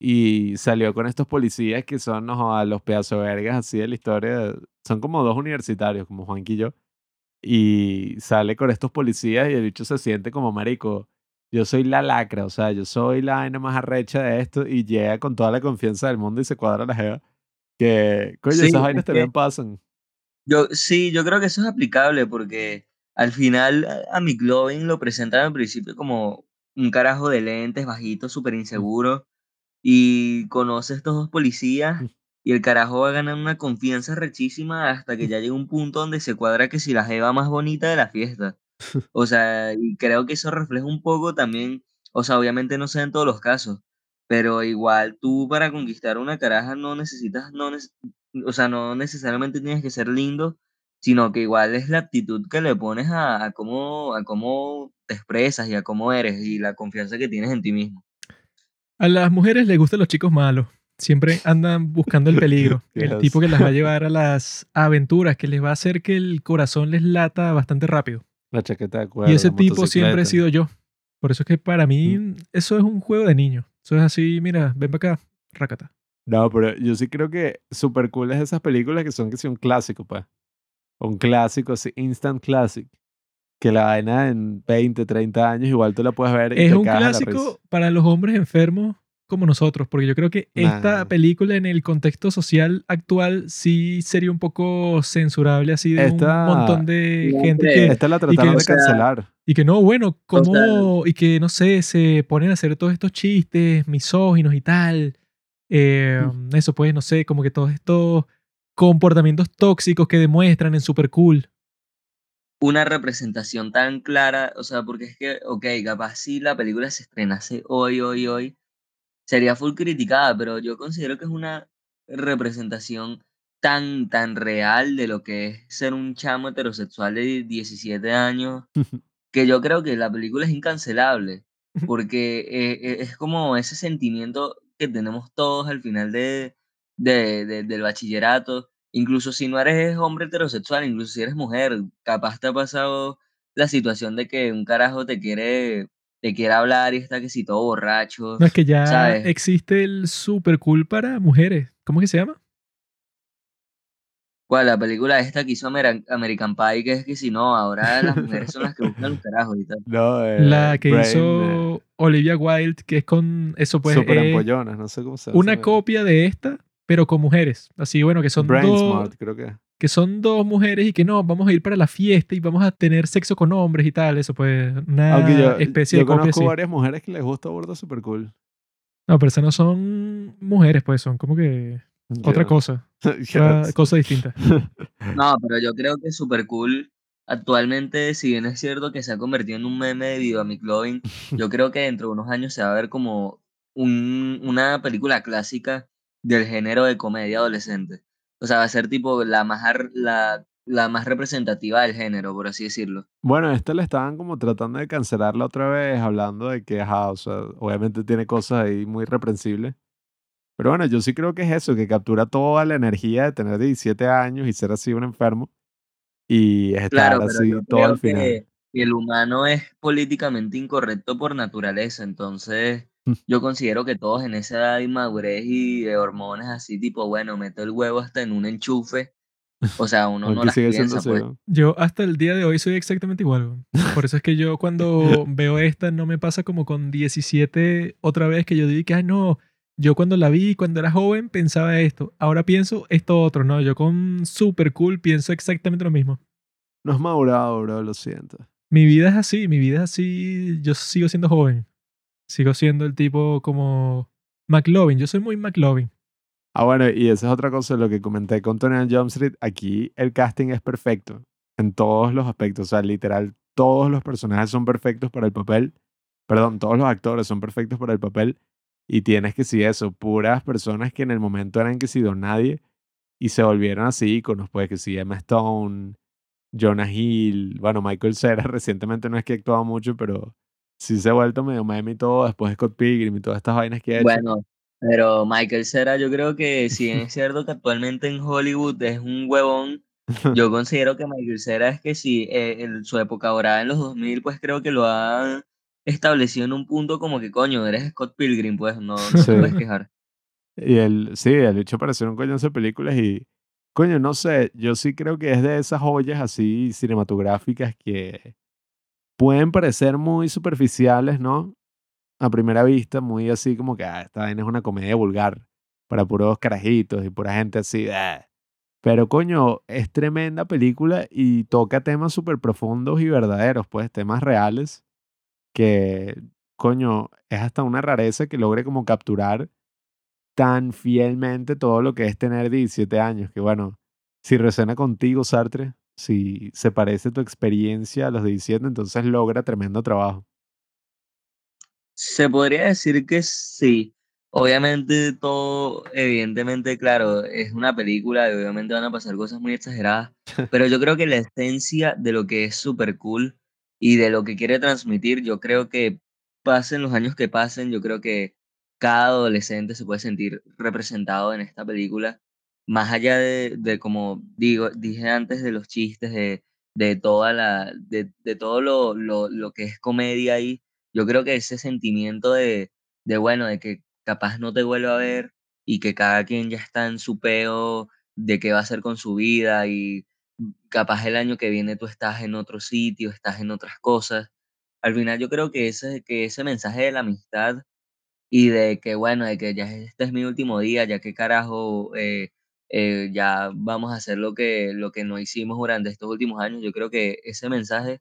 y salió con estos policías que son no, los pedazos vergas así de la historia. Son como dos universitarios, como Juanqui y sale con estos policías y el bicho se siente como marico. Yo soy la lacra, o sea, yo soy la vaina más arrecha de esto y llega con toda la confianza del mundo y se cuadra la jeva. Que, coño, Sí, esas es vainas también pasan. Yo, sí, yo creo que eso es aplicable porque al final a- a McLovin lo presentan al principio como un carajo de lentes, bajito, súper inseguro, y conoce a estos dos policías y el carajo va a ganar una confianza rechísima hasta que ya llega un punto donde se cuadra que si la jeva más bonita de la fiesta. O sea, y creo que eso refleja un poco también, o sea, obviamente no sea en todos los casos, pero igual tú para conquistar una caraja no necesitas, no o sea, no necesariamente tienes que ser lindo, sino que igual es la actitud que le pones a, a cómo, a cómo te expresas y a cómo eres y la confianza que tienes en ti mismo. A las mujeres les gustan los chicos malos. Siempre andan buscando el peligro. El tipo que las va a llevar a las aventuras, que les va a hacer que el corazón les lata bastante rápido. La chaqueta de cuero. y ese tipo siempre he sido yo. Por eso es que para mí eso es un juego de niño. Eso es así, mira, ven para acá, rácata. No, pero yo sí creo que super cool es esas películas que son que sí un clásico, pues. Un clásico, así, instant classic. Que la vaina en 20, 30 años igual tú la puedes ver y Es te un clásico para los hombres enfermos como nosotros, porque yo creo que esta película en el contexto social actual sí sería un poco censurable así de Esta- un montón de gente que, Esta la trataron que- de sea, cancelar. y que no, bueno, como, sea- y que no sé, se ponen a hacer todos estos chistes misóginos y tal. Eh, Eso pues, no sé, como que todos estos comportamientos tóxicos que demuestran en Super Cool. una representación tan clara, o sea, porque es que, ok, capaz si la película se estrenase hoy, hoy, hoy, sería full criticada, pero yo considero que es una representación tan, tan real de lo que es ser un chamo heterosexual de 17 años, que yo creo que la película es incancelable, porque eh, eh, es como ese sentimiento que tenemos todos al final de, de- de- del bachillerato, incluso si no eres hombre heterosexual, incluso si eres mujer, capaz te ha pasado la situación de que un carajo te quiere, te quiere hablar y está que si todo borracho. No es que ya ¿Sabes? existe el Super Cool para mujeres. ¿Cómo que se llama? ¿Cuál? La película esta que hizo American Pie, que es que si no, ahora las mujeres son las que buscan los carajos y tal. No, eh, La que Brain, hizo eh, Olivia Wilde, que es con eso pues Super es empollonas, no sé cómo se llama. una copia de esta, pero con mujeres. Así bueno, que son Brain dos, Smart, creo que. Que son dos mujeres y que no, vamos a ir para la fiesta y vamos a tener sexo con hombres y tal, eso pues una yo, especie yo de copia conozco así. varias mujeres que les gusta Bordo Super Cool. No, pero esas no son mujeres, pues son como que otra cosa, otra cosa distinta. No, pero yo creo que Super Cool actualmente, si bien es cierto que se ha convertido en un meme debido a McLovin, yo creo que dentro de unos años se va a ver como un- una película clásica del género de comedia adolescente. O sea, va a ser tipo la más, la, la más representativa del género, por así decirlo. Bueno, esta le estaban como tratando de cancelarla otra vez, hablando de que, ajá, o sea, obviamente tiene cosas ahí muy reprensibles. Pero bueno, yo sí creo que es eso, que captura toda la energía de tener 17 años y ser así un enfermo y estar Claro, así yo todo al final. que el humano es políticamente incorrecto por naturaleza, entonces. Yo considero que todos en esa edad de inmadurez y de hormonas así, tipo, bueno, meto el huevo hasta en un enchufe, o sea, uno no las piensa, pues. Yo hasta el día de hoy soy exactamente igual. Por eso es que yo cuando veo esta no me pasa como con 17 otra vez que yo digo que, ay no, yo cuando la vi cuando era joven pensaba esto, ahora pienso esto otro, no, yo con Super Cool pienso exactamente lo mismo. No has madurado, bro, lo siento. Mi vida es así, mi vida es así, yo sigo siendo joven. Sigo siendo el tipo como McLovin, yo soy muy McLovin. Ah, bueno, y esa es otra cosa, lo que comenté con Tony Jump. Aquí el casting es perfecto en todos los aspectos. O sea, literal, todos los personajes son perfectos para el papel. Perdón, todos los actores son perfectos para el papel. Y tienes que sí eso, puras personas que en el momento eran que sí don nadie y se volvieron así íconos, pues que sí, Emma Stone, Jonah Hill, bueno, Michael Cera recientemente no es que actuaba mucho, pero sí se ha vuelto medio meme y todo, después de Scott Pilgrim y todas estas vainas que ha hecho. Bueno, pero Michael Cera, yo creo que si bien es cierto que actualmente en Hollywood es un huevón, yo considero que Michael Cera es que si en su época dorada en los 2000, pues creo que lo ha establecido en un punto como que coño, eres Scott Pilgrim, pues no, no Sí. te puedes quejar. Y el, sí, el hecho parecer un coñazo de películas y, coño, no sé, yo sí creo que es de esas joyas así cinematográficas que pueden parecer muy superficiales, ¿no? A primera vista, muy así como que, ah, esta vaina es una comedia vulgar para puros carajitos y pura gente así, ah. Pero, coño, es tremenda película y toca temas súper profundos y verdaderos, pues, temas reales que, coño, es hasta una rareza que logre como capturar tan fielmente todo lo que es tener 17 años, que bueno, si resuena contigo, Sartre, si se parece tu experiencia a los 17, entonces logra tremendo trabajo. Se podría decir que sí. Obviamente todo, evidentemente, claro, es una película y obviamente van a pasar cosas muy exageradas, pero yo creo que la esencia de lo que es super cool y de lo que quiere transmitir, yo creo que pasen los años que pasen, yo creo que cada adolescente se puede sentir representado en esta película, más allá de, de como digo, dije antes, de los chistes, de, de toda la, de, de todo lo, lo, lo que es comedia ahí, yo creo que ese sentimiento de, de bueno, de que capaz no te vuelva a ver y que cada quien ya está en su peo de qué va a hacer con su vida y capaz el año que viene tú estás en otro sitio, estás en otras cosas. Al final yo creo que ese, que ese mensaje de la amistad y de que bueno, de que ya este es mi último día, ya que carajo, eh, eh, ya vamos a hacer lo que, lo que no hicimos durante estos últimos años, yo creo que ese mensaje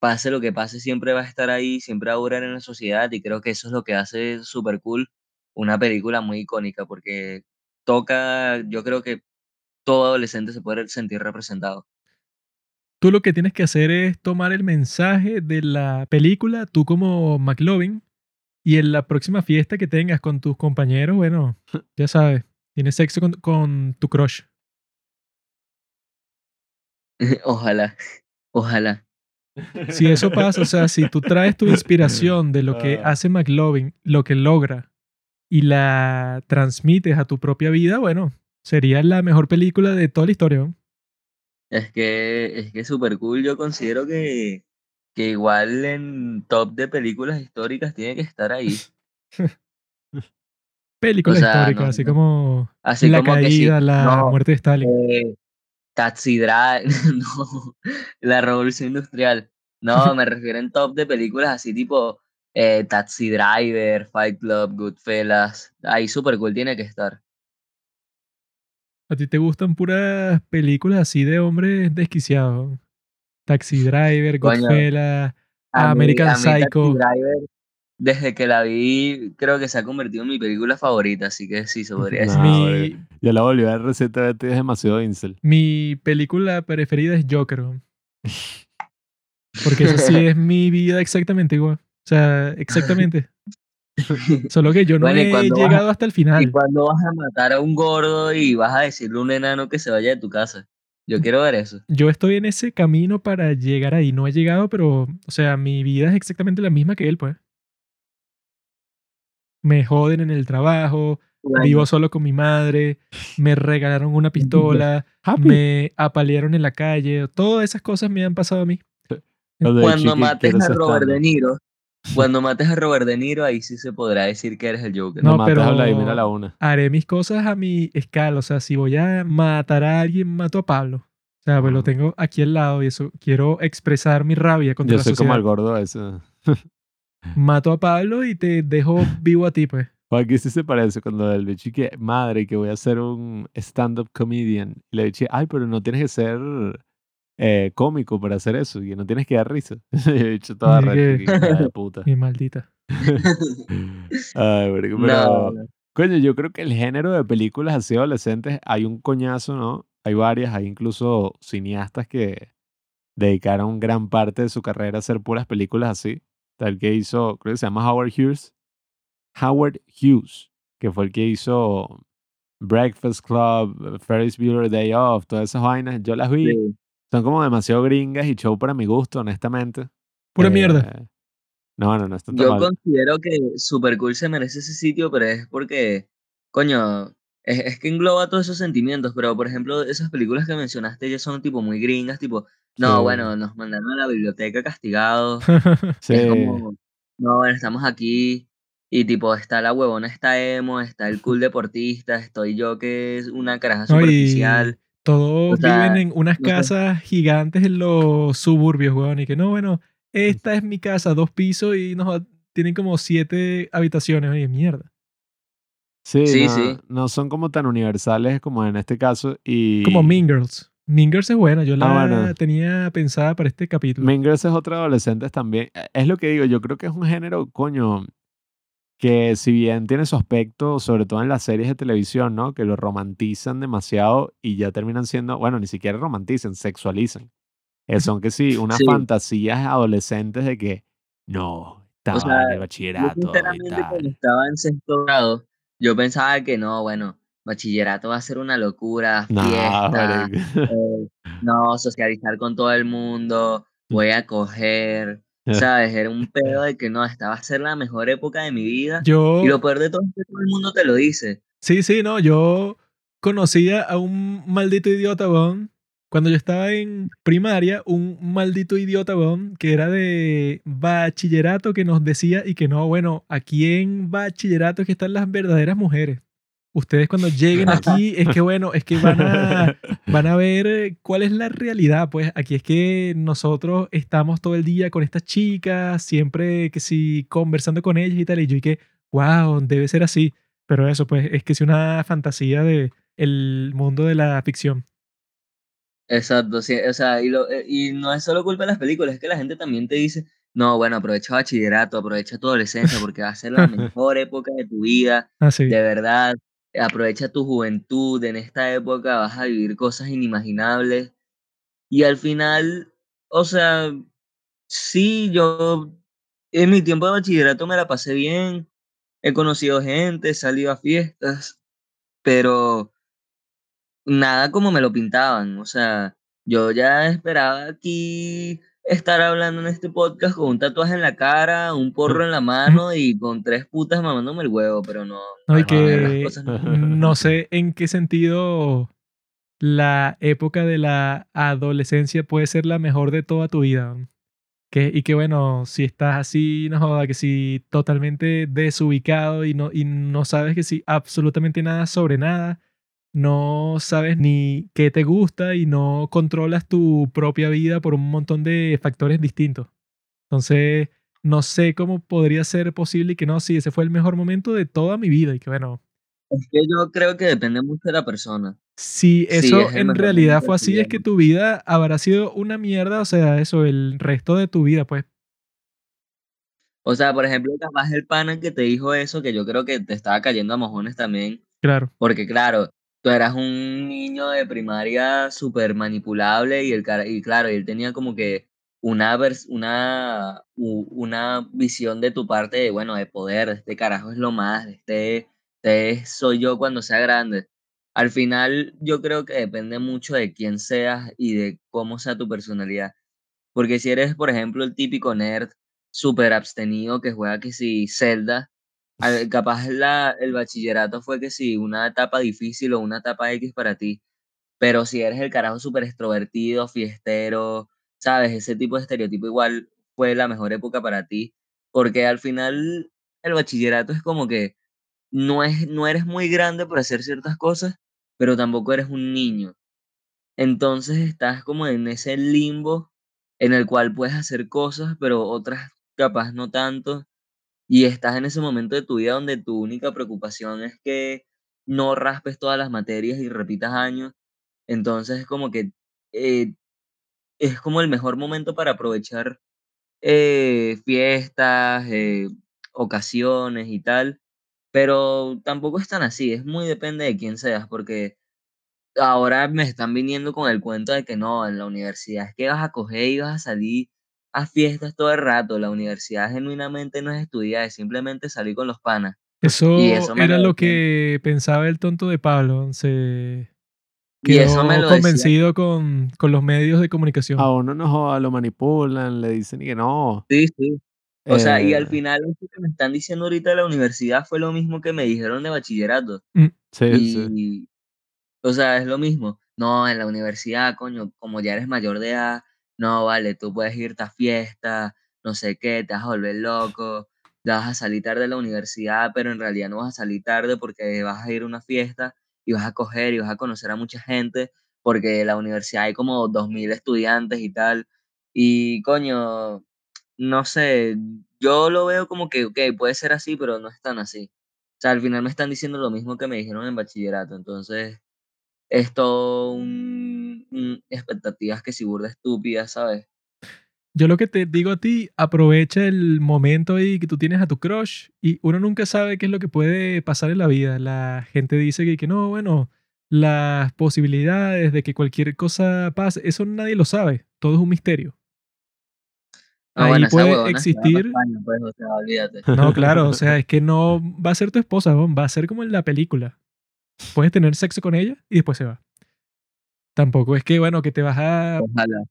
pase lo que pase, siempre va a estar ahí, siempre va a durar en la sociedad y creo que eso es lo que hace super cool una película muy icónica porque toca, yo creo que todo adolescente se puede sentir representado. Tú lo que tienes que hacer es tomar el mensaje de la película, tú como McLovin, y en la próxima fiesta que tengas con tus compañeros, bueno, ya sabes, tienes sexo con, con tu crush. ojalá, ojalá. Si eso pasa, o sea, si tú traes tu inspiración de lo que Ah. hace McLovin, lo que logra, y la transmites a tu propia vida, bueno, sería la mejor película de toda la historia. ¿no? Es que es que super cool, yo considero que, que igual en top de películas históricas tiene que estar ahí. Película O sea, histórica, no- así como Así la como que sí, caída, la no, muerte de Stalin. eh, Taxi Drive, no, la revolución industrial. No, me refiero en top de películas así tipo eh, Taxi Driver, Fight Club, Goodfellas. Ahí super cool tiene que estar. A ti te gustan puras películas así de hombres desquiciados. Taxi Driver, mí- American Taxi Psycho. Driver, desde que la vi, creo que se ha convertido en mi película favorita, así que sí, se podría decir. No, mi, Yo la volví a ver recientemente y es demasiado incel. mi película preferida es Joker. Porque eso sí es mi vida exactamente igual. O sea, exactamente. Solo que yo no Bueno, ¿y he vas llegado hasta el ¿Y final. cuando vas a matar a un gordo y vas a decirle a un enano que se vaya de tu casa? Yo quiero ver eso. Yo estoy en ese camino para llegar ahí. No he llegado, pero, o sea, mi vida es exactamente la misma que él, pues. Me joden en el trabajo, Bueno, vivo solo con mi madre, me regalaron una pistola, Happy. me apalearon en la calle, todas esas cosas me han pasado a mí. Cuando mates a Robert. De Niro, cuando mates a Robert De Niro, ahí sí se podrá decir que eres el Joker. No, No, matas pero- a Vladimir a la una. Haré mis cosas a mi escala, o sea, si voy a matar a alguien, mato a Pablo. O sea, pues lo tengo aquí al lado y eso, quiero expresar mi rabia contra Yo la soy como el gordo ese. Mato a Pablo y te dejo vivo a ti, pues. Aquí sí se parece cuando el bicho que madre que voy a ser un stand-up comedian. Y le dije, ay, pero no tienes que ser eh, cómico para hacer eso. Y no tienes que dar risa. y he dicho toda Y que- de puta. Mi maldita. Ay, pero, no. coño, yo creo que el género de películas así adolescentes hay un coñazo, ¿no? Hay varias, hay incluso cineastas que dedicaron gran parte de su carrera a hacer puras películas así. Tal que hizo, creo que se llama Howard Hughes. Howard Hughes, que fue el que hizo Breakfast Club, Ferris Bueller Day Off, todas esas vainas. Yo las vi. Sí. Son como demasiado gringas y show para mi gusto, honestamente. Pura Eh, mierda. No, no, no está tan Yo mal. considero que Super Cool se merece ese sitio, pero es porque, coño, es, es que engloba todos esos sentimientos. Pero, por ejemplo, esas películas que mencionaste ya son tipo muy gringas, tipo, no, Sí. bueno, nos mandaron a la biblioteca castigados. Sí. Es como, no, bueno, estamos aquí. Y tipo, está la huevona, está emo, está el cool deportista, estoy yo que es una caraja superficial. todos O sea, viven en unas no sé. casas gigantes en los suburbios, weón. Y que no, bueno, esta es mi casa, dos pisos y nos tienen como siete habitaciones. Oye, mierda. Sí, Sí, no, sí. no son como tan universales como en este caso. Y Como Mean Girls. Mean Girls es buena. Yo la Ah, bueno. tenía pensada para este capítulo. Mean Girls es otra adolescentes también. Eh, Es lo que digo, yo creo que es un género, coño, que si bien tiene su aspecto, sobre todo en las series de televisión, ¿no? Que lo romantizan demasiado y ya terminan siendo, bueno, ni siquiera romantizan, sexualizan. Eh, son que sí, unas Sí. fantasías adolescentes de que, no, estaba sea, en el Yo bachillerato y sinceramente cuando tal. estaba en sexto grado, yo pensaba que no, bueno, bachillerato va a ser una locura, No, fiesta, eh, no, socializar con todo el mundo, voy a coger, ¿sabes? Era un pedo de que no, esta va a ser la mejor época de mi vida. Yo, Y lo peor de todo es que todo el mundo te lo dice. sí, sí, no, yo conocía a un maldito idiota, weón. Cuando yo estaba en primaria, un maldito idiota, weón, que era de bachillerato que nos decía y que no, bueno, aquí en bachillerato es que están las verdaderas mujeres. Ustedes cuando lleguen aquí es que, bueno, es que van a, van a ver eh, cuál es la realidad. Pues aquí es que nosotros estamos todo el día con estas chicas, siempre que sí, conversando con ellas y tal. Y yo y que, wow, debe ser así. Pero eso, pues, es que es una fantasía de el mundo de la ficción. Exacto, sí, o sea, y, lo- eh, y no es solo culpa de las películas, es que la gente también te dice, no, bueno, aprovecha bachillerato, aprovecha tu adolescencia porque va a ser la mejor época de tu vida. Así. De verdad, aprovecha tu juventud, en esta época vas a vivir cosas inimaginables. Y al final, o sea, sí, yo en mi tiempo de bachillerato me la pasé bien, he conocido gente, he salido a fiestas, pero nada como me lo pintaban. O sea, yo ya esperaba aquí estar hablando en este podcast con un tatuaje en la cara, un porro en la mano y con tres putas mamándome el huevo, pero no. No, que cosas no- no sé en qué sentido la época de la adolescencia puede ser la mejor de toda tu vida. Que, y que bueno, si estás así, no joda, que si totalmente desubicado y no, y no sabes que si absolutamente nada sobre nada, no sabes ni qué te gusta y no controlas tu propia vida por un montón de factores distintos. Entonces, no sé cómo podría ser posible y que no, sí, ese fue el mejor momento de toda mi vida y que bueno, Es que yo creo que depende mucho de la persona. Si Sí, eso es en realidad fue así, es que tu vida habrá sido una mierda, o sea, eso, el resto de tu vida, pues, O sea, por ejemplo, capaz el pana que te dijo eso, que yo creo que te estaba cayendo a mojones también, claro. porque claro, tú eras un niño de primaria súper manipulable y, el y claro, él tenía como que una, una, una visión de tu parte de, bueno, de poder, este carajo es lo más, este, este soy yo cuando sea grande. Al final, yo creo que depende mucho de quién seas y de cómo sea tu personalidad. Porque si eres, por ejemplo, el típico nerd súper abstenido que juega que si Zelda, capaz la, el bachillerato fue que si una etapa difícil o una etapa X para ti, pero si eres el carajo súper extrovertido, fiestero, sabes, ese tipo de estereotipo igual fue la mejor época para ti, porque al final el bachillerato es como que no, es, no eres muy grande para hacer ciertas cosas, pero tampoco eres un niño. Entonces estás como en ese limbo en el cual puedes hacer cosas, pero otras capaz no tanto. Y estás en ese momento de tu vida donde tu única preocupación es que no raspes todas las materias y repitas años. Entonces es como que eh, es como el mejor momento para aprovechar eh, fiestas, eh, ocasiones y tal. Pero tampoco es tan así, es muy depende de quién seas, porque ahora me están viniendo con el cuento de que no, en la universidad es que vas a coger y vas a salir a fiestas todo el rato. La universidad genuinamente no es estudiar, es simplemente salir con los panas. Eso eso era lo lo que pensaba el tonto de Pablo. Se Y eso me quedó lo convencido con, con los medios de comunicación. A uno no joda, lo manipulan, le dicen y que no. Sí, sí. O sea, y al eh, final eso que me están diciendo ahorita de la universidad fue lo mismo que me dijeron de bachillerato. sí, sí. Y, o sea, es lo mismo. No, en la universidad, coño, como ya eres mayor de edad, no, vale, tú puedes irte a fiesta, no sé qué, te vas a volver loco, te vas a salir tarde de la universidad, pero en realidad no vas a salir tarde porque vas a ir a una fiesta y vas a coger y vas a conocer a mucha gente, porque en la universidad hay como 2.000 estudiantes y tal. Y, coño, no sé, yo lo veo como que, ok, puede ser así, pero no es tan así. O sea, al final me están diciendo lo mismo que me dijeron en bachillerato, entonces es todo un, un- expectativas que si burda estúpidas, ¿sabes? Yo lo que te digo a ti, aprovecha el momento ahí que tú tienes a tu crush y uno nunca sabe qué es lo que puede pasar en la vida. La gente dice que, que no, bueno, las posibilidades de que cualquier cosa pase, eso nadie lo sabe, todo es un misterio. No, Ahí bueno, puede huevona existir, España, pues, o sea, olvídate. no, claro, o sea, es que no va a ser tu esposa, va a ser como en la película. Puedes tener sexo con ella y después se va. Tampoco es que, bueno, que te vas a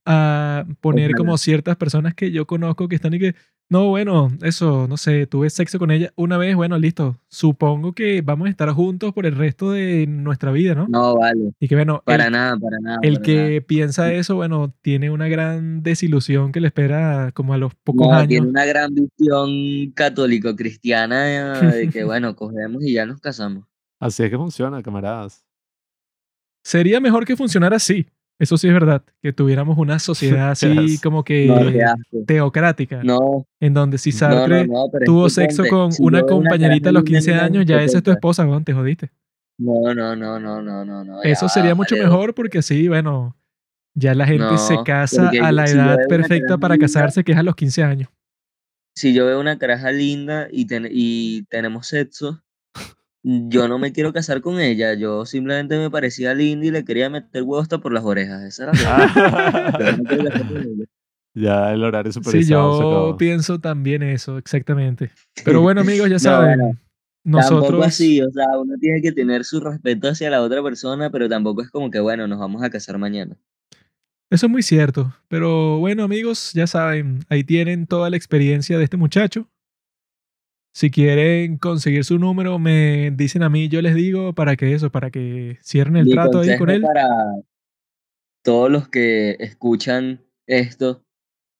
a poner Ojalá. como ciertas personas que yo conozco que están y que, no, bueno, eso, no sé, tuve sexo con ella una vez, bueno, listo. Supongo que vamos a estar juntos por el resto de nuestra vida, ¿no? No, vale, Y que, bueno, para el, nada, para nada. el para que piensa eso, bueno, tiene una gran desilusión que le espera como a los pocos No, tiene años. una gran visión católico-cristiana de que, bueno, cogemos y ya nos casamos. Así es que funciona, camaradas. Sería mejor que funcionara así. Eso sí es verdad, que tuviéramos una sociedad así Yes. como que teocrática, No, en donde si no, no, Sartre no, tuvo sexo con si una compañerita a los caraja linda 15 en una años, ya esa es tu esposa, weón, te jodiste. No, no, no, no, no, no, no, ya Eso sería mucho vale, mejor porque así, bueno, ya la gente se casa a la si edad perfecta para linda, casarse, que es a los 15 años. si yo veo una caraja linda y, ten- y tenemos sexo, yo no me quiero casar con ella. Yo simplemente me parecía linda y le quería meter huevo hasta por las orejas. Esa era no con ella. ya el horario Sí, supervisado se yo acabó. pienso también eso, exactamente. Pero bueno, amigos, ya No, saben, bueno, tampoco nosotros... así. O sea, uno tiene que tener su respeto hacia la otra persona, pero tampoco es como que, bueno, nos vamos a casar mañana. Eso es muy cierto. Pero bueno, amigos, ya saben, ahí tienen toda la experiencia de este muchacho. Si quieren conseguir su número, me dicen a mí, yo les digo para que eso, para que cierren el Mi trato ahí con él. para todos los que escuchan esto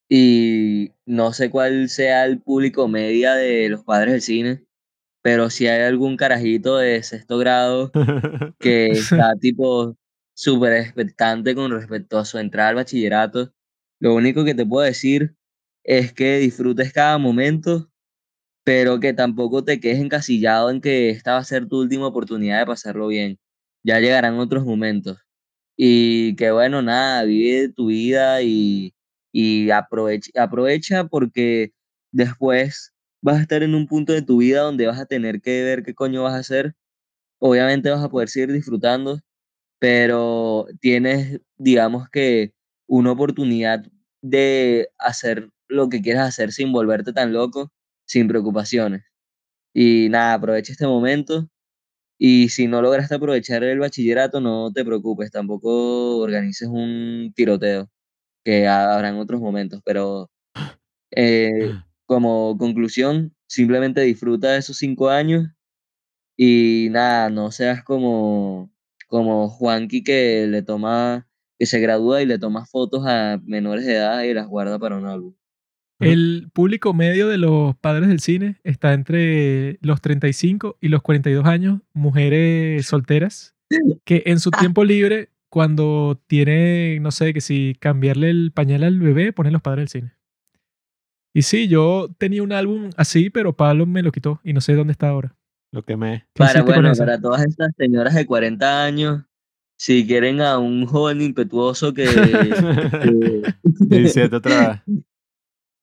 y no sé cuál sea el público media de los padres del cine, pero si hay algún carajito de sexto grado que está tipo súper expectante con respecto a su entrada al bachillerato, lo único que te puedo decir es que disfrutes cada momento, pero que tampoco te quedes encasillado en que esta va a ser tu última oportunidad de pasarlo bien. ya llegarán otros momentos. Y que bueno, nada, vive tu vida y, y aprovecha, aprovecha porque después vas a estar en un punto de tu vida donde vas a tener que ver qué coño vas a hacer. Obviamente vas a poder seguir disfrutando, pero tienes, digamos que, una oportunidad de hacer lo que quieras hacer sin volverte tan loco, sin preocupaciones. Y nada, aprovecha este momento. Y si no lograste aprovechar el bachillerato, no te preocupes, tampoco organices un tiroteo, que habrán otros momentos, pero eh, como conclusión, simplemente disfruta de esos cinco años y nada, no seas como, como Juanqui que le toma, que se gradúa y le toma fotos a menores de edad y las guarda para un álbum. El público medio de los padres del cine está entre los 35 y los 42 años, mujeres solteras, que en su tiempo libre, cuando tiene, no sé, que si cambiarle el pañal al bebé, ponen los padres del cine. Y sí, yo tenía un álbum así, pero Pablo me lo quitó y no sé dónde está ahora. Lo que me... Para, bueno, para todas estas señoras de 40 años, si quieren a un joven impetuoso que... que otra vez.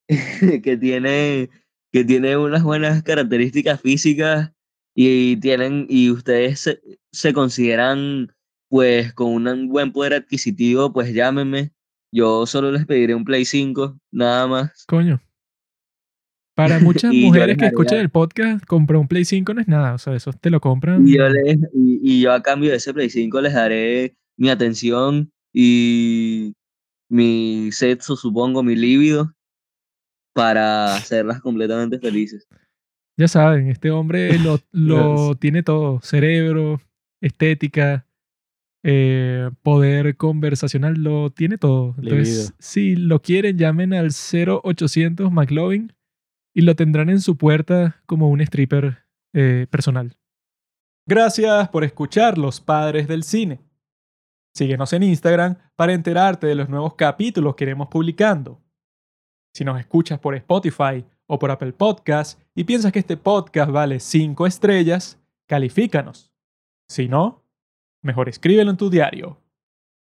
que tiene, que tiene unas buenas características físicas y tienen, y ustedes se, consideran pues con un buen poder adquisitivo, pues llámenme. Yo solo les pediré un Play 5, nada más. Coño. Para muchas mujeres que escuchan el podcast, comprar un Play 5 no es nada. O sea, eso te lo compran. Y yo, y yo a cambio de ese Play 5 les daré mi atención y mi sexo, supongo, mi líbido para hacerlas completamente felices. Ya saben, este hombre lo, lo tiene todo, cerebro, estética, eh, poder conversacional, lo tiene todo. Entonces, si lo quieren, llamen al 0800 McLovin y lo tendrán en su puerta como un stripper eh, personal. Gracias por escuchar Los Padres del Cine. Síguenos en Instagram para enterarte de los nuevos capítulos que iremos publicando. Si nos escuchas por Spotify o por Apple Podcast y piensas que este podcast vale 5 estrellas, califícanos. Si no, mejor escríbelo en tu diario.